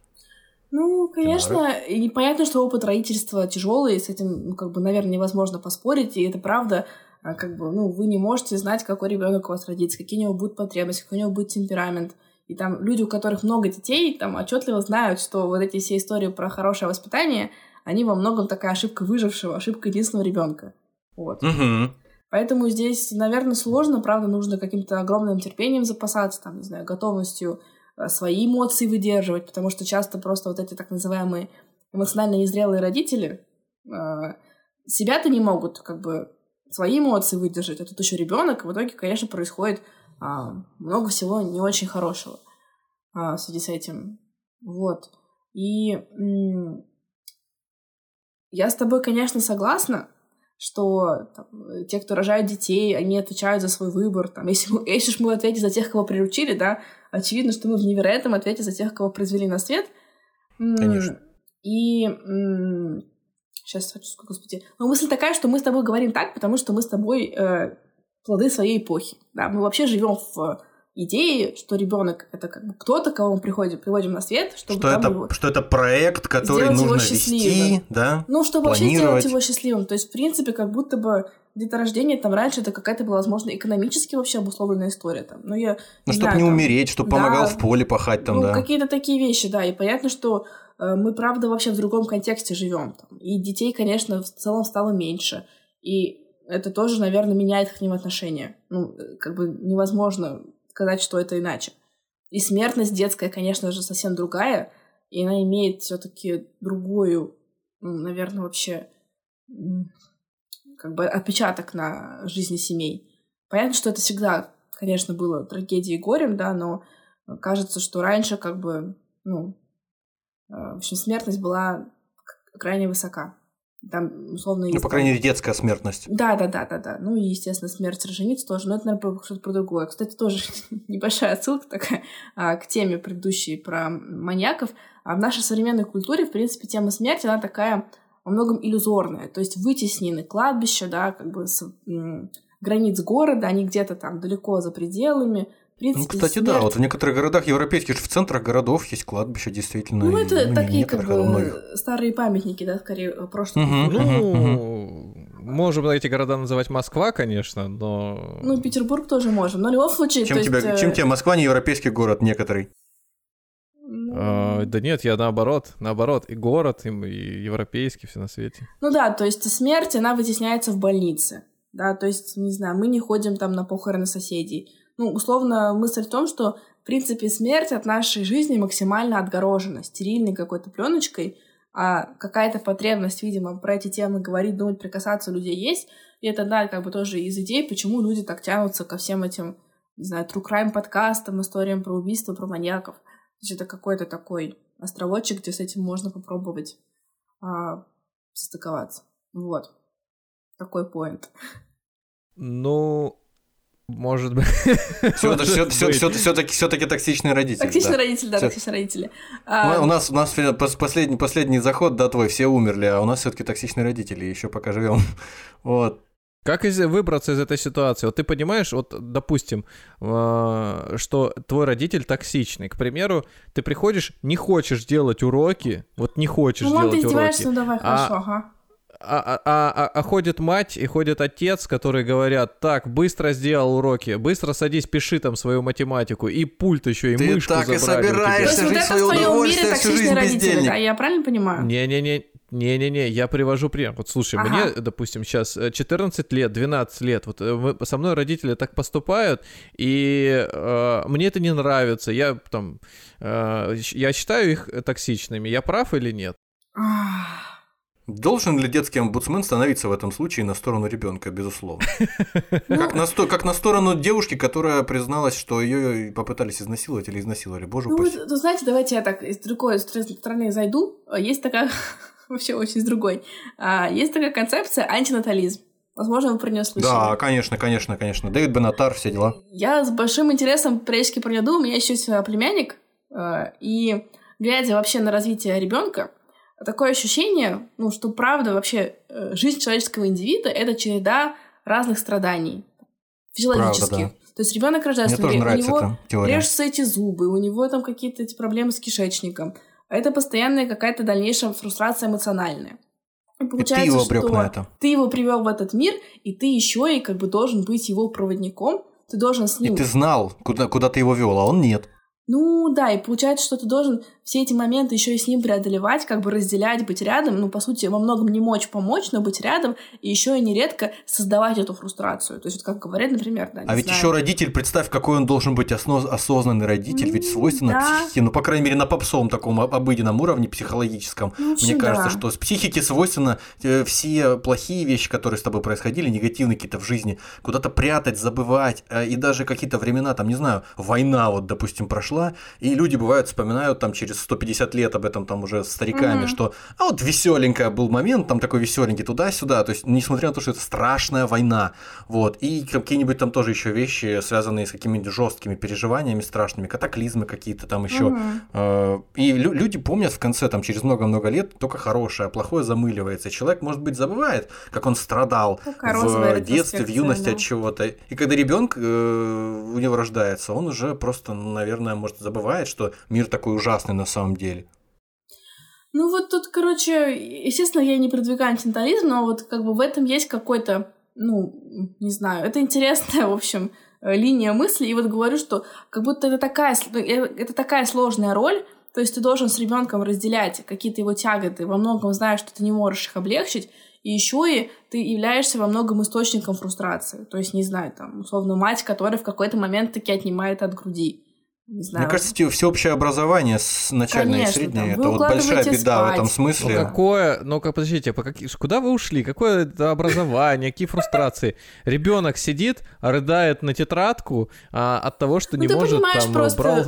Ну, конечно, и непонятно, что опыт родительства тяжелый, с этим, ну, как бы, наверное, невозможно поспорить, и это правда, а, как бы, ну, вы не можете знать, какой ребенок у вас родится, какие у него будут потребности, какой у него будет темперамент. И там люди, у которых много детей, там отчетливо знают, что вот эти все истории про хорошее воспитание, они во многом такая ошибка выжившего, ошибка единственного ребенка. Вот. Угу. Поэтому здесь, наверное, сложно, правда, нужно каким-то огромным терпением запасаться, там, не знаю, готовностью свои эмоции выдерживать, потому что часто просто вот эти так называемые эмоционально незрелые родители э, себя-то не могут как бы свои эмоции выдержать, а тут еще ребенок, в итоге, конечно, происходит а, много всего не очень хорошего а, в связи с этим. Вот. И я с тобой, конечно, согласна, что там, те, кто рожают детей, они отвечают за свой выбор. Там, если, если уж мы ответим за тех, кого приручили, да, очевидно, что мы в невероятном ответе за тех, кого произвели на свет. Конечно. И сейчас, господи. Но мысль такая, что мы с тобой говорим так, потому что мы с тобой э, плоды своей эпохи. Да? Мы вообще живем в идеи, что ребенок это как бы кто-то, кого мы приходим, приводим на свет, чтобы что это, его... что это проект, который нужно вести, да? Ну, чтобы вообще сделать его счастливым. То есть, в принципе, как будто бы где-то рождение там раньше это какая-то была, возможно, экономически вообще обусловленная история там. Но я ну, чтобы не там, умереть, чтобы да, помогал в поле пахать там, ну, да. какие-то такие вещи, да. И понятно, что э, мы, правда, вообще в другом контексте живем. Там. И детей, конечно, в целом стало меньше. И это тоже, наверное, меняет к ним отношение. Ну, э, как бы невозможно сказать, что это иначе. И смертность детская, конечно же, совсем другая, и она имеет все-таки другую, ну, наверное, вообще как бы отпечаток на жизни семей. Понятно, что это всегда, конечно, было трагедией и горем, да, но кажется, что раньше как бы, ну, э, в общем, смертность была крайне высока. Там, условно, Ну, по крайней мере, детская смертность. Да, да, да, да, да. Ну и, естественно, смерть рожениц тоже. Но это, наверное, что-то про другое. Кстати, тоже небольшая отсылка такая а, к теме предыдущей про маньяков. А в нашей современной культуре, в принципе, тема смерти, она такая во многом иллюзорная. То есть вытеснены кладбища, да, как бы с м, границ города, они где-то там далеко за пределами, принципе, ну, кстати, смерть... да, вот в некоторых городах европейских, в центрах городов есть кладбища, действительно. Ну, это ну, такие, как бы, старые памятники, да, скорее, прошлого. Угу, ну, можем эти города называть Москва, конечно, но... Ну, Петербург тоже можем, но в любом случае... Чем, тебя, есть... чем тебе Москва не европейский город некоторый? Ну... А, да нет, я наоборот, наоборот, и город, и, и европейский, все на свете. Ну да, то есть смерть, она вытесняется в больнице, да, то есть, не знаю, мы не ходим там на похороны соседей, ну, условно, мысль в том, что, в принципе, смерть от нашей жизни максимально отгорожена стерильной какой-то пленочкой, а какая-то потребность, видимо, про эти темы говорить, думать, прикасаться людей есть. И это, да, как бы тоже из идей, почему люди так тянутся ко всем этим, не знаю, true crime подкастам, историям про убийства, про маньяков. То есть это какой-то такой островочек, где с этим можно попробовать а, состыковаться. Вот. Такой поинт. Ну, может быть. Все, это все, все, все, все-таки, все-таки токсичные родители. Токсичные да. родители, да, токсичные родители. А... У нас, у нас последний, последний заход, да, твой, все умерли, а у нас все-таки токсичные родители, еще пока живем. Вот. Как из, выбраться из этой ситуации? Вот ты понимаешь, вот, допустим, э, что твой родитель токсичный. К примеру, ты приходишь, не хочешь делать уроки, вот не хочешь ну, делать уроки. Ну, давай, а, хорошо, ага а, а, а, а ходит мать и ходит отец, которые говорят, так, быстро сделал уроки, быстро садись, пиши там свою математику, и пульт еще, и Ты мышку так забрали. и собираешься жить в своем удовольствие всю жизнь без денег. Да, я правильно понимаю? Не-не-не, не-не-не, я привожу пример. Вот слушай, ага. мне, допустим, сейчас 14 лет, 12 лет, вот э, со мной родители так поступают, и э, мне это не нравится. Я там, э, я считаю их токсичными. Я прав или нет? Должен ли детский омбудсмен становиться в этом случае на сторону ребенка, безусловно? Как на, сто, как на сторону девушки, которая призналась, что ее попытались изнасиловать или изнасиловали. Боже ну, упаси. Ну, знаете, давайте я так из другой стороны зайду. Есть такая, вообще очень с другой. А, есть такая концепция антинатализм. Возможно, вы про нее слышали. Да, конечно, конечно, конечно. Дэвид Бенатар, все дела. Я с большим интересом периодически про нее думаю. У меня еще есть племянник, а, и глядя вообще на развитие ребенка, такое ощущение, ну, что правда вообще э, жизнь человеческого индивида это череда разных страданий физиологических. Правда, да. То есть ребенок рождается, Мне у него режутся эти зубы, у него там какие-то эти проблемы с кишечником. Это постоянная какая-то дальнейшая фрустрация эмоциональная. И получается, и ты его что на это. ты его привел в этот мир, и ты еще и как бы должен быть его проводником, ты должен с ним. И ты знал, куда, куда ты его вел, а он нет. Ну да, и получается, что ты должен все эти моменты еще и с ним преодолевать, как бы разделять, быть рядом, ну, по сути, во многом не мочь помочь, но быть рядом, и еще и нередко создавать эту фрустрацию. То есть, вот как говорят, например, да, А ведь еще родитель, представь, какой он должен быть осно- осознанный родитель, ведь свойственно да. психике, ну, по крайней мере, на попсовом таком обыденном уровне психологическом. Ну, Мне кажется, что с психике свойственно э, все плохие вещи, которые с тобой происходили, негативные какие-то в жизни, куда-то прятать, забывать, э, и даже какие-то времена, там, не знаю, война вот, допустим, прошла, и люди бывают вспоминают там через 150 лет об этом там уже стариками, mm-hmm. что а вот веселенькая был момент, там такой веселенький туда-сюда, то есть несмотря на то, что это страшная война, вот, и какие-нибудь там тоже еще вещи, связанные с какими-нибудь жесткими переживаниями страшными, катаклизмы какие-то там еще, mm-hmm. и лю- люди помнят в конце там через много-много лет только хорошее, а плохое замыливается, человек может быть забывает, как он страдал в детстве, в юности да. от чего-то, и когда ребенок э, у него рождается, он уже просто, наверное, может, забывает, что мир такой ужасный на самом деле. Ну вот тут, короче, естественно, я не продвигаю антинатализм, но вот как бы в этом есть какой-то, ну, не знаю, это интересная, в общем, э, линия мысли. И вот говорю, что как будто это такая, э, это такая сложная роль, то есть ты должен с ребенком разделять какие-то его тяготы, во многом знаешь, что ты не можешь их облегчить, и еще и ты являешься во многом источником фрустрации. То есть, не знаю, там, условно, мать, которая в какой-то момент таки отнимает от груди. Не знаю. Мне кажется, всеобщее образование с начальное Конечно, и среднее это вот большая беда спать. в этом смысле. Ну какое, ну как подождите, по как, куда вы ушли? Какое это образование, какие фрустрации? Ребенок сидит, рыдает на тетрадку а, от того, что ну, не может там просто... брал,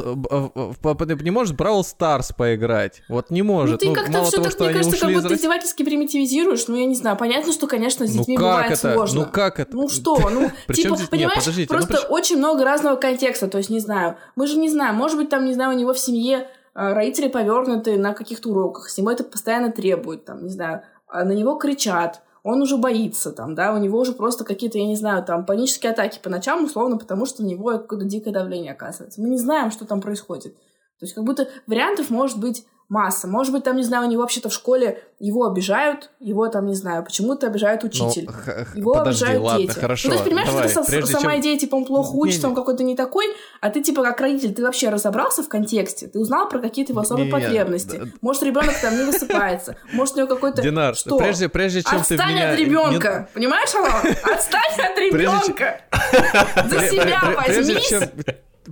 не может Brawl Stars поиграть. Вот не может. Ну ты как-то все так, мне кажется, как будто издевательски примитивизируешь. Ну я не знаю, понятно, что, конечно, с ну, детьми ну, бывает это? сложно. Ну как это? Ну что, ну типа, понимаешь, просто очень много разного контекста. То есть не знаю, мы же не не знаю, может быть, там, не знаю, у него в семье а, родители повернуты на каких-то уроках, с него это постоянно требует, там, не знаю, а на него кричат, он уже боится, там, да, у него уже просто какие-то, я не знаю, там, панические атаки по ночам, условно, потому что у него какое-то дикое давление оказывается. Мы не знаем, что там происходит. То есть как будто вариантов может быть масса. Может быть, там, не знаю, у него вообще-то в школе его обижают, его там, не знаю, почему-то обижает учитель. Ну, его подожди, обижают ладно, дети. Хорошо, ну, то есть, понимаешь, давай, что ты сама чем... идея, типа, он плохо учится, он какой-то не такой, а ты, типа, как родитель, ты вообще разобрался в контексте, ты узнал про какие-то его особые не, потребности. Да. Может, ребенок там не высыпается, может, у него какой-то... Динар, что? прежде, прежде чем Отстань ты меня... от ребенка, не... понимаешь, Алан? Отстань от ребенка! За себя возьмись!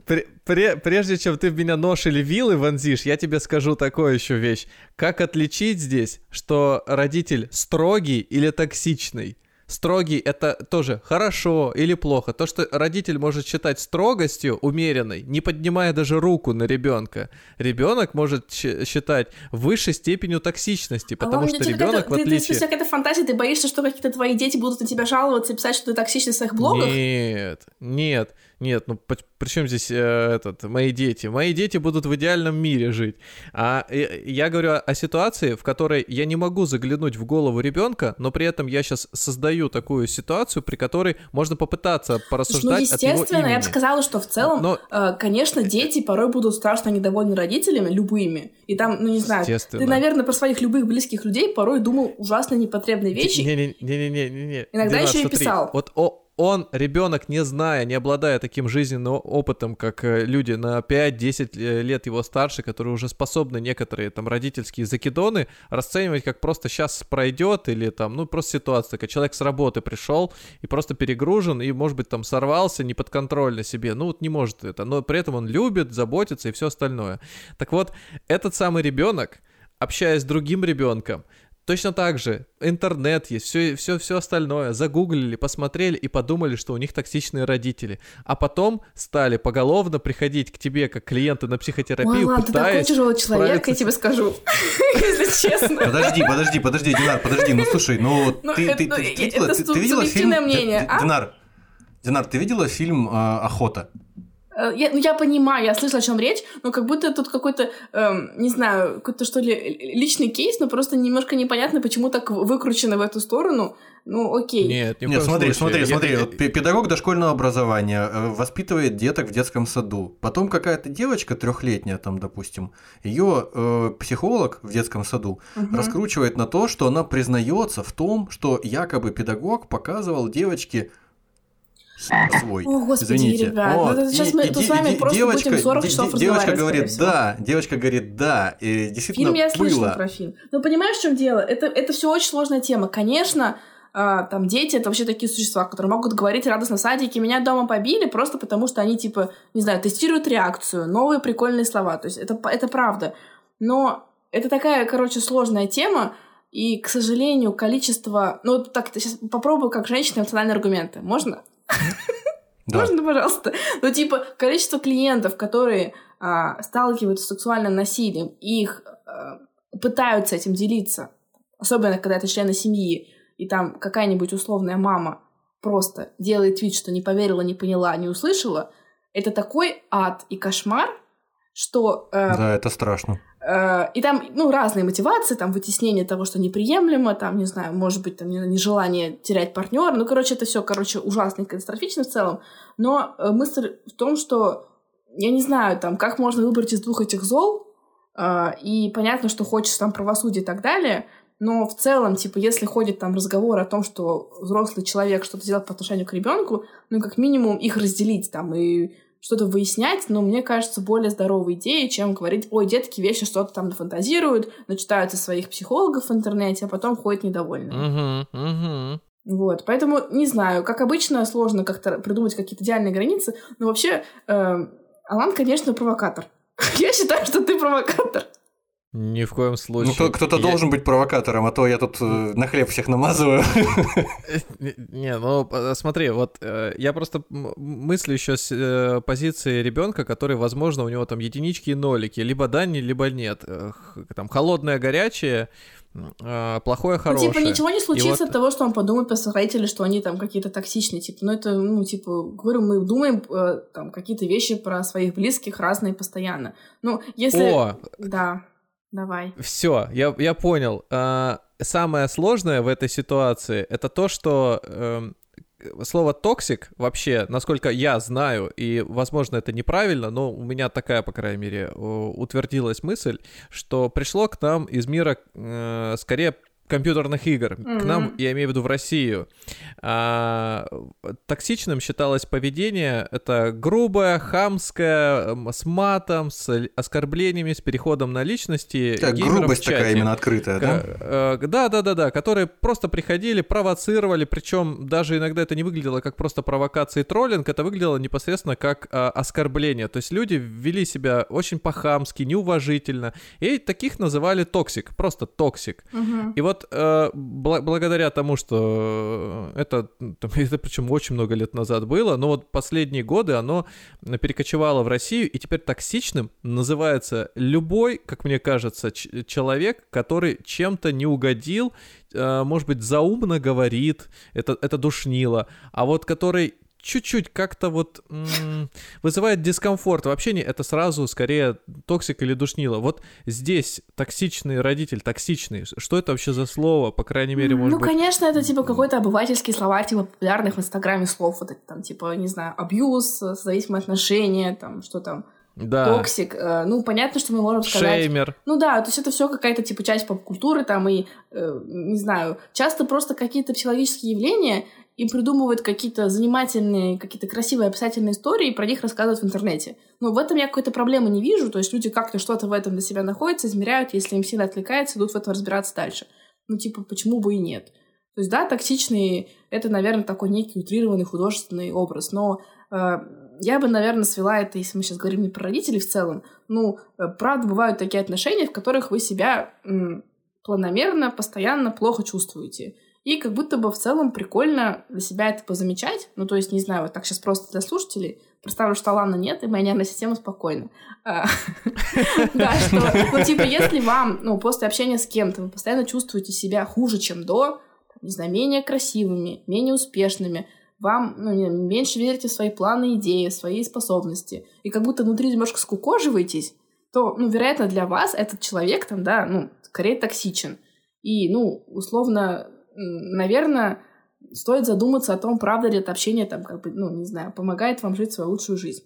Прежде чем ты в меня нож или вилы вонзишь, я тебе скажу такую еще вещь. Как отличить здесь, что родитель строгий или токсичный? Строгий это тоже хорошо или плохо. То, что родитель может считать строгостью умеренной, не поднимая даже руку на ребенка, ребенок может считать высшей степенью токсичности, а потому а что ребенок в отличие... Ты, ты, ты, какая-то фантазия, ты боишься, что какие-то твои дети будут на тебя жаловаться и писать, что ты токсичный в своих блогах? Нет, нет. Нет, ну при чем здесь э, этот, мои дети? Мои дети будут в идеальном мире жить. А э, я говорю о, о ситуации, в которой я не могу заглянуть в голову ребенка, но при этом я сейчас создаю такую ситуацию, при которой можно попытаться порассуждать ну, естественно, от его имени. я бы сказала, что в целом, но... э, конечно, дети порой будут страшно недовольны родителями, любыми. И там, ну не знаю, ты, наверное, про своих любых близких людей порой думал ужасно непотребные вещи. Не-не-не-не-не. Иногда еще и писал. Вот о, он, ребенок, не зная, не обладая таким жизненным опытом, как э, люди на 5-10 э, лет его старше, которые уже способны некоторые там родительские закидоны расценивать как просто сейчас пройдет или там, ну, просто ситуация такая, человек с работы пришел и просто перегружен и, может быть, там сорвался не под контроль на себе, ну, вот не может это, но при этом он любит, заботится и все остальное. Так вот, этот самый ребенок, общаясь с другим ребенком, Точно так же интернет есть, все, все, все остальное. Загуглили, посмотрели и подумали, что у них токсичные родители. А потом стали поголовно приходить к тебе как клиенты на психотерапию, Ой, ладно, ты такой тяжелый человек, я тебе скажу, если честно. Подожди, подожди, подожди, Динар, подожди, ну слушай, ну ты видела фильм... А? Динар, Динар, ты видела фильм а, «Охота»? Э, я, ну, я понимаю, я слышала, о чем речь, но как будто тут какой-то, эм, не знаю, какой-то, что ли, личный кейс, но просто немножко непонятно, почему так выкручено в эту сторону. Ну, окей. Нет, Нет смотри, случае. смотри, смотри. Я... Вот педагог дошкольного образования э, воспитывает деток в детском саду. Потом какая-то девочка трехлетняя, там, допустим, ее э, психолог в детском саду угу. раскручивает на то, что она признается в том, что якобы педагог показывал девочке свой. О, господи, Извините. ребят, ну, вот. ну, сейчас мы и, тут с вами просто девочка, будем 40 часов Девочка говорит «да», девочка говорит «да», и действительно Фильм я было. слышала про фильм. Но понимаешь, в чем дело? Это, это все очень сложная тема. Конечно, а, там дети это вообще такие существа, которые могут говорить радостно в садике, меня дома побили просто потому, что они, типа, не знаю, тестируют реакцию, новые прикольные слова. То есть это, это правда. Но это такая, короче, сложная тема, и, к сожалению, количество... Ну, так, сейчас попробую как женщина эмоциональные аргументы. Можно? Да. Можно, пожалуйста? Ну, типа, количество клиентов, которые а, сталкиваются с сексуальным насилием, их а, пытаются этим делиться, особенно когда это члены семьи, и там какая-нибудь условная мама просто делает вид, что не поверила, не поняла, не услышала, это такой ад и кошмар, что... Э, да, это страшно. Э, и там, ну, разные мотивации, там, вытеснение того, что неприемлемо, там, не знаю, может быть, там, нежелание терять партнера. Ну, короче, это все, короче, ужасно и катастрофично в целом. Но э, мысль в том, что, я не знаю, там, как можно выбрать из двух этих зол, э, и понятно, что хочется там правосудия и так далее, но в целом, типа, если ходит там разговор о том, что взрослый человек что-то делает по отношению к ребенку, ну, как минимум их разделить там и что-то выяснять, но мне кажется, более здоровой идеей, чем говорить, ой, детки вещи что-то там фантазируют, начитаются своих психологов в интернете, а потом ходят недовольны. Вот, поэтому, не знаю, как обычно, сложно как-то придумать какие-то идеальные границы, но вообще, э, Алан, конечно, провокатор. Я считаю, что ты провокатор. Ни в коем случае. Ну, кто-то я... должен быть провокатором, а то я тут э, на хлеб всех намазываю. Не, ну смотри, вот э, я просто мыслю еще с э, позиции ребенка, который, возможно, у него там единички и нолики, либо да, либо нет. Там холодное, горячее, плохое, хорошее. Ну, типа, ничего не случится вот... от того, что он подумает про своих родителей, что они там какие-то токсичные. Типа, ну, это, ну, типа, говорю, мы думаем там какие-то вещи про своих близких разные постоянно. Ну, если... О! Да. Давай. Все, я, я понял. А, самое сложное в этой ситуации это то, что э, слово токсик вообще, насколько я знаю, и, возможно, это неправильно, но у меня такая, по крайней мере, утвердилась мысль, что пришло к нам из мира э, скорее компьютерных игр. Mm-hmm. К нам, я имею в виду в Россию. А, токсичным считалось поведение это грубое, хамское, с матом, с оскорблениями, с переходом на личности. Так, грубость такая именно открытая, да? Э, да, да, да, да, которые просто приходили, провоцировали, причем даже иногда это не выглядело как просто провокация и троллинг, это выглядело непосредственно как а, оскорбление. То есть люди вели себя очень по-хамски, неуважительно, и таких называли токсик, просто токсик. Mm-hmm. И вот вот э, бл- благодаря тому, что это, это причем очень много лет назад было, но вот последние годы оно перекочевало в Россию, и теперь токсичным называется любой, как мне кажется, ч- человек, который чем-то не угодил, э, может быть, заумно говорит, это, это душнило, а вот который чуть-чуть как-то вот м- вызывает дискомфорт. Вообще не, это сразу скорее токсик или душнило. Вот здесь токсичный родитель, токсичный, что это вообще за слово, по крайней мере, может Ну, быть... конечно, это типа какой-то обывательский словарь, типа популярных в Инстаграме слов, вот это там, типа, не знаю, абьюз, зависимые отношения, там, что там, да. токсик. Э, ну, понятно, что мы можем сказать... Шеймер. Ну да, то есть это все какая-то типа часть поп-культуры там и, э, не знаю, часто просто какие-то психологические явления и придумывают какие-то занимательные, какие-то красивые описательные истории и про них рассказывают в интернете. Но в этом я какой-то проблемы не вижу, то есть люди как-то что-то в этом для себя находят, измеряют, если им сильно отвлекается, идут в этом разбираться дальше. Ну, типа, почему бы и нет? То есть, да, токсичный — это, наверное, такой некий утрированный художественный образ, но э, я бы, наверное, свела это, если мы сейчас говорим не про родителей в целом, ну, э, правда, бывают такие отношения, в которых вы себя планомерно, постоянно плохо чувствуете. И как будто бы в целом прикольно для себя это позамечать. Ну, то есть, не знаю, вот так сейчас просто для слушателей. Представлю, что Алана нет, и моя нервная система спокойна. А, да, что, ну, типа, если вам, ну, после общения с кем-то вы постоянно чувствуете себя хуже, чем до, не знаю, менее красивыми, менее успешными, вам ну, меньше верите в свои планы, идеи, в свои способности, и как будто внутри немножко скукоживаетесь, то, ну, вероятно, для вас этот человек там, да, ну, скорее токсичен. И, ну, условно, наверное, стоит задуматься о том, правда ли это общение там, как бы, ну, не знаю, помогает вам жить свою лучшую жизнь.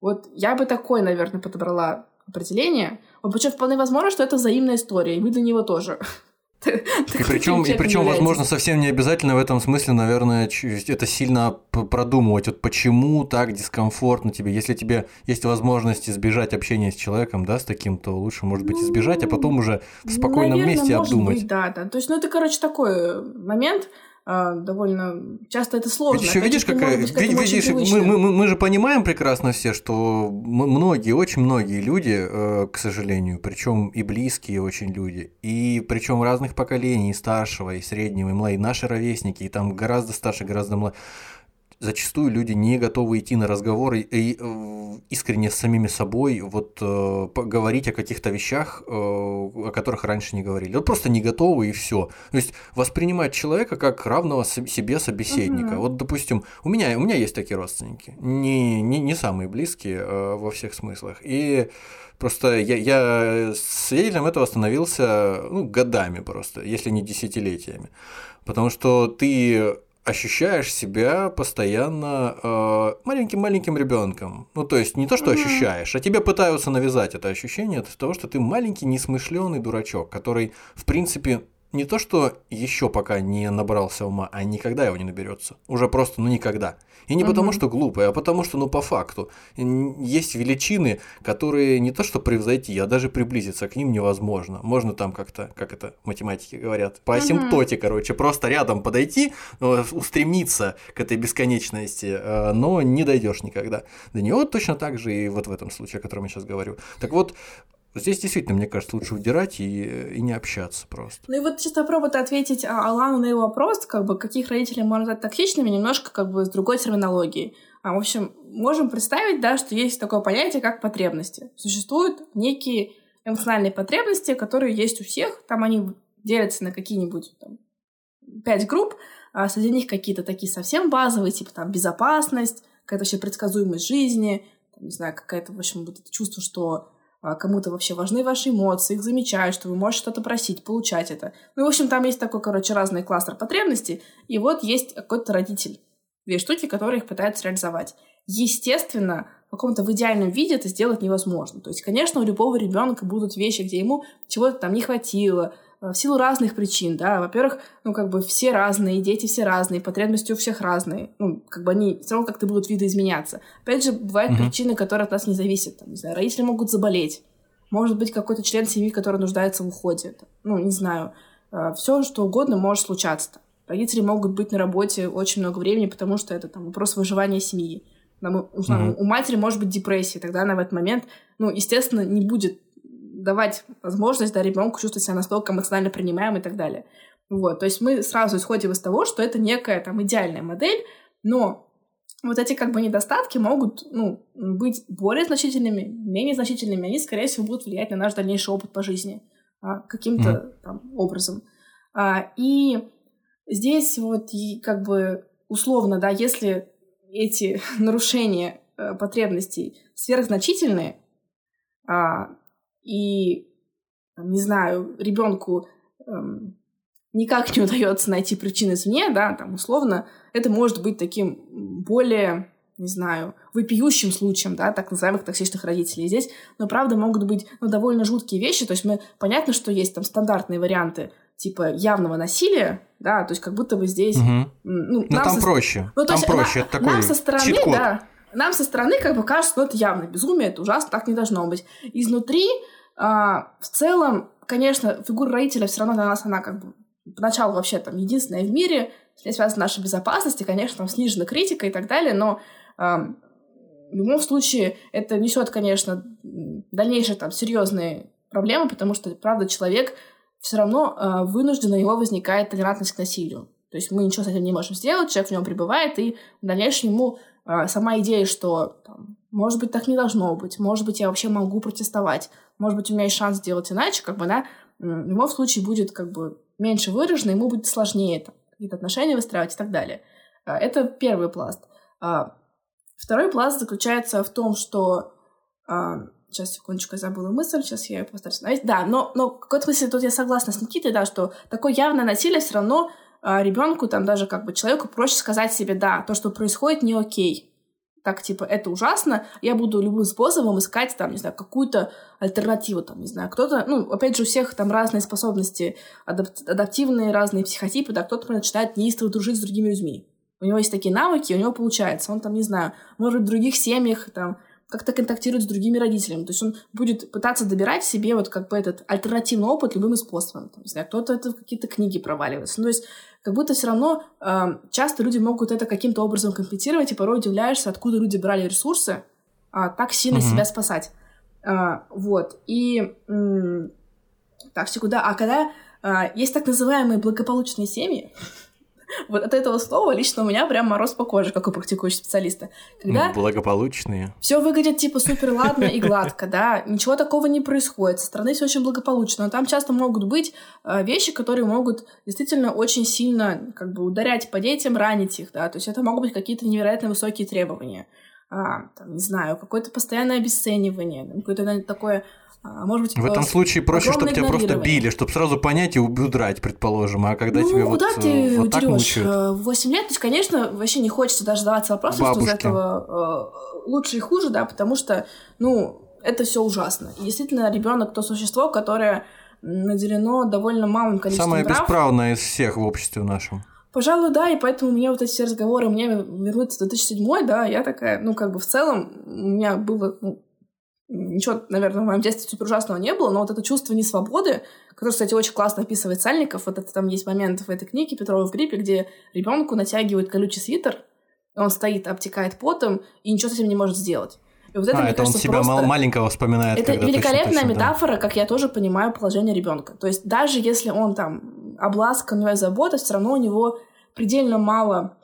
Вот я бы такое, наверное, подобрала определение. Вот причем вполне возможно, что это взаимная история, и вы для него тоже. И причем, и причем, возможно, совсем не обязательно в этом смысле, наверное, это сильно продумывать. Вот почему так дискомфортно тебе? Если тебе есть возможность избежать общения с человеком, да, с таким, то лучше, может быть, избежать, а потом уже в спокойном наверное, месте обдумать. Быть, да, да. То есть, ну, это, короче, такой момент, довольно часто это сложно. Еще видишь, какая... Быть, видишь, мы, мы, мы же понимаем прекрасно все, что многие, очень многие люди, э, к сожалению, причем и близкие очень люди, и причем разных поколений, и старшего, и среднего, и младшего, и наши ровесники, и там гораздо старше, гораздо младше зачастую люди не готовы идти на разговоры и э, искренне с самими собой вот э, говорить о каких-то вещах, э, о которых раньше не говорили. Вот просто не готовы и все. То есть воспринимать человека как равного себе собеседника. Угу. Вот, допустим, у меня, у меня есть такие родственники, не, не, не самые близкие во всех смыслах. И Просто я, я свидетелем этого становился ну, годами просто, если не десятилетиями. Потому что ты ощущаешь себя постоянно э, маленьким-маленьким ребенком. Ну, то есть не то, что ощущаешь, а тебе пытаются навязать это ощущение от того, что ты маленький, несмышленый дурачок, который, в принципе, не то, что еще пока не набрался ума, а никогда его не наберется. Уже просто, ну никогда. И не угу. потому, что глупый, а потому, что, ну, по факту, есть величины, которые не то, что превзойти, а даже приблизиться к ним невозможно. Можно там как-то, как это математики говорят, по асимптоте, угу. короче, просто рядом подойти, э, устремиться к этой бесконечности, э, но не дойдешь никогда. До нее точно так же и вот в этом случае, о котором я сейчас говорю. Так вот, Здесь действительно, мне кажется, лучше удирать и, и не общаться просто. Ну и вот чисто попробуйте ответить а, Алану на его вопрос, как бы, каких родителей можно назвать токсичными, немножко как бы с другой терминологией. А, в общем, можем представить, да, что есть такое понятие, как потребности. Существуют некие эмоциональные потребности, которые есть у всех. Там они делятся на какие-нибудь там, пять групп. А среди них какие-то такие совсем базовые, типа там безопасность, какая-то вообще предсказуемость жизни, там, не знаю, какая-то, в общем, вот это чувство, что кому-то вообще важны ваши эмоции, их замечают, что вы можете что-то просить, получать это. Ну, в общем, там есть такой, короче, разный кластер потребностей, и вот есть какой-то родитель. Две штуки, которые их пытаются реализовать. Естественно, в каком-то в идеальном виде это сделать невозможно. То есть, конечно, у любого ребенка будут вещи, где ему чего-то там не хватило, в силу разных причин, да. Во-первых, ну, как бы все разные, дети все разные, потребности у всех разные. Ну, как бы они все равно как-то будут видоизменяться. Опять же, бывают угу. причины, которые от нас не зависят. Там, не знаю, родители могут заболеть. Может быть, какой-то член семьи, который нуждается в уходе. Ну, не знаю. Э, все, что угодно может случаться. Родители могут быть на работе очень много времени, потому что это там вопрос выживания семьи. Там, у, угу. у матери может быть депрессия, тогда она в этот момент, ну, естественно, не будет давать возможность да, ребенку чувствовать себя настолько эмоционально принимаем и так далее. Вот, то есть мы сразу исходим из того, что это некая там идеальная модель, но вот эти как бы недостатки могут ну, быть более значительными, менее значительными, они, скорее всего, будут влиять на наш дальнейший опыт по жизни а, каким-то mm-hmm. там образом. А, и здесь вот и как бы условно, да, если эти нарушения э, потребностей сверхзначительные, а, и, не знаю, ребенку эм, никак не удается найти причины извне, да, там, условно, это может быть таким более, не знаю, выпиющим случаем, да, так называемых токсичных родителей. Здесь, но правда, могут быть, ну, довольно жуткие вещи, то есть мы, понятно, что есть там стандартные варианты, типа явного насилия, да, то есть как будто бы здесь... Угу. Ну, Но там со... проще, ну, там проще, на, это такой нам со стороны, да, нам со стороны как бы кажется, ну, это явное безумие, это ужасно, так не должно быть. Изнутри а, в целом, конечно, фигура родителя все равно для нас, она как бы поначалу вообще там единственная в мире, с связана наша безопасность, и, конечно, там снижена критика и так далее, но а, в любом случае это несет, конечно, дальнейшие там серьезные проблемы, потому что, правда, человек все равно э, вынужденно у него возникает толерантность к насилию. То есть мы ничего с этим не можем сделать, человек в нем пребывает, и в дальнейшем ему сама идея, что там, может быть, так не должно быть, может быть, я вообще могу протестовать, может быть, у меня есть шанс сделать иначе, как бы, да, в любом случае будет как бы меньше выражено, ему будет сложнее там, какие-то отношения выстраивать и так далее. Э, это первый пласт. А, второй пласт заключается в том, что Сейчас, секундочку, я забыла мысль, сейчас я ее постараюсь. Да, но, но в какой-то смысле тут я согласна с Никитой, да, что такое явное насилие все равно ребенку, там даже как бы человеку проще сказать себе, да, то, что происходит, не окей. Так, типа, это ужасно, я буду любым способом искать, там, не знаю, какую-то альтернативу, там, не знаю, кто-то, ну, опять же, у всех там разные способности, адап- адаптивные, разные психотипы, да, кто-то начинает неистово дружить с другими людьми. У него есть такие навыки, у него получается. Он там, не знаю, может, в других семьях, там, как-то контактировать с другими родителями. То есть он будет пытаться добирать себе вот как бы этот альтернативный опыт любым способом. Там, не знаю, кто-то это в какие-то книги проваливается. Ну, то есть как будто все равно э, часто люди могут это каким-то образом компенсировать, и порой удивляешься, откуда люди брали ресурсы а, так сильно mm-hmm. себя спасать. А, вот. И... М- так, секунду. А когда а, есть так называемые благополучные семьи, вот от этого слова лично у меня прям мороз по коже, как у практикующего специалиста. Когда ну, благополучные. Все выглядит типа супер ладно и гладко, да, ничего такого не происходит, со стороны все очень благополучно, но там часто могут быть э, вещи, которые могут действительно очень сильно как бы ударять по детям, ранить их, да, то есть это могут быть какие-то невероятно высокие требования. А, там, не знаю, какое-то постоянное обесценивание, какое-то такое а, может быть, в этом случае проще, чтобы тебя просто били, чтобы сразу понять и удрать, предположим. А когда ну, тебе вот, ты вот так мучают? Э, в 8 лет, то есть, конечно, вообще не хочется даже задаваться вопросом, Бабушки. что из этого э, лучше и хуже, да, потому что, ну, это все ужасно. И действительно, ребенок то существо, которое наделено довольно малым количеством Самое прав. бесправное из всех в обществе нашем. Пожалуй, да, и поэтому мне вот эти все разговоры, мне вернуться в 2007 да, я такая, ну, как бы в целом у меня было ну, ничего, наверное, в моем детстве супер ужасного не было, но вот это чувство несвободы, которое, кстати, очень классно описывает Сальников, вот это там есть момент в этой книге Петрова в гриппе, где ребенку натягивают колючий свитер, он стоит, обтекает потом и ничего с этим не может сделать. И вот это, а, мне это кажется, он себя просто... маленького вспоминает. Это великолепная точно, точно, метафора, да. как я тоже понимаю положение ребенка. То есть даже если он там обласкан, у него забота, все равно у него предельно мало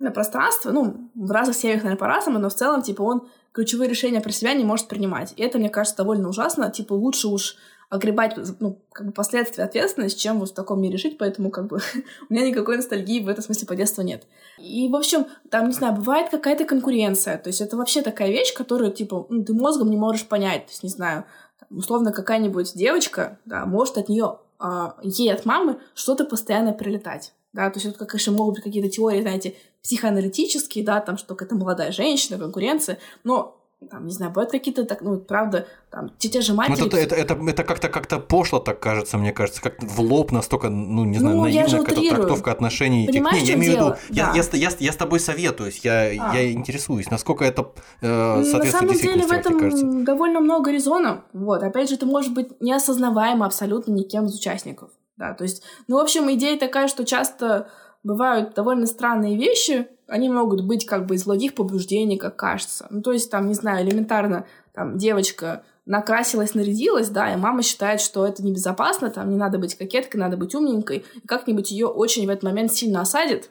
на пространство, ну, в разных семьях, наверное, по-разному, но в целом, типа, он ключевые решения про себя не может принимать. И это, мне кажется, довольно ужасно. Типа, лучше уж огребать ну, как бы последствия ответственности, чем вот в таком мире жить, поэтому как бы у меня никакой ностальгии в этом смысле по детству нет. И, в общем, там, не знаю, бывает какая-то конкуренция, то есть это вообще такая вещь, которую, типа, ну, ты мозгом не можешь понять, то есть, не знаю, там, условно, какая-нибудь девочка, да, может от нее, а, ей от мамы что-то постоянно прилетать да, то есть это, конечно, могут быть какие-то теории, знаете, психоаналитические, да, там, что это молодая женщина, конкуренция, но там, не знаю, бывают какие-то, так, ну, правда, там, те, те же матери... Ну, это, это, это, это как-то как пошло так кажется, мне кажется, как в лоб настолько, ну, не знаю, ну, наивная какая-то трактовка отношений. Понимаешь, этих... Не, я имею в виду, да. я, я, я, я с тобой советуюсь, я, а. я интересуюсь, насколько это э, соответствует На самом деле в этом довольно много резонов, вот, опять же, это может быть неосознаваемо абсолютно никем из участников, да, то есть, ну, в общем, идея такая, что часто бывают довольно странные вещи, они могут быть как бы из благих побуждений, как кажется. Ну, то есть, там, не знаю, элементарно, там, девочка накрасилась, нарядилась, да, и мама считает, что это небезопасно, там, не надо быть кокеткой, надо быть умненькой, как-нибудь ее очень в этот момент сильно осадит.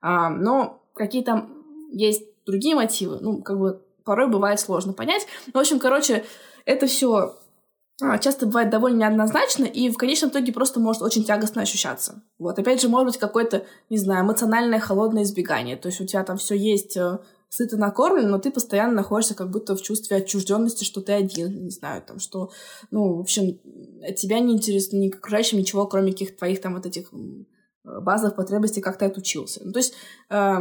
А, но какие там есть другие мотивы, ну, как бы порой бывает сложно понять. Ну, в общем, короче, это все часто бывает довольно неоднозначно и в конечном итоге просто может очень тягостно ощущаться. Вот, опять же, может быть какое-то, не знаю, эмоциональное холодное избегание. То есть у тебя там все есть э, сыто накормлен, но ты постоянно находишься как будто в чувстве отчужденности, что ты один, не знаю, там, что, ну, в общем, тебя не интересно ни окружающим ничего, кроме каких-то твоих там вот этих базовых потребностей, как ты отучился. Ну, то есть э,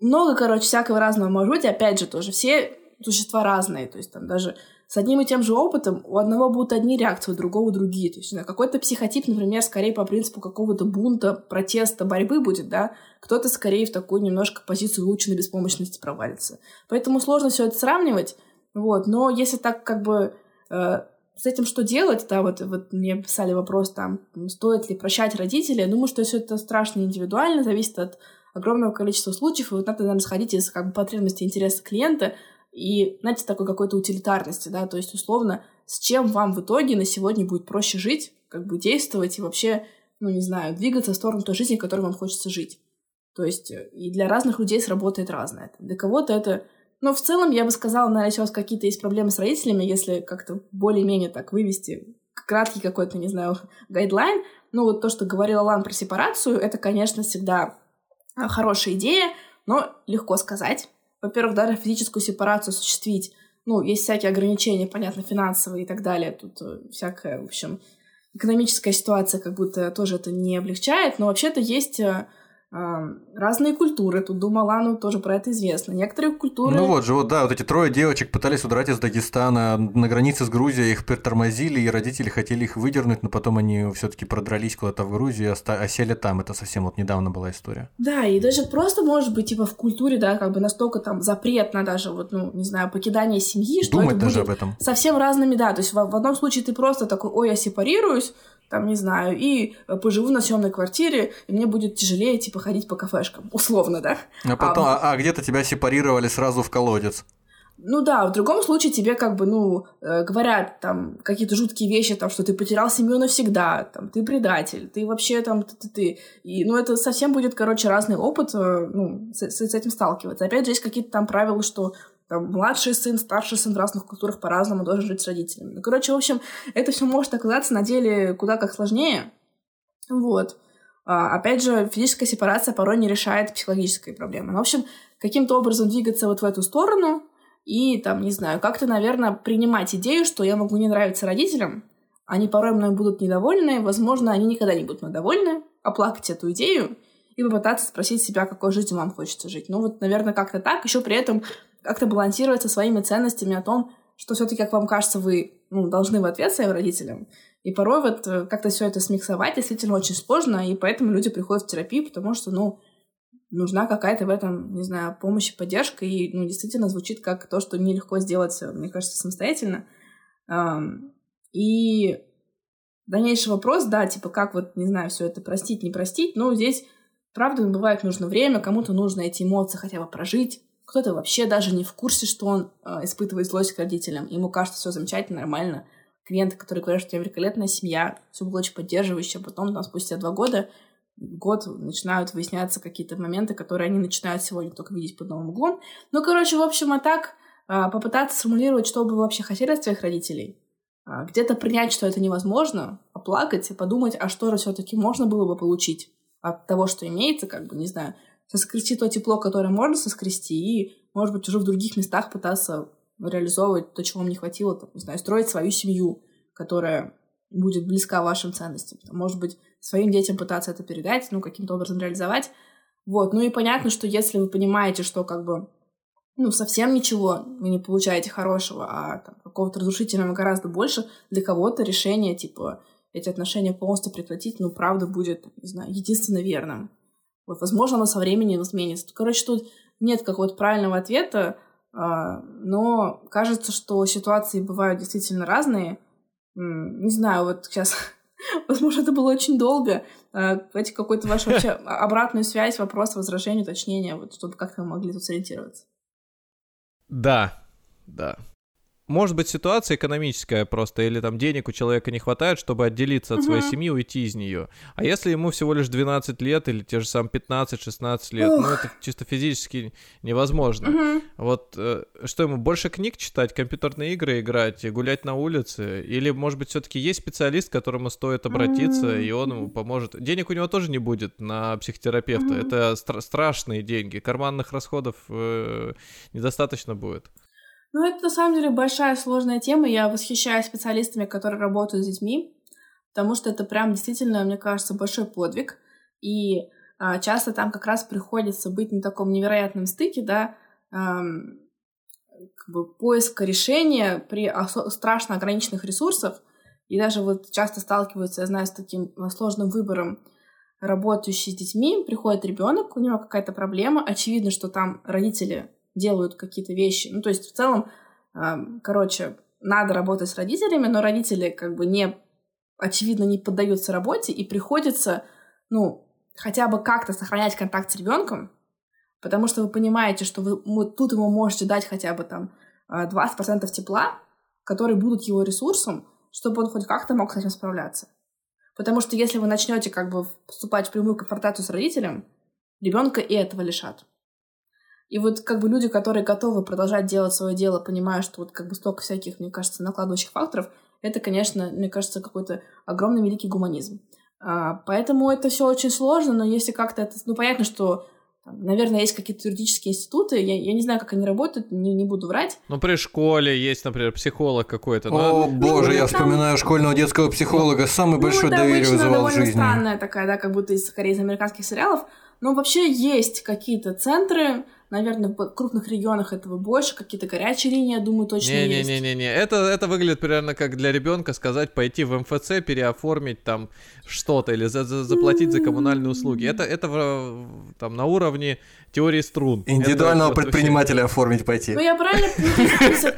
много, короче, всякого разного может быть, опять же, тоже все существа разные, то есть там даже с одним и тем же опытом у одного будут одни реакции, у другого другие. То есть на какой-то психотип, например, скорее по принципу какого-то бунта, протеста, борьбы будет, да, кто-то скорее в такую немножко позицию выученной беспомощности провалится. Поэтому сложно все это сравнивать, вот, но если так как бы э, с этим что делать, да, вот, вот мне писали вопрос там, стоит ли прощать родителей, я думаю, что все это страшно индивидуально, зависит от огромного количества случаев, и вот надо, наверное, сходить из как бы потребности интереса клиента, и, знаете, такой какой-то утилитарности, да, то есть, условно, с чем вам в итоге на сегодня будет проще жить, как бы действовать и вообще, ну, не знаю, двигаться в сторону той жизни, которой вам хочется жить. То есть э, и для разных людей сработает разное. Для кого-то это... Но в целом я бы сказала, наверное, сейчас какие-то есть проблемы с родителями, если как-то более-менее так вывести краткий какой-то, не знаю, гайдлайн. Ну, вот то, что говорила Лан про сепарацию, это, конечно, всегда хорошая идея, но легко сказать. Во-первых, даже физическую сепарацию осуществить, ну, есть всякие ограничения, понятно, финансовые и так далее. Тут э, всякая, в общем, экономическая ситуация как будто тоже это не облегчает, но вообще-то есть э, разные культуры. Тут Думалану тоже про это известно. Некоторые культуры... Ну вот же, вот да, вот эти трое девочек пытались удрать из Дагестана на границе с Грузией, их притормозили, и родители хотели их выдернуть, но потом они все таки продрались куда-то в Грузию и осели там. Это совсем вот недавно была история. Да, и даже просто, может быть, типа в культуре, да, как бы настолько там запрет на даже, вот, ну, не знаю, покидание семьи, что Думать это даже будет об этом. совсем разными, да. То есть в, в одном случае ты просто такой, ой, я сепарируюсь, там, не знаю, и э, поживу на съемной квартире, и мне будет тяжелее, типа, ходить по кафешкам, условно, да? А потом, а, а где-то тебя сепарировали сразу в колодец. Ну да, в другом случае тебе как бы, ну, э, говорят там какие-то жуткие вещи, там, что ты потерял семью навсегда, там, ты предатель, ты вообще там, ты, ты, ты. И, ну, это совсем будет, короче, разный опыт, э, ну, с, с этим сталкиваться. Опять же, есть какие-то там правила, что там, младший сын, старший сын в разных культурах по-разному должен жить с родителями. Ну, короче, в общем, это все может оказаться на деле куда как сложнее. Вот. А, опять же, физическая сепарация порой не решает психологические проблемы. Ну, в общем, каким-то образом двигаться вот в эту сторону и, там, не знаю, как-то, наверное, принимать идею, что я могу не нравиться родителям, они порой мной будут недовольны, возможно, они никогда не будут мной довольны, оплакать эту идею и попытаться спросить себя, какой жизнью вам хочется жить. Ну вот, наверное, как-то так. Еще при этом как-то балансировать со своими ценностями о том, что все-таки, как вам кажется, вы ну, должны в ответ своим родителям. И порой вот э, как-то все это смиксовать действительно очень сложно, и поэтому люди приходят в терапию, потому что, ну, нужна какая-то в этом, не знаю, помощь и поддержка, и, ну, действительно звучит как то, что нелегко сделать, мне кажется, самостоятельно. И дальнейший вопрос, да, типа, как вот, не знаю, все это простить, не простить, ну, здесь, правда, бывает нужно время, кому-то нужно эти эмоции хотя бы прожить, кто-то вообще даже не в курсе, что он э, испытывает злость к родителям. Ему кажется, все замечательно, нормально. Клиенты, которые говорят, что у тебя великолепная семья, все было очень поддерживающе, потом, там, спустя два года, год начинают выясняться какие-то моменты, которые они начинают сегодня только видеть под новым углом. Ну, короче, в общем, а так э, попытаться сформулировать, что бы вы вообще хотели от своих родителей, э, где-то принять, что это невозможно, оплакать и подумать, а что же все-таки можно было бы получить от того, что имеется, как бы, не знаю, соскрести то тепло, которое можно соскрести, и, может быть, уже в других местах пытаться реализовывать то, чего вам не хватило, там, не знаю, строить свою семью, которая будет близка вашим ценностям. Может быть, своим детям пытаться это передать, ну, каким-то образом реализовать. Вот, ну и понятно, что если вы понимаете, что как бы ну, совсем ничего вы не получаете хорошего, а там, какого-то разрушительного гораздо больше, для кого-то решение, типа, эти отношения полностью прекратить, ну, правда, будет, не знаю, единственно верным. Вот, возможно, оно со временем изменится. Короче, тут нет какого-то правильного ответа, а, но кажется, что ситуации бывают действительно разные. Не знаю, вот сейчас, возможно, это было очень долго. А, давайте какую-то вашу вообще обратную связь, вопрос, возражение, уточнение, вот, чтобы как-то мы могли тут сориентироваться. Да, да. Может быть, ситуация экономическая просто, или там денег у человека не хватает, чтобы отделиться от uh-huh. своей семьи, уйти из нее. А если ему всего лишь 12 лет, или те же самые 15-16 лет, uh. ну это чисто физически невозможно. Uh-huh. Вот э, что ему, больше книг читать, компьютерные игры играть, гулять на улице? Или, может быть, все-таки есть специалист, к которому стоит обратиться, uh-huh. и он ему поможет? Денег у него тоже не будет на психотерапевта. Uh-huh. Это стра- страшные деньги, карманных расходов э, недостаточно будет. Ну, это на самом деле большая сложная тема. Я восхищаюсь специалистами, которые работают с детьми, потому что это прям действительно, мне кажется, большой подвиг. И а, часто там как раз приходится быть на таком невероятном стыке, да, эм, как бы поиска решения при страшно ограниченных ресурсах. И даже вот часто сталкиваются, я знаю, с таким а, сложным выбором работающий с детьми, приходит ребенок, у него какая-то проблема, очевидно, что там родители делают какие-то вещи. Ну, то есть в целом, короче, надо работать с родителями, но родители как бы не, очевидно, не поддаются работе, и приходится, ну, хотя бы как-то сохранять контакт с ребенком, потому что вы понимаете, что вы тут ему можете дать хотя бы там 20% тепла, которые будут его ресурсом, чтобы он хоть как-то мог с этим справляться. Потому что если вы начнете как бы вступать в прямую конфронтацию с родителем, ребенка и этого лишат. И вот как бы люди, которые готовы продолжать делать свое дело, понимая, что вот как бы столько всяких, мне кажется, накладывающих факторов, это, конечно, мне кажется, какой-то огромный великий гуманизм. А, поэтому это все очень сложно, но если как-то это... Ну, понятно, что Наверное, есть какие-то юридические институты, я, я не знаю, как они работают, не, не буду врать. Ну, при школе есть, например, психолог какой-то. О, но... боже, ну, я там... вспоминаю школьного детского психолога, самый ну, большой доверие вызывал в жизни. странная такая, да, как будто из, скорее из американских сериалов. Но вообще есть какие-то центры, Наверное, в крупных регионах этого больше, какие-то горячие линии, я думаю, точно не, есть. Не-не-не, это, это выглядит примерно как для ребенка сказать пойти в МФЦ, переоформить там что-то или за, за, заплатить за коммунальные услуги. Это, это в, там на уровне теории струн. Индивидуального это, предпринимателя вообще... оформить пойти. Ну я правильно...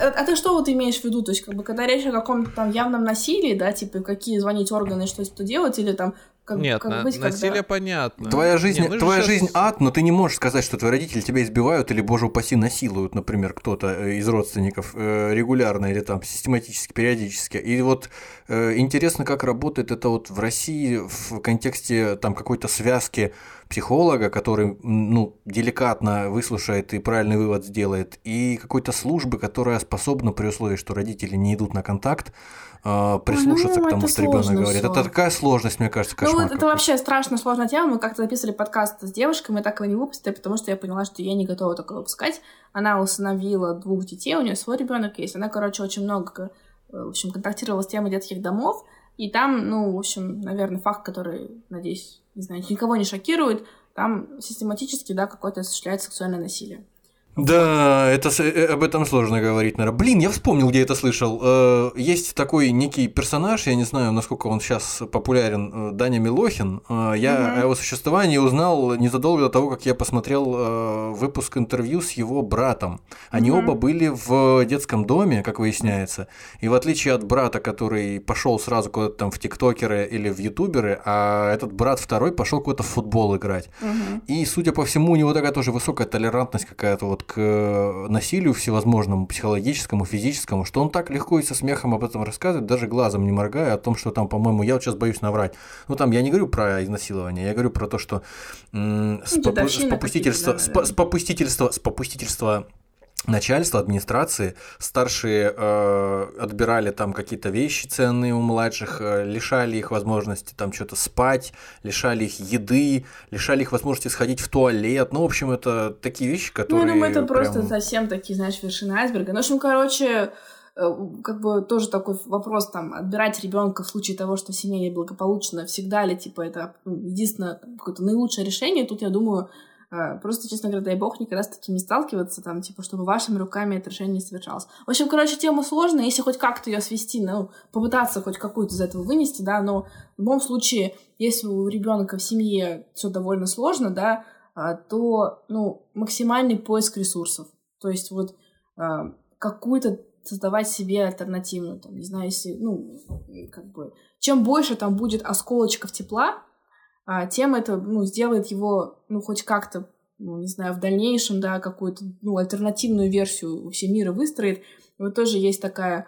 А, а ты что вот имеешь в виду? То есть, как бы, когда речь о каком-то там явном насилии, да, типа, какие звонить органы, что что делать, или там как, Нет, как на, быть, насилие когда... понятно. Твоя жизнь, Нет, твоя сейчас... жизнь ад, но ты не можешь сказать, что твои родители тебя избивают или, боже упаси, насилуют, например, кто-то э, из родственников э, регулярно или там систематически, периодически. И вот э, интересно, как работает это вот в России в контексте там какой-то связки психолога, который ну, деликатно выслушает и правильный вывод сделает, и какой-то службы, которая способна при условии, что родители не идут на контакт, а, прислушаться ну, к тому, что ребенок говорит. Всё. Это такая сложность, мне кажется, кошмар. Ну, это вообще страшно сложная тема. Мы как-то записывали подкаст с девушкой, мы так его не выпустили, потому что я поняла, что я не готова такое выпускать. Она усыновила двух детей, у нее свой ребенок есть. Она, короче, очень много э, в общем, контактировала с темой детских домов. И там, ну, в общем, наверное, факт, который, надеюсь, не знаю, никого не шокирует, там систематически, да, какое-то осуществляется сексуальное насилие. Да, это, э, об этом сложно говорить, наверное. Блин, я вспомнил, где это слышал. Э, есть такой некий персонаж, я не знаю, насколько он сейчас популярен, э, Даня Милохин. Я угу. о его существовании узнал незадолго до того, как я посмотрел выпуск интервью с его братом. Они угу. оба были в детском доме, как выясняется. И в отличие от брата, который пошел сразу куда-то там в тиктокеры или в ютуберы, а этот брат второй пошел куда-то в футбол играть. Угу. И, судя по всему, у него такая тоже высокая толерантность какая-то вот к э, насилию всевозможному, психологическому, физическому, что он так легко и со смехом об этом рассказывает, даже глазом не моргая, о том, что там, по-моему, я вот сейчас боюсь наврать. Ну, там я не говорю про изнасилование, я говорю про то, что м- с, попу- с попустительства, да, да. с попустительства, с попустительства начальство, администрации, старшие э, отбирали там какие-то вещи ценные у младших, э, лишали их возможности там что-то спать, лишали их еды, лишали их возможности сходить в туалет. Ну, в общем, это такие вещи, которые... Ну, я думаю, это прям... просто совсем такие, знаешь, вершины айсберга. Ну, в общем, короче, э, как бы тоже такой вопрос, там, отбирать ребенка в случае того, что семья неблагополучна, всегда ли, типа, это единственное какое-то наилучшее решение. Тут, я думаю, просто, честно говоря, дай бог никогда с таким не сталкиваться, там, типа, чтобы вашими руками это решение не совершалось. В общем, короче, тема сложная, если хоть как-то ее свести, ну, попытаться хоть какую-то из этого вынести, да, но в любом случае, если у ребенка в семье все довольно сложно, да, а, то, ну, максимальный поиск ресурсов. То есть вот а, какую-то создавать себе альтернативную, там, не знаю, если, ну, как бы, чем больше там будет осколочков тепла, а, тем это ну, сделает его ну, хоть как-то, ну, не знаю, в дальнейшем, да, какую-то ну, альтернативную версию всего мира выстроит. И вот тоже есть такая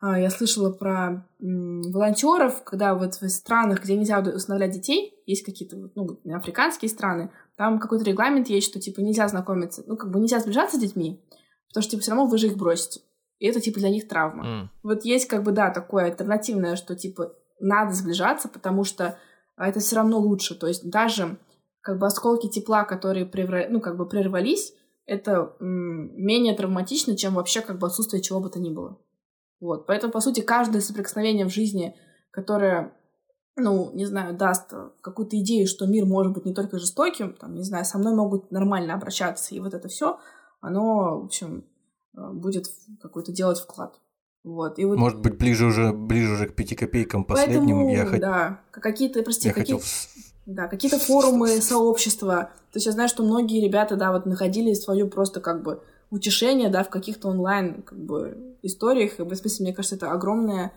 а, я слышала про волонтеров, когда вот в странах, где нельзя усыновлять детей, есть какие-то ну, африканские страны, там какой-то регламент есть, что типа нельзя знакомиться, ну как бы нельзя сближаться с детьми, потому что типа все равно вы же их бросите. И это типа для них травма. Mm. Вот есть как бы да такое альтернативное, что типа надо сближаться, потому что а это все равно лучше. То есть даже как бы осколки тепла, которые превра... ну, как бы прервались, это менее травматично, чем вообще как бы отсутствие чего бы то ни было. Вот. Поэтому, по сути, каждое соприкосновение в жизни, которое, ну, не знаю, даст какую-то идею, что мир может быть не только жестоким, там, не знаю, со мной могут нормально обращаться, и вот это все, оно, в общем, э, будет какой-то делать вклад. Вот, и вот... Может быть, ближе уже, ближе уже к пяти копейкам последним. Поэтому, я хот... да, какие-то, прости, какие... хотел... да, какие-то форумы, сообщества. То есть я знаю, что многие ребята, да, вот находили свою просто как бы утешение, да, в каких-то онлайн как бы историях. И, в смысле, мне кажется, это огромная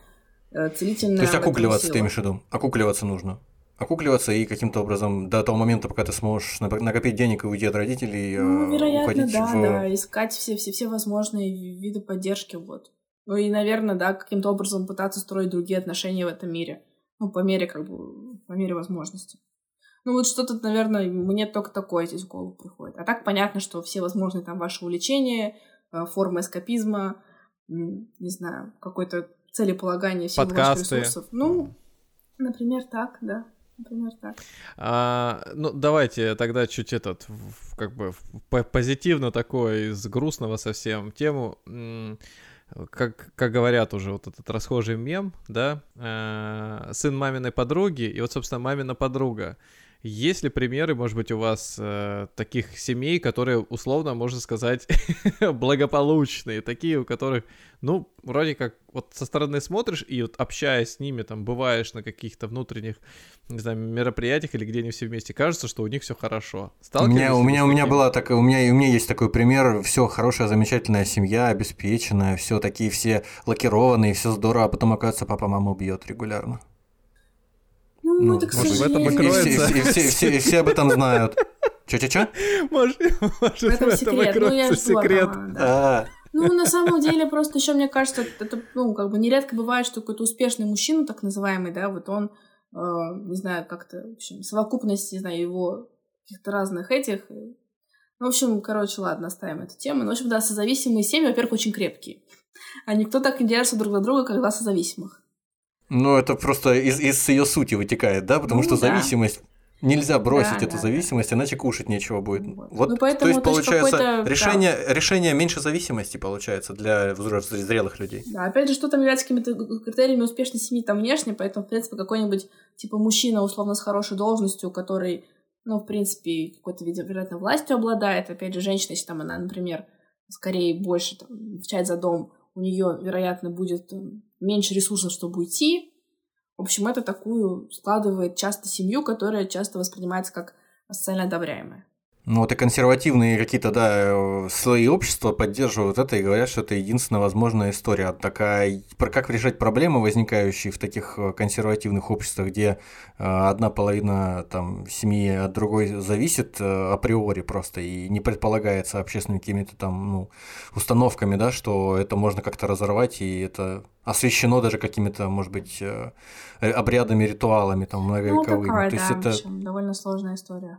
э, целительная... То есть окукливаться, ты имеешь в виду? Окукливаться нужно? окукливаться и каким-то образом до того момента, пока ты сможешь накопить денег и уйти от родителей, ну, вероятно, да, в... да, искать все, все, все возможные виды поддержки, вот. Ну и, наверное, да, каким-то образом пытаться строить другие отношения в этом мире. Ну, по мере, как бы, по мере возможности. Ну, вот что-то, наверное, мне только такое здесь в голову приходит. А так понятно, что все возможные там ваши увлечения, э, формы эскапизма, не знаю, какой-то целеполагание всех ваших ресурсов. Ну, например, так, да. Например, так. А, ну, давайте тогда чуть этот, как бы, позитивно такое, из грустного совсем тему. Как, как говорят уже вот этот расхожий мем, да, э, сын маминой подруги, и вот, собственно, мамина подруга. Есть ли примеры, может быть, у вас э, таких семей, которые, условно, можно сказать, благополучные, такие, у которых, ну, вроде как, вот со стороны смотришь и вот общаясь с ними, там, бываешь на каких-то внутренних, не знаю, мероприятиях или где они все вместе, кажется, что у них все хорошо. У меня, у меня, у меня была такая, у меня, у меня есть такой пример, все хорошая, замечательная семья, обеспеченная, все такие все лакированные, все здорово, а потом, оказывается, папа маму бьет регулярно. Ну, ну это, к может, в этом и кроется. И все, и, все, и, все, и все об этом знают. Че-че-че? Может, может в этом, в этом секрет. Ну, я секрет. Мама, да. А. Ну, на самом деле, просто еще, мне кажется, это, ну, как бы нередко бывает, что какой-то успешный мужчина, так называемый, да, вот он, э, не знаю, как-то, в общем, совокупность, не знаю, его каких-то разных этих. Ну, в общем, короче, ладно, оставим эту тему. Ну, в общем, да, созависимые семьи, во-первых, очень крепкие. А никто так не держится друг за друга, как два созависимых. Ну, это просто из, из ее сути вытекает, да? Потому ну, что да. зависимость Нельзя бросить да, эту да, зависимость, да. иначе кушать нечего будет. Вот, ну, поэтому, то есть, получается, решение, да. решение меньше зависимости получается для зрелых людей. Да, опять же, что там является какими-то критериями успешной семьи там внешне, поэтому, в принципе, какой-нибудь, типа, мужчина, условно, с хорошей должностью, который, ну, в принципе, какой-то, вероятно, властью обладает, опять же, женщина, если там она, например, скорее больше там, отвечает за дом, у нее, вероятно, будет меньше ресурсов, чтобы уйти. В общем, это такую складывает часто семью, которая часто воспринимается как социально одобряемая. Ну вот и консервативные какие-то, да, слои общества поддерживают это и говорят, что это единственная возможная история. Такая, про как решать проблемы, возникающие в таких э, консервативных обществах, где э, одна половина там, семьи от другой зависит э, априори просто и не предполагается общественными какими-то там ну, установками, да, что это можно как-то разорвать, и это освещено даже какими-то, может быть, обрядами, ритуалами там многовековыми. Ну, такое, То есть да, это... в общем, довольно сложная история.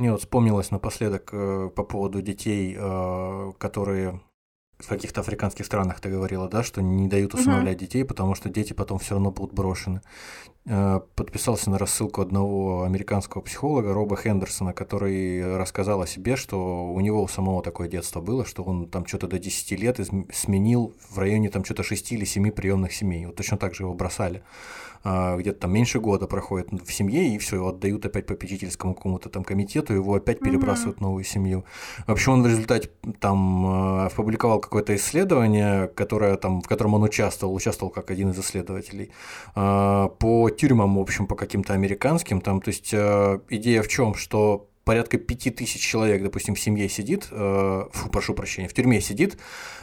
Мне вот вспомнилось напоследок э, по поводу детей, э, которые в каких-то африканских странах ты говорила, да, что не дают усыновлять угу. детей, потому что дети потом все равно будут брошены. Э, подписался на рассылку одного американского психолога Роба Хендерсона, который рассказал о себе, что у него у самого такое детство было, что он там что-то до 10 лет сменил в районе там что-то 6 или 7 приемных семей. Вот точно так же его бросали. А, где-то там меньше года проходит в семье, и все, его отдают опять попечительскому какому-то там комитету, его опять перебрасывают в новую семью. Вообще он в результате там а, опубликовал какое-то исследование, которое, там, в котором он участвовал, участвовал как один из исследователей, а, по тюрьмам, в общем, по каким-то американским, там, то есть идея в чем, что порядка пяти тысяч человек, допустим, в семье сидит, э, фу, прошу прощения, в тюрьме сидит,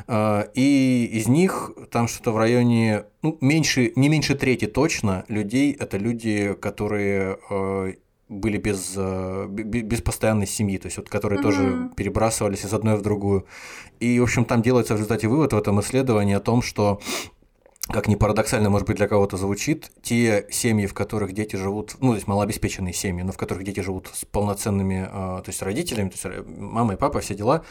э, и из них там что-то в районе, ну, меньше, не меньше трети точно людей, это люди, которые э, были без, э, без постоянной семьи, то есть вот которые mm-hmm. тоже перебрасывались из одной в другую. И, в общем, там делается в результате вывод в этом исследовании о том, что как ни парадоксально, может быть, для кого-то звучит, те семьи, в которых дети живут, ну, то есть малообеспеченные семьи, но в которых дети живут с полноценными, а, то есть родителями, то есть э, мама и папа, все дела,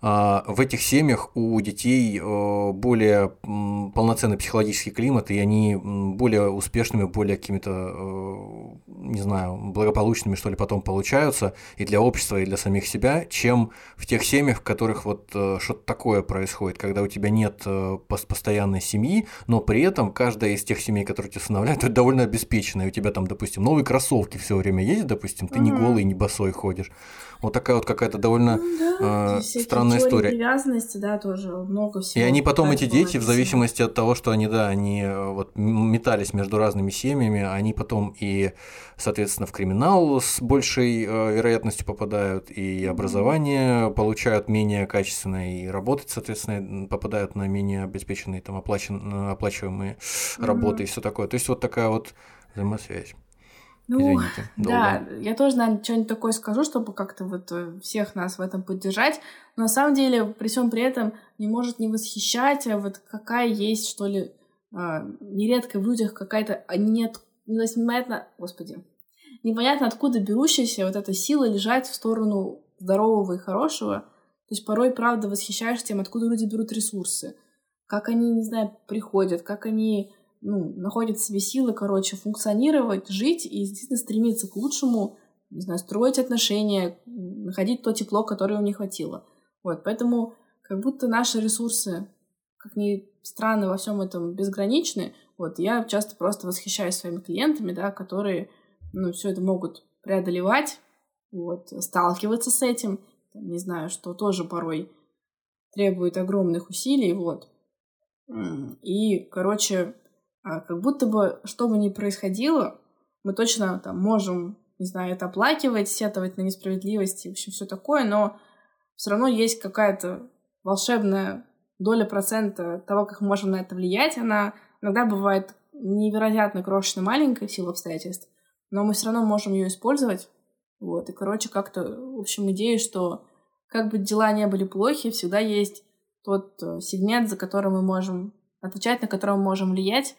а, в этих семьях у детей э, более полноценный психологический климат, и они более успешными, более какими-то, э, не знаю, благополучными, что ли, потом получаются и для общества, и для самих себя, чем в тех семьях, в которых вот что-то такое происходит, когда у тебя нет постоянной семьи, но но при этом каждая из тех семей, которые тебя усыновляют, это довольно обеспеченная. У тебя там, допустим, новые кроссовки все время есть, допустим, ты не голый, не босой ходишь. Вот такая вот какая-то довольно ну, да, э, странная история. привязанности, да, тоже много всего. И они потом, эти дети, в зависимости от того, что они, да, они э, вот метались между разными семьями, они потом и, соответственно, в криминал с большей э, вероятностью попадают, и образование получают менее качественное, и работать, соответственно, попадают на менее обеспеченные, там, оплачен, оплачиваемые mm-hmm. работы и все такое. То есть вот такая вот взаимосвязь. Ну, Извините, да, я тоже, наверное, что-нибудь такое скажу, чтобы как-то вот э, всех нас в этом поддержать. Но на самом деле, при всем при этом, не может не восхищать, а вот какая есть, что ли, а, нередко в людях какая-то нет непонятно, господи, непонятно откуда берущаяся вот эта сила лежать в сторону здорового и хорошего. То есть порой, правда, восхищаешься тем, откуда люди берут ресурсы, как они, не знаю, приходят, как они ну, находят в себе силы, короче, функционировать, жить и действительно стремиться к лучшему, не знаю, строить отношения, находить то тепло, которое у них хватило. Вот, поэтому как будто наши ресурсы, как ни странно, во всем этом безграничны. Вот, я часто просто восхищаюсь своими клиентами, да, которые, ну, все это могут преодолевать, вот, сталкиваться с этим, там, не знаю, что тоже порой требует огромных усилий, вот. И, короче, а, как будто бы, что бы ни происходило, мы точно там можем, не знаю, это оплакивать, сетовать на несправедливость и, в общем, все такое, но все равно есть какая-то волшебная доля процента того, как мы можем на это влиять, она иногда бывает невероятно крошечно маленькой в силу обстоятельств, но мы все равно можем ее использовать. Вот, и, короче, как-то, в общем, идея, что как бы дела не были плохи, всегда есть тот э, сегмент, за которым мы можем отвечать, на котором мы можем влиять,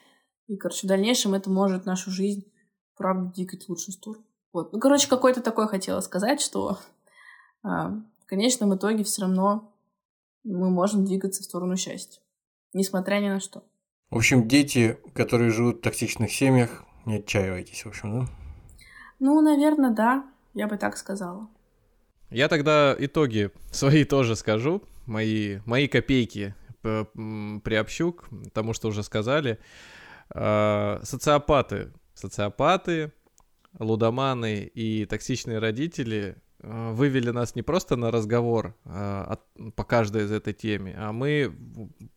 и, короче, в дальнейшем это может нашу жизнь, правда, двигать в лучшую сторону. Вот. Ну, короче, какой-то такой хотела сказать, что а, в конечном итоге все равно мы можем двигаться в сторону счастья, несмотря ни на что. В общем, дети, которые живут в токсичных семьях, не отчаивайтесь, в общем, да? Ну, наверное, да, я бы так сказала. Я тогда итоги свои тоже скажу, мои, мои копейки приобщу к тому, что уже сказали. А, социопаты, социопаты, лудоманы и токсичные родители Э, вывели нас не просто на разговор а, по каждой из этой теме, а мы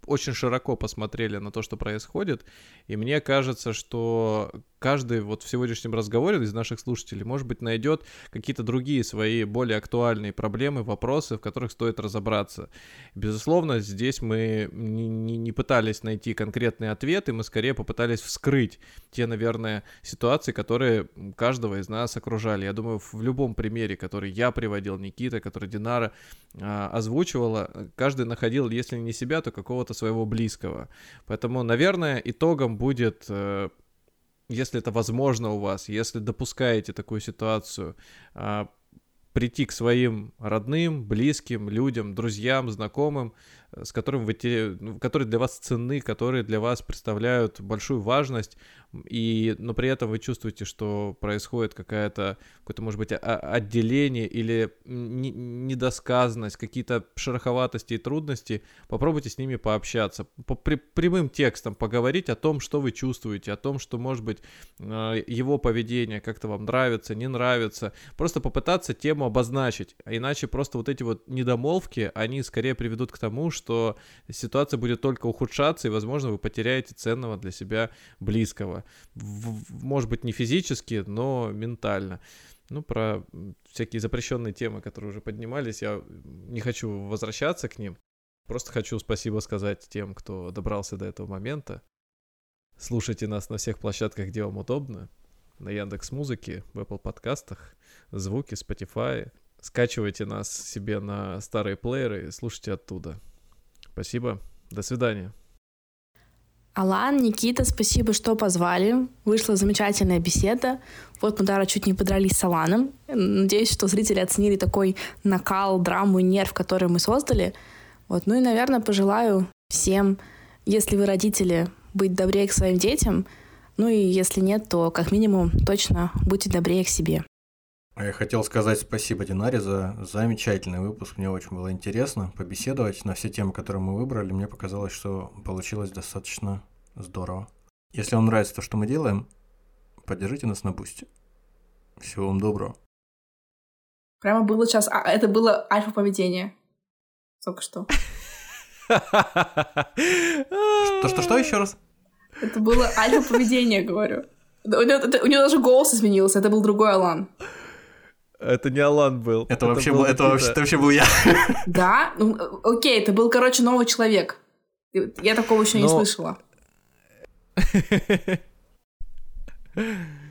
очень широко посмотрели на то, что происходит, и мне кажется, что каждый вот в сегодняшнем разговоре из наших слушателей, может быть, найдет какие-то другие свои более актуальные проблемы, вопросы, в которых стоит разобраться. Безусловно, здесь мы не, не, не пытались найти конкретные ответы, мы скорее попытались вскрыть те, наверное, ситуации, которые каждого из нас окружали. Я думаю, в любом примере, который я приводил, Никита, который Динара а, озвучивала, каждый находил, если не себя, то какого-то своего близкого. Поэтому, наверное, итогом будет э, если это возможно у вас, если допускаете такую ситуацию, а, прийти к своим родным, близким, людям, друзьям, знакомым, с которым вы те, ну, которые для вас ценны, которые для вас представляют большую важность, и, но при этом вы чувствуете, что происходит какая-то, какое-то, может быть, отделение или недосказанность, какие-то шероховатости и трудности, попробуйте с ними пообщаться, по прямым текстом поговорить о том, что вы чувствуете, о том, что, может быть, а, его поведение как-то вам нравится, не нравится, просто попытаться тему обозначить, а иначе просто вот эти вот недомолвки, они скорее приведут к тому, что ситуация будет только ухудшаться, и, возможно, вы потеряете ценного для себя близкого в, может быть, не физически, но ментально. Ну, про всякие запрещенные темы, которые уже поднимались, я не хочу возвращаться к ним. Просто хочу спасибо сказать тем, кто добрался до этого момента. Слушайте нас на всех площадках, где вам удобно. На Яндекс Музыке, в Apple подкастах, звуки, Spotify. Скачивайте нас себе на старые плееры и слушайте оттуда. Спасибо. До свидания. Алан, Никита, спасибо, что позвали. Вышла замечательная беседа. Вот мы даже чуть не подрались с Аланом. Надеюсь, что зрители оценили такой накал, драму и нерв, который мы создали. Вот. Ну и, наверное, пожелаю всем, если вы родители, быть добрее к своим детям. Ну и если нет, то как минимум точно будьте добрее к себе. А я хотел сказать спасибо Динаре за замечательный выпуск. Мне очень было интересно побеседовать на все темы, которые мы выбрали. Мне показалось, что получилось достаточно здорово. Если вам нравится то, что мы делаем, поддержите нас на бусте. Всего вам доброго. Прямо было сейчас... А, это было альфа-поведение. Только что. Что-что-что еще раз? Это было альфа-поведение, говорю. У него, у него даже голос изменился, это был другой Алан. Это не Алан был. Это, это вообще был, это вообще, это вообще был я. Да? Ну, окей, это был, короче, новый человек. Я такого еще не ну, слышала.